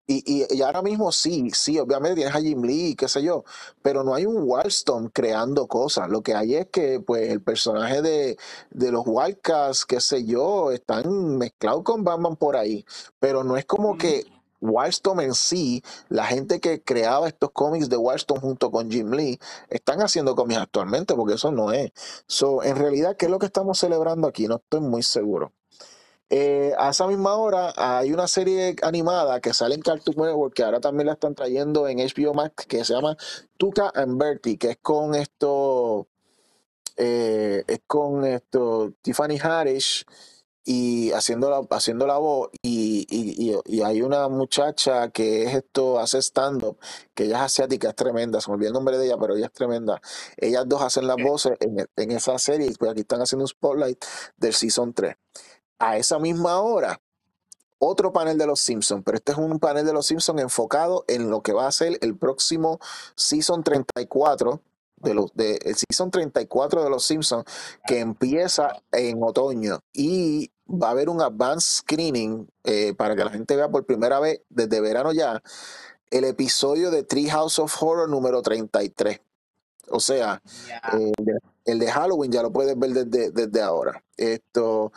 S1: Y, y- y ahora mismo sí, sí, obviamente tienes a Jim Lee, qué sé yo, pero no hay un Wildstorm creando cosas. Lo que hay es que pues el personaje de, de los Wildcats, qué sé yo, están mezclados con Batman por ahí. Pero no es como que Wildstorm en sí, la gente que creaba estos cómics de Wildstorm junto con Jim Lee, están haciendo cómics actualmente, porque eso no es. So, en realidad, ¿qué es lo que estamos celebrando aquí? No estoy muy seguro. Eh, a esa misma hora hay una serie animada que sale en Cartoon Network que ahora también la están trayendo en HBO Max que se llama Tuca and Bertie, que es con esto, eh, es con esto Tiffany Haddish y haciendo la, haciendo la voz y, y, y- y hay una muchacha que es esto, hace stand-up, que ella es asiática, es tremenda, se me olvidó el nombre de ella, pero ella es tremenda. Ellas dos hacen las voces en, en esa serie y pues aquí están haciendo un spotlight del Season 3. A esa misma hora, otro panel de los Simpsons, pero este es un panel de los Simpsons enfocado en lo que va a ser el próximo Season 34 de los de el Season 34 de los Simpsons que empieza en otoño y va a haber un advanced screening eh, para que la gente vea por primera vez desde verano ya el episodio de Tree House of Horror número 33. O sea,
S2: Ya.
S1: eh, el de- el de Halloween ya lo puedes ver desde, desde ahora. Esto,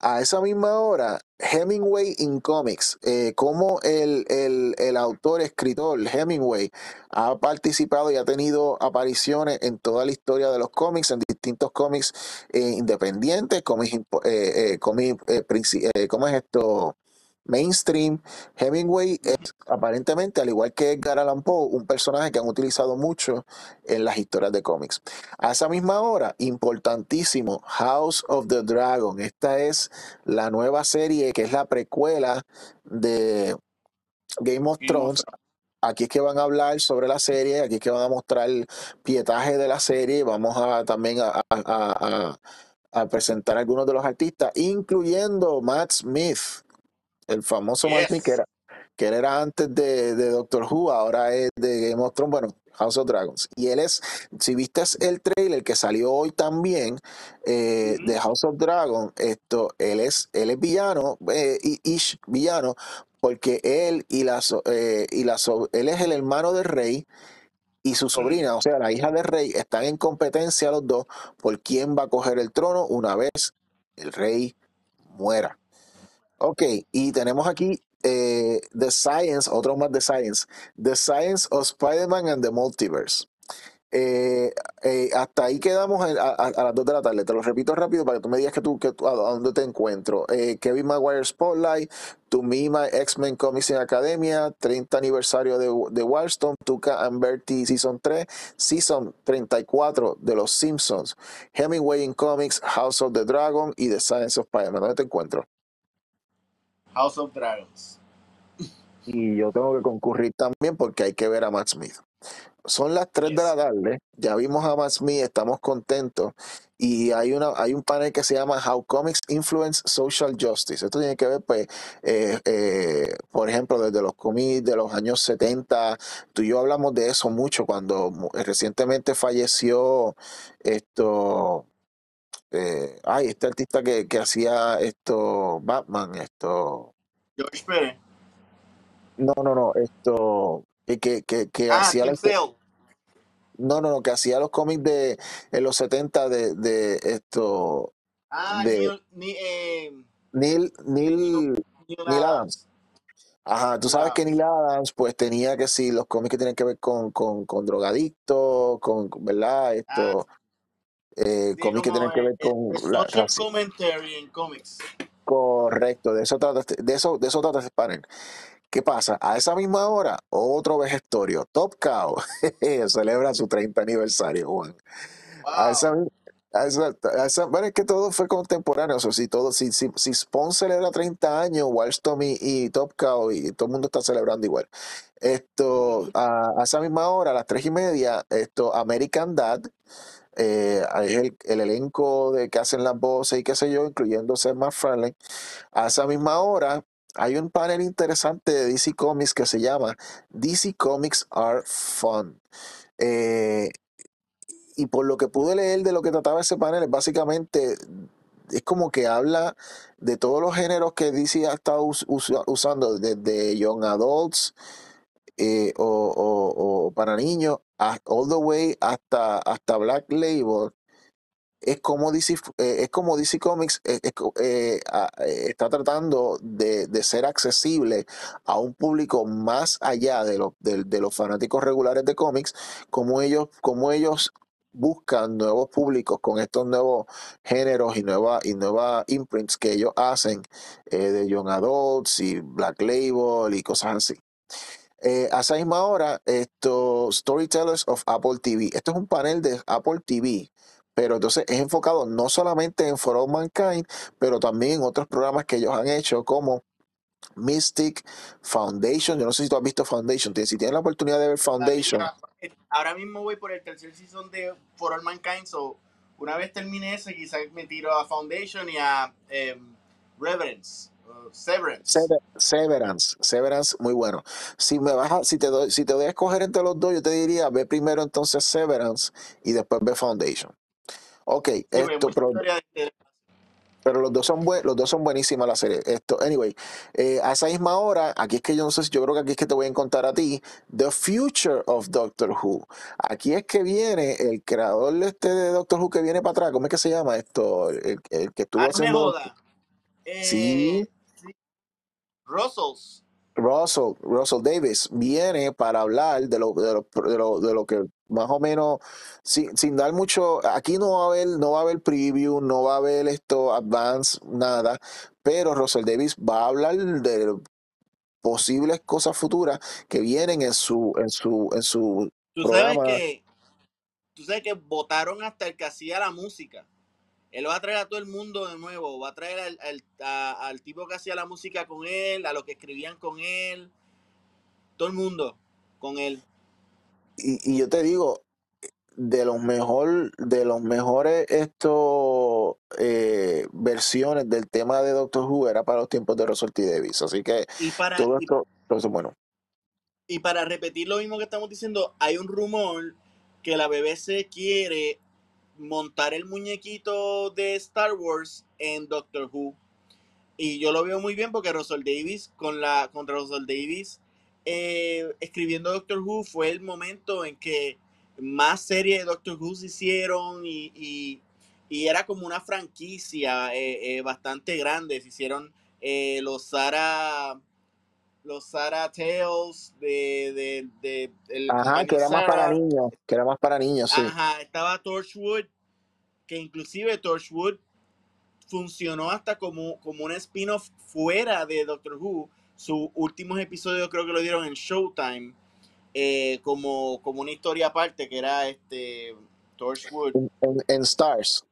S1: a esa misma hora, Hemingway in Comics, eh, como el, el, el autor, escritor Hemingway ha participado y ha tenido apariciones en toda la historia de los cómics, en distintos cómics eh, independientes, cómics, eh, eh, cómics, eh, eh, ¿cómo es esto? Mainstream. Hemingway es aparentemente, al igual que Edgar Allan Poe, un personaje que han utilizado mucho en las historias de cómics. A esa misma hora, importantísimo, House of the Dragon. Esta es la nueva serie que es la precuela de Game of Thrones. Aquí es que van a hablar sobre la serie, aquí es que van a mostrar el pietaje de la serie. Vamos a también a, a- a- a- a presentar algunos de los artistas, incluyendo Matt Smith, el famoso Smith que
S2: Yes.
S1: era, que él era antes de, de Doctor Who, ahora es de Game of Thrones, bueno, House of Dragons. Y él es, si viste el trailer que salió hoy también eh, de House of Dragon, esto, él es, él es villano, eh, y- ish, villano, porque él y la, eh, y la él es el hermano del rey y su sobrina, o sea, la hija del rey, están en competencia los dos por quién va a coger el trono una vez el rey muera. Ok, y tenemos aquí eh, The Science, otro más de Science, The Science of Spider-Man and the Multiverse. Eh, eh, hasta ahí quedamos a, las 2 de la tarde. Te lo repito rápido para que tú me digas que tú, que tú- a, dónde te encuentro. Kevin Maguire Spotlight, To Me, My X-Men Comics in Academia, 30 aniversario de, de Wildstorm, Tuca and Bertie Season 3, Season 34 de Los Simpsons, Hemingway in Comics, House of the Dragon y The Science of Spider-Man. ¿Dónde te encuentro?
S2: House of Dragons.
S1: Y yo tengo que concurrir también porque hay que ver a Matt Smith. Son las 3 de la tarde, ya vimos a Matt Smith, estamos contentos. Y hay, una, hay un panel que se llama How Comics Influence Social Justice. Esto tiene que ver, pues, eh, eh, por ejemplo, desde los cómics de los años 70. Tú y yo hablamos de eso mucho cuando recientemente falleció esto. Eh, ay, este artista que, que hacía esto, Batman, esto.
S2: George Pérez.
S1: No, no, no, esto. Que, que, que, que
S2: Ah,
S1: hacía. No, no, no, que hacía los cómics de en los 70 de, de esto
S2: Ah,
S1: de
S2: Neil, Neil, eh,
S1: Neil, Neil,
S2: Neil
S1: Adams. Ajá, tú sabes que
S2: Adams.
S1: Neil Adams pues tenía que sí, los cómics que tienen que ver con, con, con drogadictos, con, ¿verdad?
S2: Ah,
S1: Esto, eh,
S2: sí,
S1: cómics que tienen que
S2: el,
S1: ver
S2: el-
S1: con
S2: el
S1: la
S2: social
S1: raci-
S2: commentary en cómics.
S1: Correcto, de eso trata de eso, de eso trata panel. ¿Qué pasa? A esa misma hora, otro vejestorio, Top Cow, celebra su 30 aniversario, Juan. A esa,
S2: Wow.
S1: a esa- a esa- bueno, es que todo fue contemporáneo. O sea, si, todo, si, si, si Spawn celebra 30 años, Wildstorm y, y Top Cow, y todo el mundo está celebrando igual. Esto, a, a esa misma hora, a las 3 y media, esto, American Dad, eh, el, el elenco de que hacen las voces y qué sé yo, incluyendo Seth MacFarlane. A esa misma hora, hay un panel interesante de DC Comics que se llama DC Comics Are Fun. Eh, y por lo que pude leer de lo que trataba ese panel, es básicamente es como que habla de todos los géneros que DC ha estado us- usa- usando, desde young adults eh, o, o- para niños, all the way hasta, hasta Black Label. Es como DC, eh, es como DC Comics eh, eh, está tratando de, de ser accesible a un público más allá de, los de, de los fanáticos regulares de cómics, como ellos, como ellos buscan nuevos públicos con estos nuevos géneros y nuevas y nuevas imprints que ellos hacen de Young Adults y Black Label y cosas así. Eh, a esa misma hora, esto, Storytellers of Apple TV. Esto es un panel de Apple TV, pero entonces es enfocado no solamente en For All Mankind, pero también en otros programas que ellos han hecho, como Mystic, Foundation. Yo no sé si tú has visto Foundation. Si tienes la oportunidad de ver Foundation,
S2: Ahora mismo voy por el tercer season de For All Mankind, so una vez termine ese, quizás me tiro a Foundation y a em, Reverence, Severance.
S1: Sever- Severance, Severance, muy bueno. Si me vas a- si te doy, si te doy a escoger entre los dos, yo te diría, ve primero entonces Severance y después ve Foundation. Ok,
S2: Sí,
S1: esto, pero
S2: historia de-
S1: Pero los dos son buen, los dos son buenísimas las series. Esto, anyway, eh, a esa misma hora, aquí es que yo no sé yo creo que aquí es que te voy a encontrar a ti, The Future of Doctor Who. Aquí es que viene el creador de este de Doctor Who que viene para atrás, ¿cómo es que se llama esto? El, el que estuvo haciendo.
S2: joda.
S1: Sí,
S2: Eh, sí, Russells.
S1: Russell, Russell Davis viene para hablar de lo, de lo, de lo, de lo que más o menos, sin, sin dar mucho, aquí no va a haber, no va a haber preview, no va a haber esto, advance, nada, pero Russell Davis va a hablar de posibles cosas futuras que vienen en su, en su, en su
S2: Tú sabes
S1: programa.
S2: que, tú sabes que votaron hasta el que hacía la música. Él va a traer a todo el mundo de nuevo. Va a traer al, al- a- al tipo que hacía la música con él, a los que escribían con él. Todo el mundo con él.
S1: Y, y yo te digo, de los mejor, de los mejores estos eh, versiones del tema de Doctor Who era para los tiempos de Russell T. Davis. Así que
S2: Y para,
S1: todo esto, todo eso es bueno.
S2: y para repetir lo mismo que estamos diciendo, hay un rumor que la BBC quiere montar el muñequito de Star Wars en Doctor Who. Y yo lo veo muy bien porque Russell Davis, con la contra Russell Davis, eh, escribiendo Doctor Who, fue el momento en que más series de Doctor Who se hicieron y, y- era como una franquicia eh, eh, bastante grande. Se hicieron los Sarah los Sarah Tales de, de, de el
S1: Ajá, que era más para niños, que era más para niños, sí.
S2: Ajá, estaba Torchwood, que inclusive Torchwood funcionó hasta como, como un spin-off fuera de Doctor Who. Sus últimos episodios creo que lo dieron en Showtime, eh, como, como una historia aparte, que era este Torchwood,
S1: En, en- en Stars.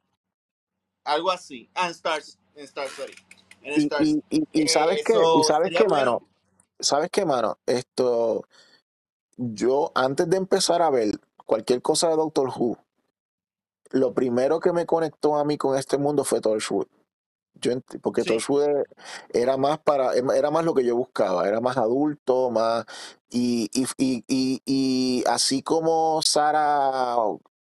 S2: algo así. Ah, en Stars, en Stars, sorry. En Stars.
S1: y, y, y sabes
S2: Eh,
S1: qué, y sabes
S2: bueno.
S1: mano, sabes qué, mano, esto, yo antes de empezar a ver cualquier cosa de Doctor Who, lo primero que me conectó a mí con este mundo fue Torchwood. Yo porque
S2: Sí,
S1: Torchwood e- era más para, em, era más lo que yo buscaba, era más adulto, más, y, y, y, y, y así como Sara,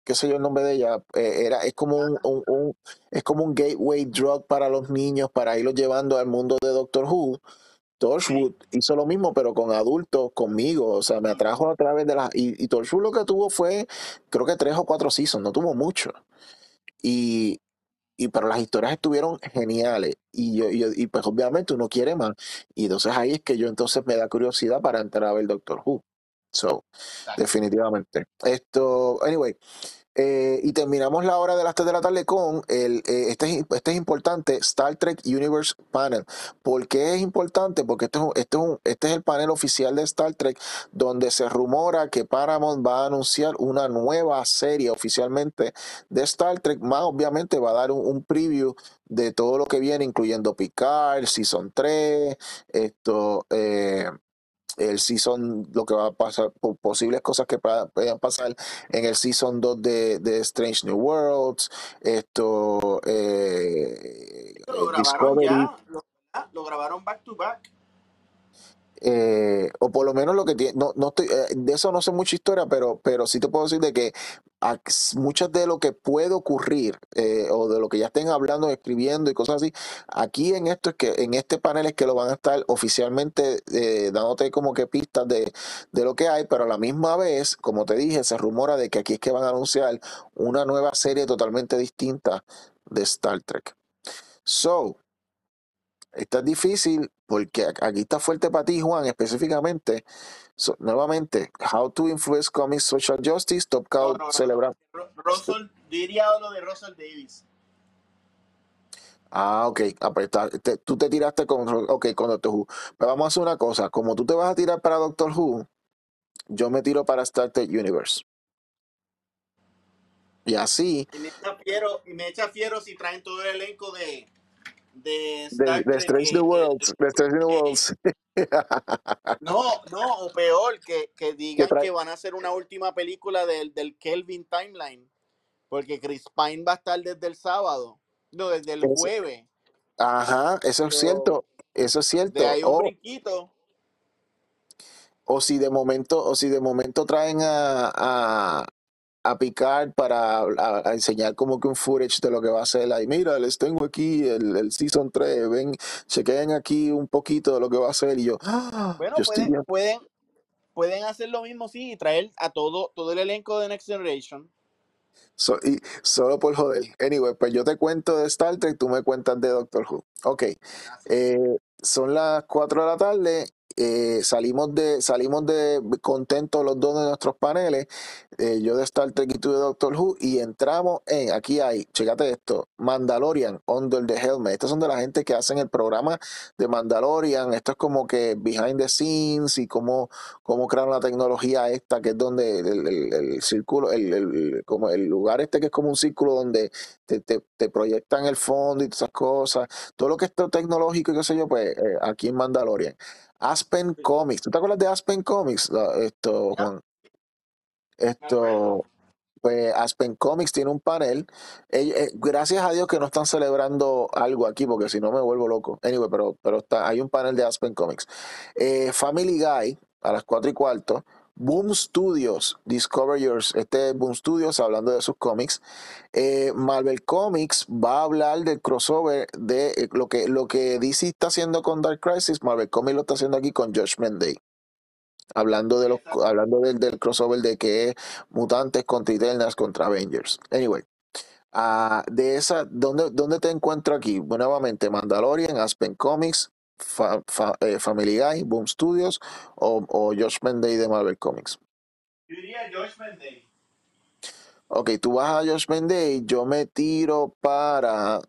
S1: qué sé yo el nombre de ella, eh, era, es como un, un- un- es como un gateway drug para los niños, para irlos llevando al mundo de Doctor Who. Torchwood hizo lo mismo, pero con adultos, conmigo, o sea, me atrajo a través de las, y, y Torchwood lo que tuvo fue, creo que tres o cuatro seasons, no tuvo mucho. Y, y pero las historias estuvieron geniales y yo, y yo- y pues obviamente uno quiere más. Y entonces ahí es que yo entonces me da curiosidad para entrar a ver Doctor Who. So definitivamente. Esto anyway eh, y terminamos la hora de las 3 de la tarde con el, eh, este, es, este es importante, Star Trek Universe Panel. ¿Por qué es importante? Porque este este, este es el panel oficial de Star Trek donde se rumora que Paramount va a anunciar una nueva serie oficialmente de Star Trek, más obviamente va a dar un, un preview de todo lo que viene, incluyendo Picard, Season 3, esto... eh, el season, lo que va a pasar, po- posibles cosas que puedan pasar en el season 2 de, de Strange New Worlds, esto, eh,
S2: lo grabaron
S1: Discovery,
S2: ya, lo, lo grabaron back to back.
S1: Eh, o por lo menos lo que tiene, no, no estoy, eh, de eso no sé mucha historia, pero, pero sí te puedo decir de que muchas de lo que puede ocurrir, eh, o de lo que ya estén hablando, escribiendo y cosas así, aquí en esto es que, en este panel es que lo van a estar oficialmente dándote como que pistas de, de lo que hay, pero a la misma vez, como te dije, se rumora de que aquí es que van a anunciar una nueva serie totalmente distinta de Star Trek. So, esta es difícil porque aquí está fuerte para ti, Juan, específicamente. So, nuevamente, How to Influence Comics Social Justice, Top Cow
S2: no, no.
S1: celebra.
S2: Russell, diría lo de Russell Davis.
S1: Ah, ok. Ah, pues está- te- tú te tiraste con, ok, con Doctor Who. Pero vamos a hacer una cosa. Como tú te vas a tirar para Doctor Who, yo me tiro para Star Trek Universe. Y así,
S2: Y me echa fiero, y me echa fiero si traen todo el elenco de, de
S1: de,
S2: Star
S1: de. Strange New Worlds, de Strange New Worlds.
S2: no, no, o peor, que, que digan que van a hacer una última película del, del Kelvin Timeline. Porque Chris Pine va a estar desde el sábado. No, desde el jueves.
S1: ajá, eso es cierto. Eso es
S2: de
S1: cierto.
S2: ahí un
S1: Oh,
S2: brinquito.
S1: o si de momento, o si de momento traen a, a, a picar para a, enseñar como que un footage de lo que va a ser. Ahí, mira, les tengo aquí el, el Season 3, ven, chequen aquí un poquito de lo que va a ser. Y yo, ¡Ah!
S2: bueno, pueden, pueden, pueden hacer lo mismo, sí, y traer a todo, todo el elenco de Next Generation
S1: y solo por joder. Anyway, pues yo te cuento de Star Trek, tú me cuentas de Doctor Who. Ok. Eh, son las 4 de la tarde eh, salimos de salimos de contentos los dos de nuestros paneles, eh, yo de Star Trek y tú de Doctor Who, y entramos en, aquí hay, checate esto, Mandalorian, Under the Helmet. Estos son de la gente que hacen el programa de Mandalorian. Esto es como que behind the scenes y cómo, cómo crearon la tecnología esta, que es donde el, círculo, el, como el lugar este que es como un círculo donde te, te, proyectan el fondo y todas esas cosas. Todo lo que es tecnológico y qué sé yo, pues eh, aquí en Mandalorian. Aspen Comics. ¿Tú te acuerdas de Aspen Comics? Esto, Juan. Esto, pues Aspen Comics tiene un panel. Eh, gracias a Dios que no están celebrando algo aquí, porque si no me vuelvo loco. Anyway, pero, pero está, hay un panel de Aspen Comics. Eh, Family Guy, a las cuatro y cuarto. Boom Studios, Discover Yours, este Boom Studios hablando de sus cómics. Eh, Marvel Comics va a hablar del crossover de eh, lo que, lo que DC está haciendo con Dark Crisis, Marvel Comics lo está haciendo aquí con Judgment Day. Hablando, de los, hablando del, del crossover de que es mutantes contra Eternals contra Avengers. Anyway, uh, de esa, ¿dónde, ¿dónde te encuentro aquí? Nuevamente, Mandalorian, Aspen Comics, eh, Family Guy, Boom Studios o, o Josh Day de Marvel Comics?
S2: Yo diría Josh Day.
S1: Ok, tú vas a Josh Day, yo me tiro para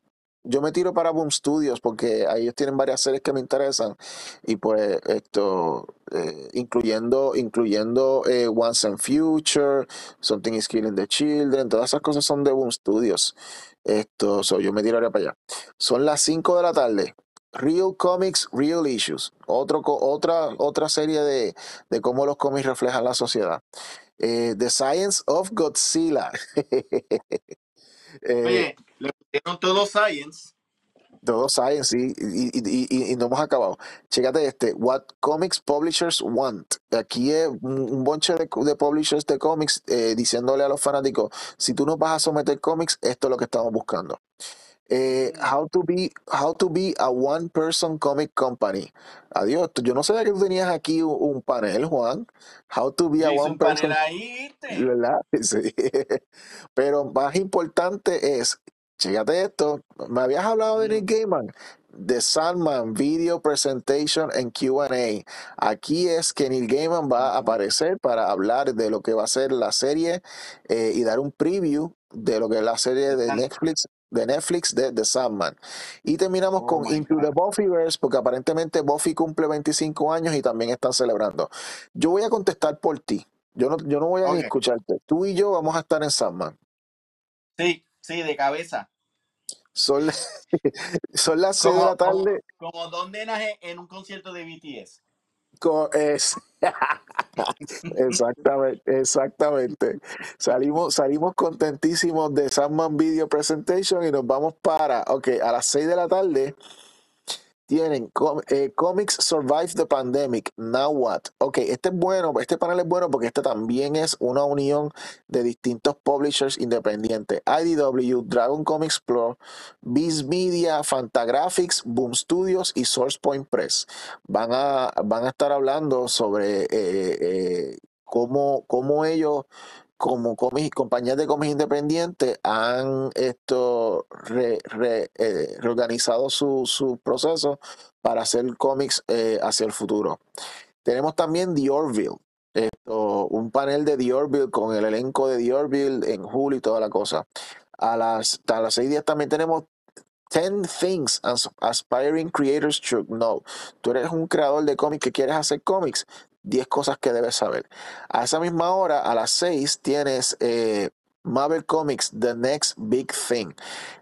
S1: yo me tiro para Boom Studios porque ellos tienen varias series que me interesan y pues esto eh, incluyendo incluyendo eh, Once and Future, Something is Killing the Children, todas esas cosas son de Boom Studios. Esto, so, yo me tiraría para allá. Son las 5 de la tarde. Real Comics, Real Issues. Otro, otra, otra serie de, de cómo los cómics reflejan la sociedad. Eh, The Science of Godzilla.
S2: eh, Oye, le pusieron todo Science.
S1: Todo Science, sí, y, y, y, no hemos acabado. Chécate este, What Comics Publishers Want. Aquí es un, bonche de, de, publishers de cómics eh, diciéndole a los fanáticos, si tú no vas a someter cómics, esto es lo que estamos buscando. Eh, how to be how to be a one person comic company. Adiós, yo no sabía que tú tenías aquí un, panel, Juan. How to be a one person.
S2: Ahí,
S1: ¿verdad? Sí. Pero más importante es, chécate esto, me habías hablado de Nick Gaiman, de Sandman Video Presentation en Q&A. Aquí es que Neil Gaiman va a aparecer para hablar de lo que va a ser la serie eh, y dar un preview de lo que es la serie de Netflix de Netflix de The Sandman. Y terminamos oh con Into the Buffyverse, porque aparentemente Buffy cumple 25 años y también están celebrando. Yo voy a contestar por ti. Yo no, yo no voy a escucharte. Tú y yo vamos a estar en Sandman.
S2: Sí, sí, de cabeza.
S1: Son, son las 6 de la tarde.
S2: Como, dos nenas en un concierto de BTS.
S1: Es, exactamente, exactamente. Salimos, salimos contentísimos de Sandman Video Presentation y nos vamos para, ok, a las 6 de la tarde tienen eh, Comics Survive the Pandemic, Now What. Ok, este es bueno, este panel es bueno porque este también es una unión de distintos publishers independientes. IDW, Dragon Comics Pro, Beast Media, Fantagraphics, Boom Studios y SourcePoint Press. Van a, van a estar hablando sobre eh, eh, cómo, cómo ellos como compañías de cómics independientes han esto re, eh, reorganizado su, su, proceso para hacer cómics eh, hacia el futuro. Tenemos también The Orville, esto, un panel de The Orville con el elenco de The Orville en julio y toda la cosa. A las, a las seis días también tenemos 10 things aspiring creators should know. Tú eres un creador de cómics que quieres hacer cómics. 10 cosas que debes saber. A esa misma hora, a las 6, tienes eh, Marvel Comics, The Next Big Thing.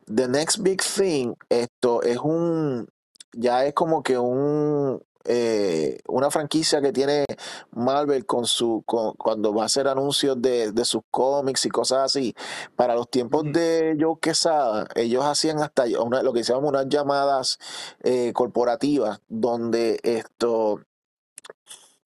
S1: The Next Big Thing, esto es un, ya es como que un, eh, una franquicia que tiene Marvel con su cuando va a hacer anuncios de, sus cómics y cosas así. Para los tiempos de Joe Quesada, ellos hacían hasta lo que se llaman unas llamadas eh, corporativas, donde esto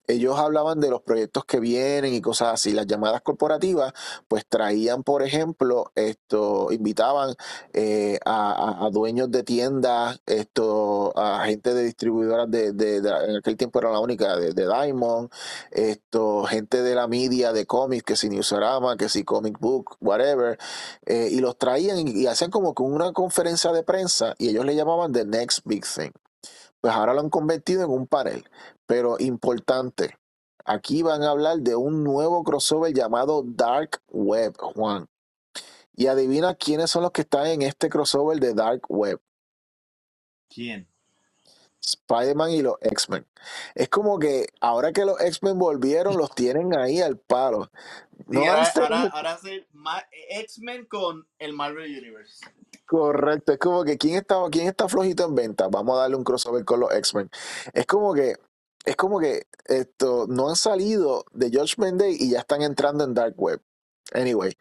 S1: ellos hablaban de los proyectos que vienen y cosas así. Las llamadas corporativas, pues traían, por ejemplo, esto, invitaban eh, a, dueños de tiendas, esto, a gente de distribuidoras de, de- de- en aquel tiempo era la única, de, de Diamond, esto, gente de la media, de cómics, que si Newsarama, que si Comic Book, whatever, eh, y los traían y, y hacían como que una conferencia de prensa y ellos le llamaban The Next Big Thing. Pues ahora lo han convertido en un panel, pero importante. Aquí van a hablar de un nuevo crossover llamado Dark Web, Juan. Y adivina quiénes son los que están en este crossover de Dark Web.
S2: ¿Quién?
S1: Spider-Man y los X-Men. Es como que ahora que los X-Men volvieron, los tienen ahí al palo. No
S2: ahora, ahora, ahora hace ma- X-Men con el Marvel Universe.
S1: Correcto, es como que ¿quién está, quién está flojito en venta? Vamos a darle un crossover con los X-Men. Es como que, es como que esto no han salido de Judgment Day y ya están entrando en Dark Web. Anyway,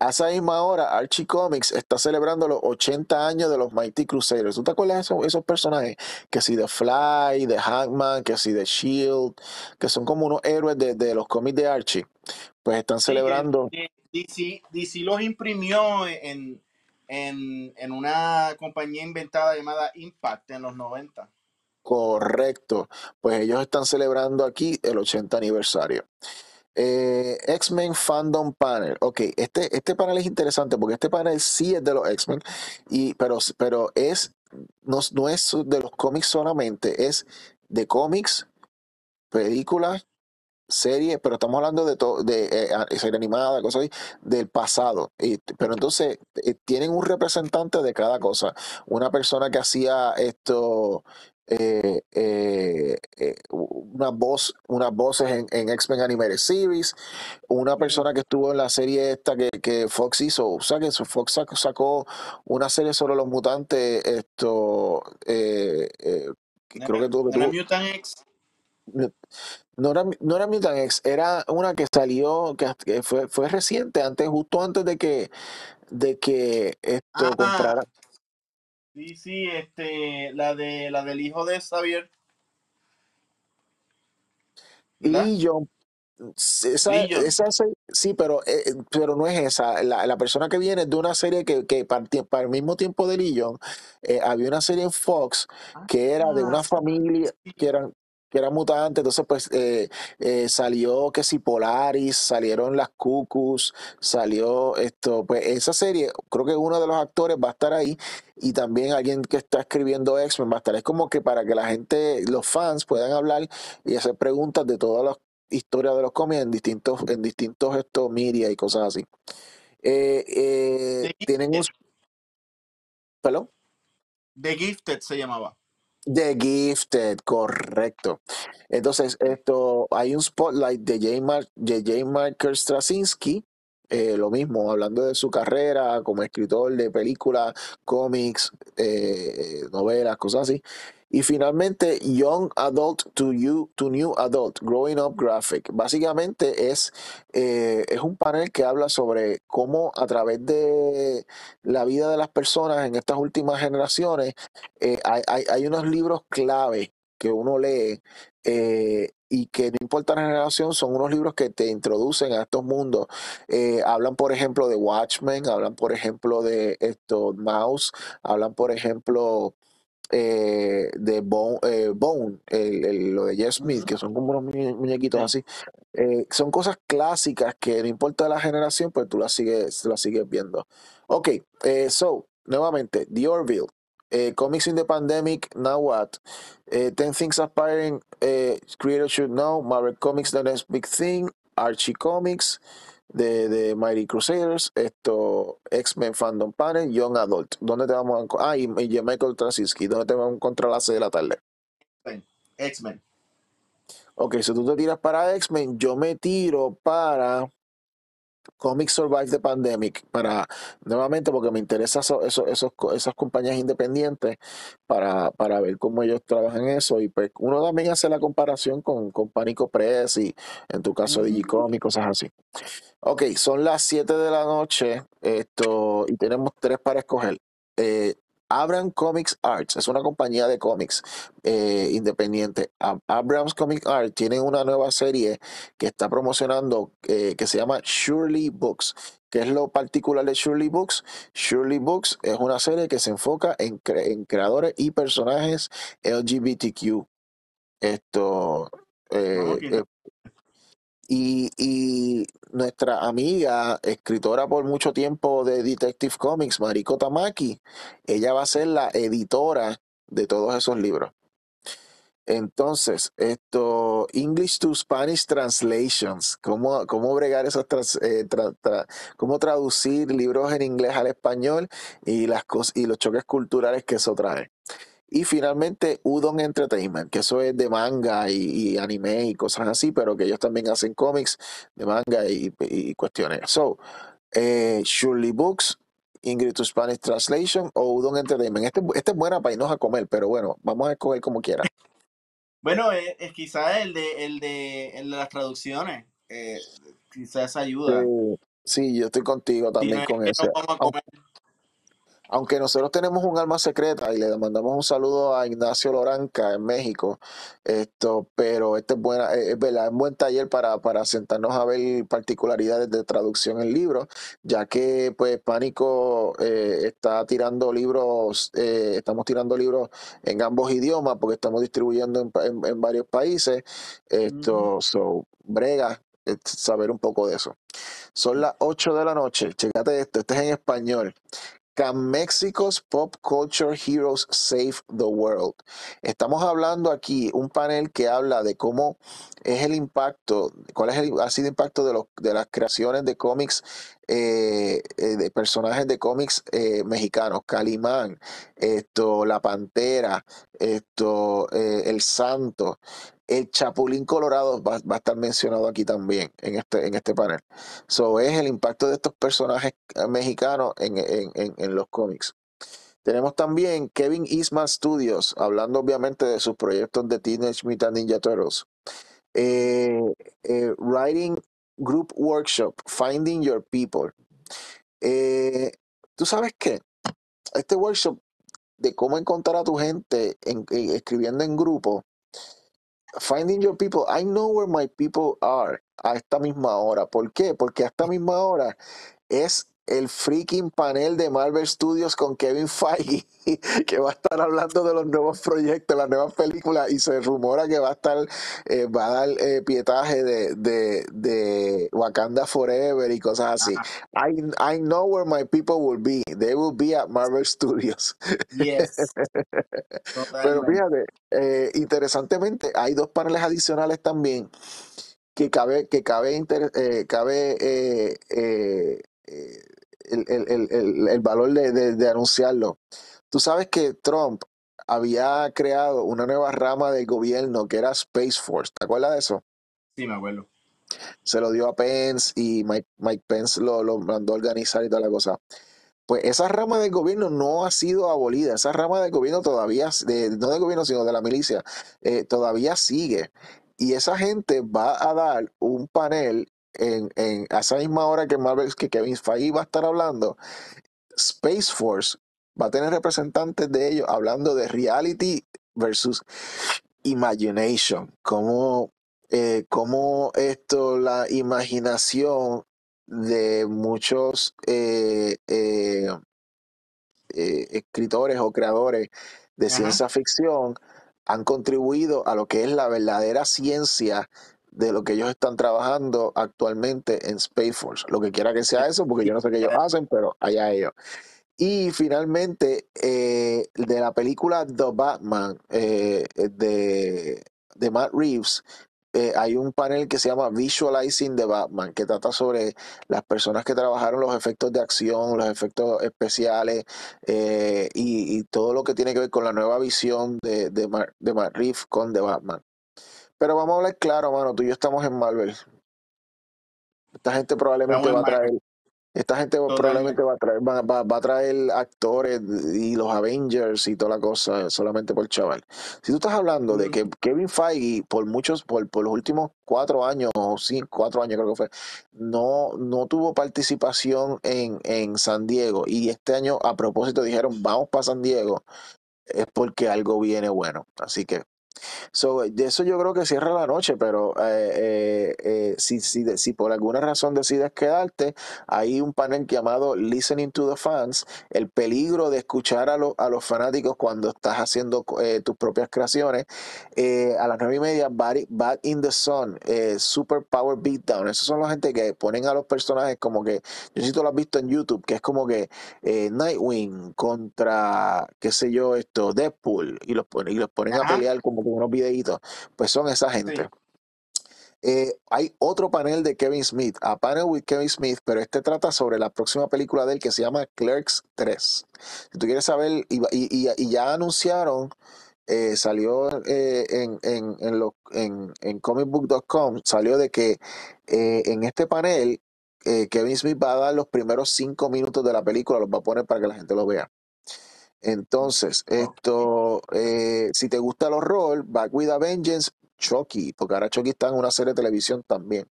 S1: a esa misma hora, Archie Comics está celebrando los 80 años de los Mighty Crusaders. ¿Tú te acuerdas de esos, esos personajes? Que si de Fly, de Hangman, que si de Shield, que son como unos héroes de, de los cómics de Archie. Pues están celebrando.
S2: DC, DC los imprimió en, en, en una compañía inventada llamada Impact en los 90.
S1: Correcto. Pues ellos están celebrando aquí el 80 aniversario. Eh, X-Men Fandom Panel. Ok, este, este panel es interesante porque este panel sí es de los X-Men, pero, pero es, no, no es de los cómics solamente, es de cómics, películas, series, pero estamos hablando de todo, de eh, serie animada, cosas así, del pasado. Y- pero entonces eh, tienen un representante de cada cosa. Una persona que hacía esto, eh, eh, eh, una voz, unas voces en, en X-Men Animated Series, una persona que estuvo en la serie esta que, que Fox hizo, o sea que Fox sacó, sacó una serie sobre los mutantes, esto, eh, eh,
S2: ¿No
S1: creo
S2: era,
S1: que tuvo,
S2: no
S1: tuvo,
S2: Mutant X?
S1: no era, no era Mutant X, era una que salió, que, que fue, fue reciente, antes, justo antes de que, de que esto
S2: Ah,
S1: comprara.
S2: Sí, sí, este, la de la del hijo de Xavier, ¿verdad?
S1: Sí, esa, esa sí, pero, eh, eh, pero no es esa. La, la persona que viene es de una serie que, que para, el tie- para el mismo tiempo de Legion, eh, había una serie en Fox que era de
S2: Ah,
S1: una familia que eran que era mutante, entonces pues eh, eh, salió que si Polaris, salieron las Cucus, salió esto, pues esa serie, creo que uno de los actores va a estar ahí y también alguien que está escribiendo X-Men va a estar, es como que para que la gente, los fans puedan hablar y hacer preguntas de todas las historias de los cómics en distintos, en distintos estos media y cosas así. Eh, eh, tienen un, perdón,
S2: The Gifted se llamaba.
S1: The Gifted, correcto. Entonces, esto, hay un spotlight de J. De. Marker Straczynski, eh, lo mismo, hablando de su carrera como escritor de películas, cómics, eh, novelas, cosas así. Y finalmente, Young Adult to You, to New Adult, Growing Up Graphic. Básicamente es, eh, es un panel que habla sobre cómo a través de la vida de las personas en estas últimas generaciones, eh, hay, hay, unos libros clave que uno lee eh, y que no importa la generación, son unos libros que te introducen a estos mundos. Hablan, por ejemplo, de Watchmen, hablan, por ejemplo, de esto, Mouse, hablan, por ejemplo, eh, de Bone, eh, Bone el- el- lo de Jeff Smith, que son como unos muñe- muñequitos
S2: Sí.
S1: así. Eh, son cosas clásicas que no importa la generación, pues tú las sigues, las sigues viendo. Ok, so, nuevamente, The Orville, eh, Comics in the Pandemic, Now What, eh, 10 Things Aspiring eh, Creators Should Know, Marvel Comics, The Next Big Thing, Archie Comics, de, de Mighty Crusaders, esto, X-Men Fandom Panel, Young Adult. ¿Dónde te vamos a encontrar? Ah, y, y Michael Trasinski, ¿dónde te vamos a encontrar a las 6 de la tarde?
S2: X-Men.
S1: Ok, si tú te tiras para X-Men, yo me tiro para Comics Survive the Pandemic, para nuevamente porque me interesa eso, eso- esos, esas compañías independientes para, para ver cómo ellos trabajan eso y pues uno también hace la comparación con, con Pánico Press y en tu caso
S2: Ujú.
S1: Digicomic, cosas así. Ok, son las 7 de la noche esto, y tenemos tres para escoger. Eh, Abrams Comics Arts es una compañía de cómics eh, independiente. Abrams Comic Arts tiene una nueva serie que está promocionando eh, que se llama Surely Books. ¿Qué es lo particular de Surely Books? Surely Books es una serie que se enfoca en, creadores y personajes LGBTQ. Esto. Eh, y, nuestra amiga, escritora por mucho tiempo de Detective Comics, Mariko Tamaki, ella va a ser la editora de todos esos libros. Entonces, esto, English to Spanish Translations, cómo, cómo bregar esas, eh, cómo traducir libros en inglés al español y, las y los choques culturales que eso trae. Y finalmente Udon Entertainment, que eso es de manga y, anime y cosas así, pero que ellos también hacen cómics de manga y, cuestiones. So, eh, Surely Books, Ingrid to Spanish Translation o Udon Entertainment. Este, este es buena para irnos a comer, pero bueno, vamos a escoger como quiera.
S2: Bueno, es, quizás el de, el, de, el de las traducciones. Eh, quizás ayuda.
S1: Sí, yo estoy contigo también con eso aunque nosotros tenemos un alma secreta y le mandamos un saludo a Ignacio Loranca en México, esto, pero este es buena, es, verdad, un buen taller para, para sentarnos a ver particularidades de traducción en libros, ya que pues Pánico eh, está tirando libros, eh, estamos tirando libros en ambos idiomas porque estamos distribuyendo en, varios países. Esto, so, brega, eh, saber un poco de eso. Son las 8 de la noche, checate esto, este es en español. Can Mexico's Pop Culture Heroes Save the World? Estamos hablando aquí un panel que habla de cómo es el impacto, cuál es el, ha sido el impacto de, los, de las creaciones de cómics, eh, eh, de personajes de cómics eh, mexicanos, Calimán, esto, La Pantera, esto, El Santo, el Chapulín Colorado va, a estar mencionado aquí también en este, en este panel. So, es el impacto de estos personajes mexicanos en, los cómics. Tenemos también Kevin Eastman Studios, hablando obviamente de sus proyectos de Teenage Mutant Ninja Turtles. Writing Group Workshop, Finding Your People. Eh, ¿Tú sabes qué? Este workshop de cómo encontrar a tu gente escribiendo en grupo Finding Your People, I know where my people are a esta misma hora. ¿Por qué? Porque a esta misma hora es el freaking panel de Marvel Studios con Kevin Feige, que va a estar hablando de los nuevos proyectos, las nuevas películas, y se rumora que va a estar, eh, va a dar eh, pietaje de, de, de, Wakanda Forever y cosas así. I, I know where my people will be. They will be at Marvel Studios. Yes. Pero fíjate, eh, interesantemente, hay dos paneles adicionales también que cabe, que cabe, cabe el, valor de, anunciarlo. Tú sabes que Trump había creado una nueva rama del gobierno que era Space Force. ¿Te acuerdas de eso?
S2: Sí, me acuerdo.
S1: Se lo dio a Pence y Mike, Mike Pence lo, lo mandó a organizar y toda la cosa. Pues esa rama del gobierno no ha sido abolida. Esa rama del gobierno todavía, de, no del gobierno, sino de la milicia, eh, todavía sigue. Y esa gente va a dar un panel en, en a esa misma hora que Marvel, que Kevin Feige va a estar hablando, Space Force va a tener representantes de ellos hablando de reality versus imagination, como, eh, como esto, la imaginación de muchos eh, eh, escritores o creadores de ciencia ficción han contribuido a lo que es la verdadera ciencia de lo que ellos están trabajando actualmente en Space Force. Lo que quiera que sea eso, porque yo no sé qué ellos hacen, pero allá ellos. Y finalmente, eh, de la película The Batman eh, de, de, Matt Reeves, eh, hay un panel que se llama Visualizing the Batman, que trata sobre las personas que trabajaron los efectos de acción, los efectos especiales y, todo lo que tiene que ver con la nueva visión de, de Matt Reeves con The Batman. Pero vamos a hablar claro, mano. Tú y yo estamos en Marvel. Esta gente probablemente va a traer. Esta gente probablemente va a traer, va, va, a traer actores y los Avengers y toda la cosa solamente por chaval. Si tú estás hablando de que Kevin Feige por muchos, por, por los últimos cuatro años o cinco, cuatro años creo que fue, no, no tuvo participación en, en San Diego y este año a propósito dijeron vamos para San Diego, es porque algo viene bueno. Así que So, de eso yo creo que cierra la noche, pero eh, eh, eh, si, si, si, por alguna razón decides quedarte, hay un panel llamado Listening to the Fans, el peligro de escuchar a, a los fanáticos cuando estás haciendo tus propias creaciones. a las nueve y media, Bad, in the Sun, Super Power Beatdown. Esos son la gente que ponen a los personajes como que, yo si tú lo has visto en YouTube, que es como que Nightwing contra, qué sé yo, esto, Deadpool, y los, y los ponen a pelear como unos videitos, pues son esa gente. Eh, hay otro panel de Kevin Smith, a panel with Kevin Smith, pero este trata sobre la próxima película de él que se llama Clerks 3. Si tú quieres saber, y, ya anunciaron, eh, salió eh, en, en, en, en, comicbook.com, salió de que en este panel Kevin Smith va a dar los primeros cinco minutos de la película, los va a poner para que la gente lo vea. Entonces, esto, eh, si te gusta el horror, Back with a Vengeance, Chucky, porque ahora Chucky está en una serie de televisión también.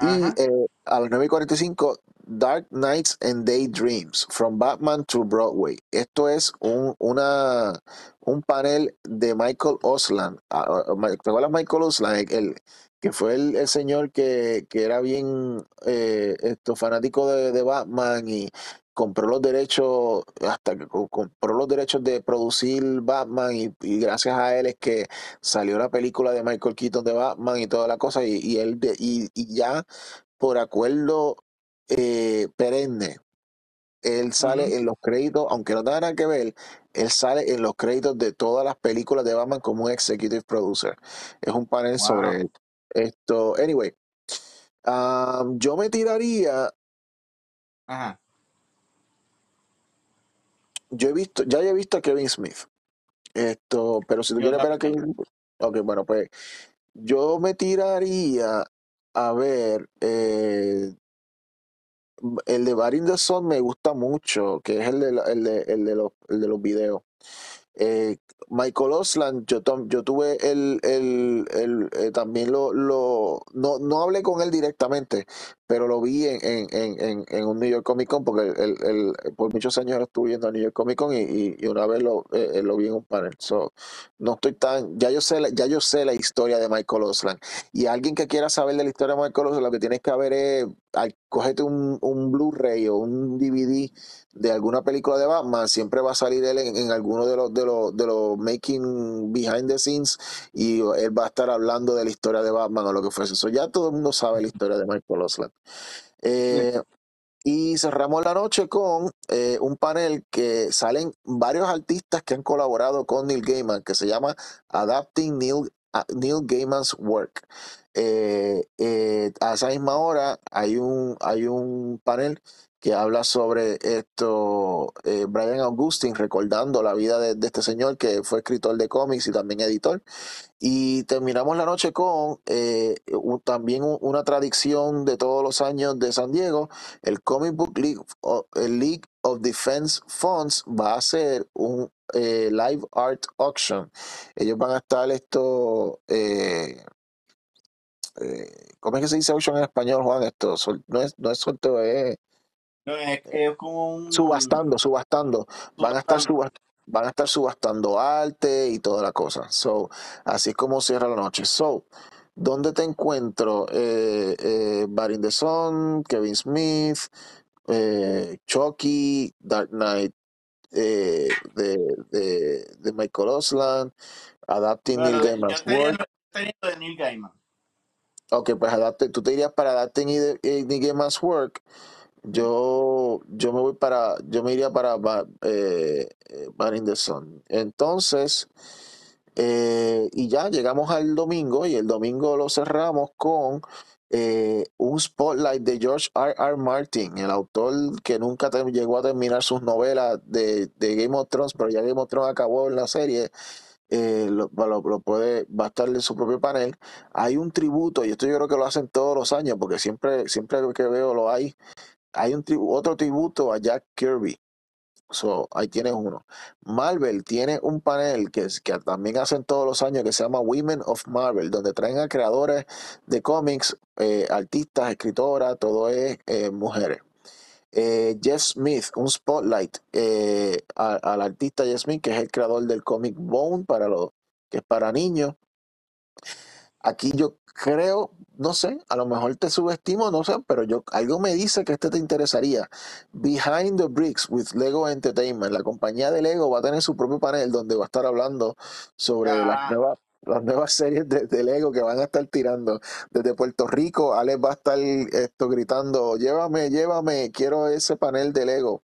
S1: Y eh, a las 9.45, Dark Nights and Daydreams, From Batman to Broadway. Esto es un, una, un panel de Michael Osland. Ah, ¿Te acuerdas Michael Osland? El, que fue el, señor que, era bien eh, esto, fanático de, de, Batman y compró los derechos, hasta que compró los derechos de producir Batman y, gracias a él es que salió la película de Michael Keaton de Batman y toda la cosa y, él y, ya por acuerdo eh, perenne él sale en los créditos, aunque no tenga nada que ver, él sale en los créditos de todas las películas de Batman como un executive producer. Es un panel sobre esto. Anyway, yo me tiraría Ajá yo he visto, ya he visto a Kevin Smith. Esto, pero si tú quieres ver a Kevin Smith, ok, bueno, pues yo me tiraría a ver eh, el de Bar the Sun me gusta mucho, que es el de, el de, el de, los, el de los videos. Eh, Michael Osland, yo, yo tuve el, el, el eh, también lo, lo no, no hablé con él directamente, pero lo vi en, en, en, en un New York Comic Con, porque por muchos años estuve viendo a New York Comic Con y, una vez lo, eh, lo vi en un panel. So, no estoy tan, ya yo sé, ya yo sé la historia de Michael Osland. Y alguien que quiera saber de la historia de Michael Osland, lo que tienes que ver es, cógete un, un Blu-ray o un DVD de alguna película de Batman, siempre va a salir él en, alguno de los, de los, de los making behind the scenes y él va a estar hablando de la historia de Batman o lo que fuese. Eso ya todo el mundo sabe la historia de Michael Osland. Eh, y cerramos la noche con eh, un panel que salen varios artistas que han colaborado con Neil Gaiman, que se llama Adapting Neil, Neil Gaiman's Work. Eh, a esa misma hora hay un, hay un panel que habla sobre esto, Brian Augustin, recordando la vida de, este señor que fue escritor de cómics y también editor. Y terminamos la noche con eh, también una tradición de todos los años de San Diego. El Comic Book League, el League of Defense Funds va a hacer un eh, live art auction. Ellos van a estar esto... Eh, ¿Cómo es que se dice auction en español, Juan? Esto no es, no es sorteo, es... como un... Subastando, subastando. Van a estar subastando van a estar subastando arte y toda la cosa. So, así es como cierra la noche. So, ¿dónde te encuentro? Eh, eh, Bar the Sun, Kevin Smith, eh, Chucky, Dark Knight eh, de, de, de, Michael Osland, Adapting Neil Gaiman's Work. De Neil Gaiman. Ok, pues adapte, tú te irías para Adapting Neil Gaiman's Work yo, yo me voy para, yo me iría para eh, in the Sun. Entonces, eh, y ya llegamos al domingo y el domingo lo cerramos con eh, un spotlight de George R. R. Martin, el autor que nunca llegó a terminar sus novelas de, Game of Thrones, pero ya Game of Thrones acabó en la serie. Eh, lo, puede, va a su propio panel. Hay un tributo, y esto yo creo que lo hacen todos los años, porque siempre, siempre que veo lo hay, hay un otro tributo a Jack Kirby. Ahí tienes uno. Marvel tiene un panel que, también hacen todos los años que se llama Women of Marvel, donde traen a creadores de cómics, eh, artistas, escritoras, todo es eh, mujeres. Eh, Jeff Smith, un spotlight al artista Jeff Smith, que es el creador del cómic Bone, para los, que es para niños. Aquí yo creo, no sé, a lo mejor te subestimo, no sé, pero yo algo me dice que este te interesaría. Behind the Bricks with Lego Entertainment, la compañía de Lego va a tener su propio panel donde va a estar hablando sobre las
S2: Ah,
S1: nuevas las nuevas series de, de Lego que van a estar tirando desde Puerto Rico. Alex va a estar esto gritando, llévame, llévame, quiero ese panel de Lego.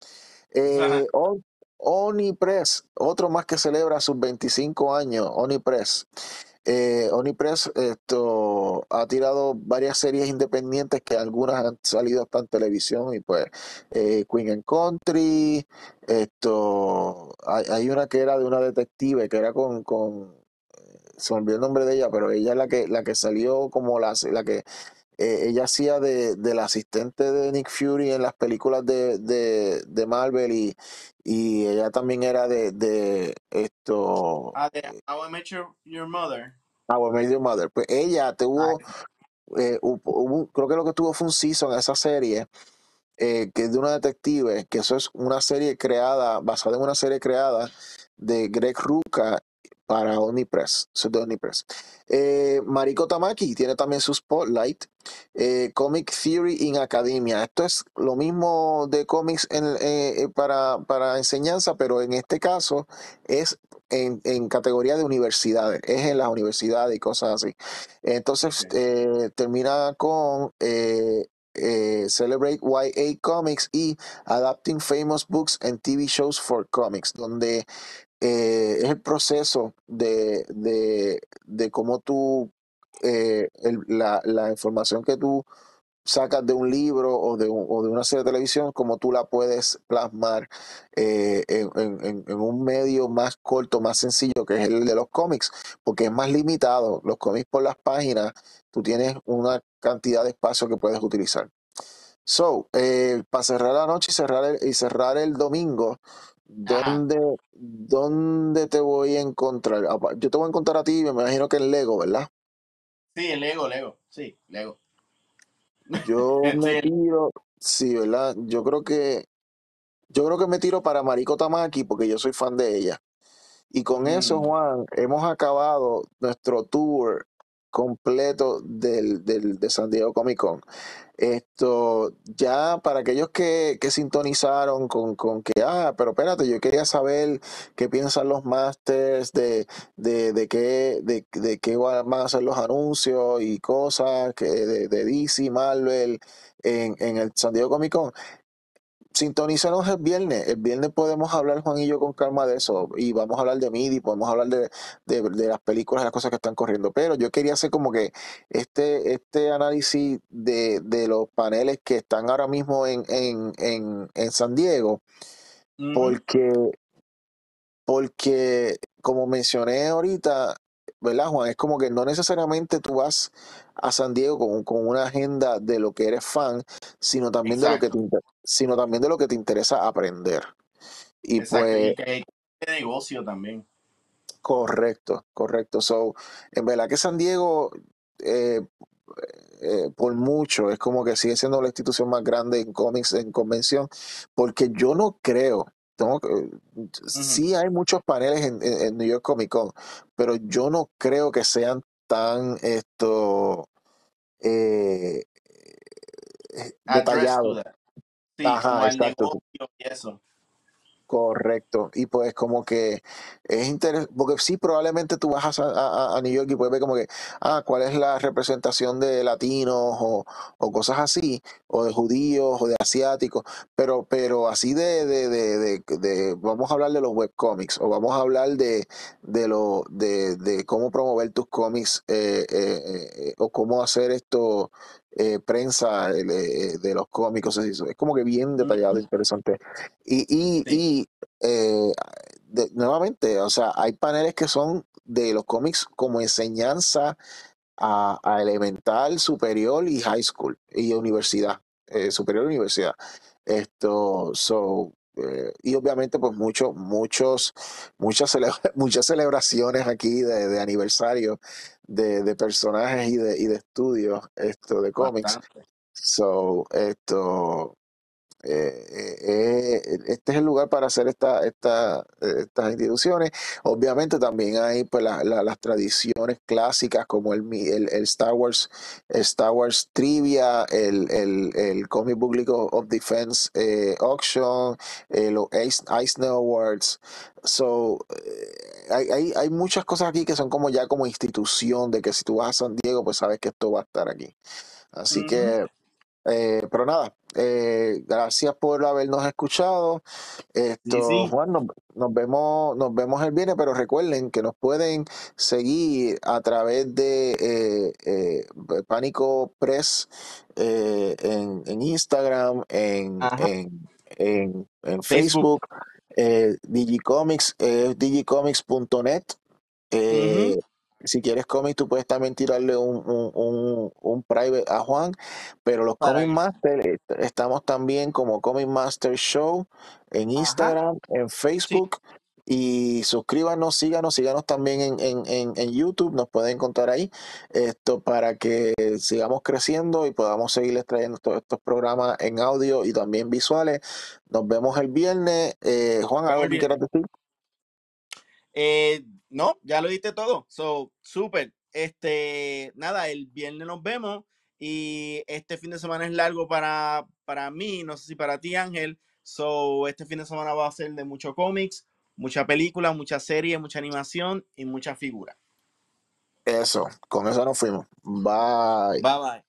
S1: Eh, On- Onipress, otro más que celebra sus 25 años, Onipress. Eh, Onipress esto, ha tirado varias series independientes que algunas han salido hasta en televisión y pues eh, Queen and Country, esto, hay, hay una que era de una detective que era con, con se me olvidó el nombre de ella, pero ella es la que, la que salió como la, la que eh, ella hacía de, del asistente de Nick Fury en las películas de, de, de Marvel y, y ella también era de, de esto,
S2: ah, de I Met Your, Your Mother.
S1: Our Major Mother. Pues ella
S2: Ah,
S1: tuvo, eh, hubo- creo que lo que tuvo fue un season esa serie eh, que es de una detective, que eso es una serie creada, basada en una serie creada de Greg Rucka para es de Omnipress. Eh, Mariko Tamaki tiene también su Spotlight. Eh, Comic Theory in Academia. Esto es lo mismo de cómics eh, para, para enseñanza, pero en este caso es en, en categoría de universidades, es en las universidades y cosas así. Entonces eh, termina con eh, Celebrate YA Comics y Adapting Famous Books and TV Shows for Comics, donde eh, es el proceso de, de, de cómo tú, eh, la, la información que tú sacas de un libro o de, un- o de una serie de televisión, cómo tú la puedes plasmar eh, en, en- en- en un medio más corto, más sencillo, que es el de los cómics, porque es más limitado. Los cómics por las páginas, tú tienes una cantidad de espacio que puedes utilizar. So, eh, para cerrar la noche y cerrar el, y cerrar el domingo,
S2: Ajá.
S1: ¿dónde, ¿dónde te voy a encontrar? Ah, Yo te voy a encontrar a ti, me imagino que en Lego, ¿verdad?
S2: Sí, el Lego, Lego. Sí, Lego.
S1: Yo me tiro, sí, ¿verdad? Yo creo que, yo creo que me tiro para Mariko Tamaki porque yo soy fan de ella. Y con eso,
S2: mm,
S1: Juan, hemos acabado nuestro tour completo del, del, de San Diego Comic Con. Esto, ya para aquellos que, que sintonizaron con, con que, ah, pero espérate, yo quería saber qué piensan los masters de, de, de qué, de, de qué van a ser los anuncios y cosas que de, de DC, Marvel en, en el San Diego Comic Con. Sintonízanos el viernes. El viernes podemos hablar, Juan y yo, con calma de eso. Y vamos a hablar de MIDI, podemos hablar de, de, de las películas, de las cosas que están corriendo. Pero yo quería hacer como que este, este análisis de, de los paneles que están ahora mismo en, en, en, en San Diego, porque, porque, como mencioné ahorita, ¿verdad, Juan? Es como que no necesariamente tú vas a San Diego con, con una agenda de lo que eres fan, sino también de lo que te,
S2: Exacto,
S1: inter- sino también de lo que te interesa aprender. Y
S2: exacto.
S1: pues,
S2: Y que de negocio también.
S1: correcto, correcto. So, en verdad que San Diego, eh, eh, por mucho, es como que sigue siendo la institución más grande en cómics, en convención, porque yo no creo, tengo que- sí hay muchos paneles en, en- en New York Comic Con, pero yo no creo que sean tan esto eh, eh,
S2: Sí,
S1: Ajá, exacto.
S2: y eso.
S1: Correcto. Y pues como que es interesante, porque sí, probablemente tú vas a, a- a- New York y puedes ver como que, ah, cuál es la representación de latinos o, o cosas así, o de judíos o de asiáticos, pero, pero así de, de, de, de, vamos a hablar de los webcomics o vamos a hablar de, de, lo, de, de cómo promover tus cómics eh, eh, eh, o cómo hacer esto. Eh, prensa eh, de, de los cómicos, es como que bien detallado,
S2: Ujú,
S1: interesante. Y, y,
S2: Sí,
S1: y eh, de- nuevamente, o sea, hay paneles que son de los cómics como enseñanza a, a elemental, superior y high school y universidad. eh, superior universidad. Esto, so, eh, y obviamente, pues muchos, muchos, muchas, muchas celebraciones aquí de, aniversario de, personajes y de, y de estudios esto, de cómics. So, esto, eh, eh, eh, este es el lugar para hacer esta, esta, estas instituciones. Obviamente también hay pues, las tradiciones clásicas como el, el, Star Wars Star Wars Trivia, el, el, el Comic Book of Defense Auction, los Eisner Awards. So, hay, hay, hay, muchas cosas aquí que son como ya como institución de que si tú vas a San Diego, pues sabes que esto va a estar aquí. Así que eh, pero nada, eh, gracias por habernos escuchado. Esto, Juan, nos, vemos, nos vemos el viernes, pero recuerden que nos pueden seguir a través de eh, Pánico Press en, Instagram, en, en, en, Facebook, Digicomics, digicomics.net. Si quieres cómics, tú puedes también tirarle un, un, un, private a Juan. Pero los Comic Master, eh, estamos también como Comic Master Show en Instagram, en Facebook. Y suscríbanos, síganos, síganos también en, en, en, YouTube, nos pueden encontrar ahí, esto para que sigamos creciendo y podamos seguir trayendo todos estos programas en audio y también visuales. Nos vemos el viernes. Eh, Juan, ¿algo que quieras decir?
S2: Eh, no, ya lo diste todo. So, súper. Este, nada, el viernes nos vemos y este fin de semana es largo para, para mí, no sé si para ti, Ángel. So, este fin de semana va a ser de mucho cómics, mucha película, mucha serie, mucha animación y mucha figura.
S1: Eso, con eso nos fuimos. Bye.
S2: Bye bye.